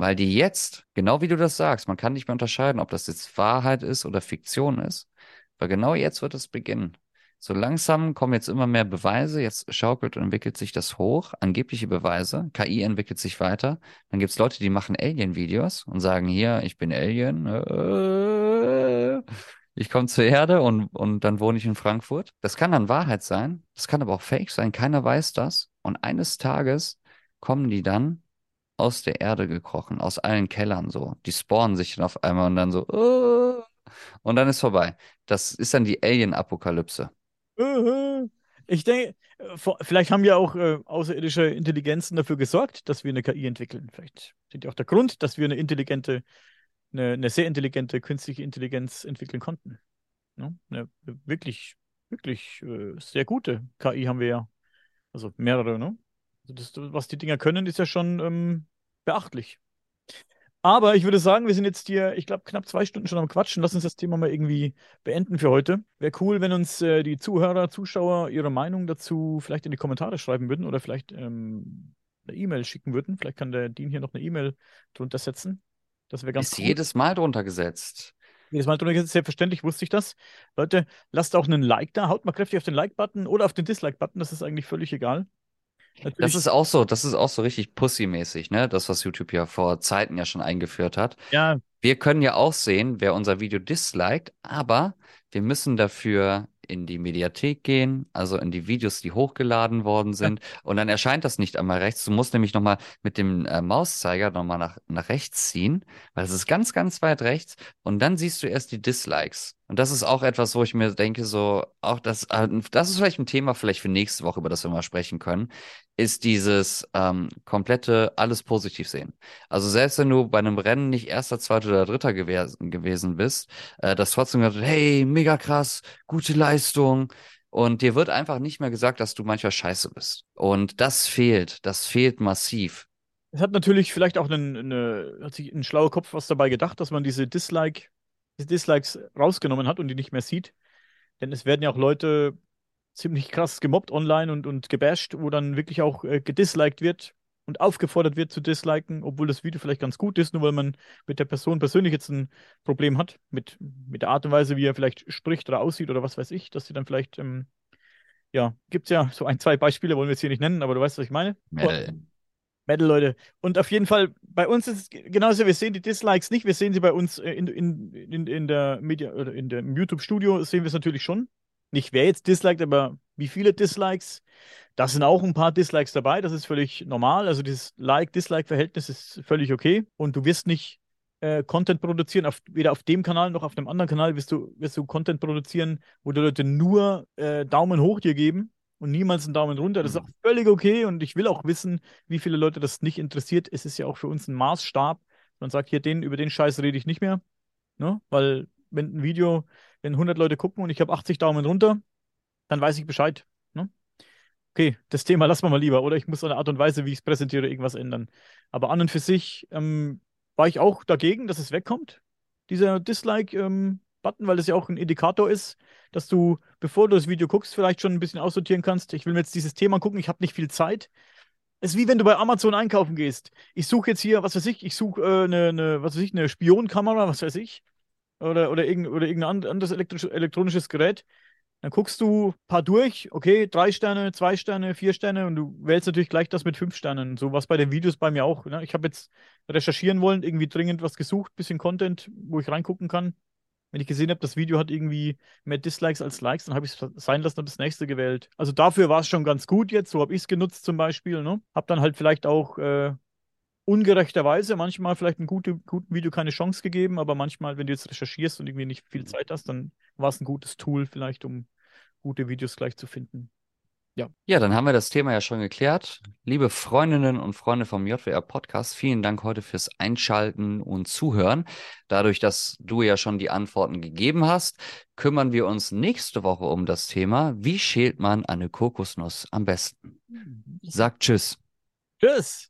Weil die jetzt, genau wie du das sagst, man kann nicht mehr unterscheiden, ob das jetzt Wahrheit ist oder Fiktion ist. Weil genau jetzt wird es beginnen. So langsam kommen jetzt immer mehr Beweise, jetzt schaukelt und entwickelt sich das hoch, angebliche Beweise, KI entwickelt sich weiter. Dann gibt es Leute, die machen Alien-Videos und sagen, hier, ich bin Alien, äh, ich komme zur Erde und, und dann wohne ich in Frankfurt. Das kann dann Wahrheit sein, das kann aber auch Fake sein, keiner weiß das. Und eines Tages kommen die dann aus der Erde gekrochen, aus allen Kellern so. Die spawnen sich dann auf einmal und dann so, äh, und dann ist vorbei. Das ist dann die Alien-Apokalypse. Ich denke, vielleicht haben ja auch äh, außerirdische Intelligenzen dafür gesorgt, dass wir eine KI entwickeln. Vielleicht sind ja auch der Grund, dass wir eine intelligente, eine, eine sehr intelligente künstliche Intelligenz entwickeln konnten. Ja? Eine wirklich, wirklich äh, sehr gute KI haben wir ja. Also mehrere, ne? Also das, was die Dinger können, ist ja schon ähm, beachtlich. Aber ich würde sagen, wir sind jetzt hier, ich glaube, knapp zwei Stunden schon am Quatschen. Lass uns das Thema mal irgendwie beenden für heute. Wäre cool, wenn uns äh, die Zuhörer, Zuschauer ihre Meinung dazu vielleicht in die Kommentare schreiben würden oder vielleicht ähm, eine E-Mail schicken würden. Vielleicht kann der Dean hier noch eine E-Mail drunter setzen. Das wäre ganz Ist cool. jedes Mal drunter gesetzt. Jedes Mal drunter gesetzt, selbstverständlich wusste ich das. Leute, lasst auch einen Like da, haut mal kräftig auf den Like-Button oder auf den Dislike-Button, das ist eigentlich völlig egal. Natürlich. Das ist auch so, das ist auch so richtig Pussy-mäßig, ne? Das, was YouTube ja vor Zeiten ja schon eingeführt hat. Ja. Wir können ja auch sehen, wer unser Video disliked, aber wir müssen dafür in die Mediathek gehen, also in die Videos, die hochgeladen worden sind. Und dann erscheint das nicht einmal rechts. Du musst nämlich nochmal mit dem äh, Mauszeiger nochmal nach, nach rechts ziehen, weil es ist ganz, ganz weit rechts. Und dann siehst du erst die Dislikes. Und das ist auch etwas, wo ich mir denke, so, auch das, äh, das ist vielleicht ein Thema vielleicht für nächste Woche, über das wir mal sprechen können ist dieses ähm, komplette alles positiv sehen. Also selbst wenn du bei einem Rennen nicht erster, zweiter oder dritter gewesen, gewesen bist, äh, das trotzdem gesagt, hey, mega krass, gute Leistung. Und dir wird einfach nicht mehr gesagt, dass du manchmal scheiße bist. Und das fehlt, das fehlt massiv. Es hat natürlich vielleicht auch einen, eine, hat sich ein schlauer Kopf was dabei gedacht, dass man diese Dislike, Dislikes rausgenommen hat und die nicht mehr sieht. Denn es werden ja auch Leute ziemlich krass gemobbt online und, und gebasht, wo dann wirklich auch äh, gedisliked wird und aufgefordert wird zu disliken, obwohl das Video vielleicht ganz gut ist, nur weil man mit der Person persönlich jetzt ein Problem hat, mit, mit der Art und Weise, wie er vielleicht spricht oder aussieht oder was weiß ich, dass sie dann vielleicht, ähm, ja, gibt es ja so ein, zwei Beispiele, wollen wir jetzt hier nicht nennen, aber du weißt, was ich meine. Metal. Metal, Leute. Und auf jeden Fall, bei uns ist es genauso, wir sehen die Dislikes nicht, wir sehen sie bei uns äh, in, in, in, in der Media oder in dem YouTube-Studio, sehen wir es natürlich schon nicht wer jetzt disliked, aber wie viele Dislikes. Da sind auch ein paar Dislikes dabei, das ist völlig normal. Also dieses Like-Dislike-Verhältnis ist völlig okay. Und du wirst nicht äh, Content produzieren, auf, weder auf dem Kanal noch auf einem anderen Kanal wirst du, wirst du Content produzieren, wo die Leute nur äh, Daumen hoch dir geben und niemals einen Daumen runter. Das ist mhm. auch völlig okay und ich will auch wissen, wie viele Leute das nicht interessiert. Es ist ja auch für uns ein Maßstab. Man sagt hier, den, über den Scheiß rede ich nicht mehr. Ne? Weil, wenn ein Video, wenn 100 Leute gucken und ich habe 80 Daumen runter, dann weiß ich Bescheid. Ne? Okay, das Thema lassen wir mal lieber. Oder ich muss an der Art und Weise, wie ich es präsentiere, irgendwas ändern. Aber an und für sich ähm, war ich auch dagegen, dass es wegkommt, dieser Dislike-Button, ähm, weil das ja auch ein Indikator ist, dass du, bevor du das Video guckst, vielleicht schon ein bisschen aussortieren kannst. Ich will mir jetzt dieses Thema gucken, ich habe nicht viel Zeit. Es ist wie wenn du bei Amazon einkaufen gehst. Ich suche jetzt hier, was weiß ich, ich suche äh, eine, eine, was weiß ich, eine Spionkamera, was weiß ich, oder, oder, irgend, oder irgendein anderes elektronisches Gerät. Dann guckst du ein paar durch, okay, drei Sterne, zwei Sterne, vier Sterne und du wählst natürlich gleich das mit fünf Sternen. So was bei den Videos bei mir auch. Ne? Ich habe jetzt recherchieren wollen, irgendwie dringend was gesucht, bisschen Content, wo ich reingucken kann. Wenn ich gesehen habe, das Video hat irgendwie mehr Dislikes als Likes, dann habe ich es sein lassen und das nächste gewählt. Also dafür war es schon ganz gut jetzt. So habe ich es genutzt zum Beispiel. Ne? Habe dann halt vielleicht auch äh, ungerechterweise manchmal vielleicht ein gute, guten Video keine Chance gegeben, aber manchmal, wenn du jetzt recherchierst und irgendwie nicht viel Zeit hast, dann war es ein gutes Tool vielleicht, um gute Videos gleich zu finden. Ja. Ja, dann haben wir das Thema ja schon geklärt. Liebe Freundinnen und Freunde vom JWR Podcast, vielen Dank heute fürs Einschalten und Zuhören. Dadurch, dass du ja schon die Antworten gegeben hast, kümmern wir uns nächste Woche um das Thema, wie schält man eine Kokosnuss am besten? Mhm. Sag Tschüss. Tschüss.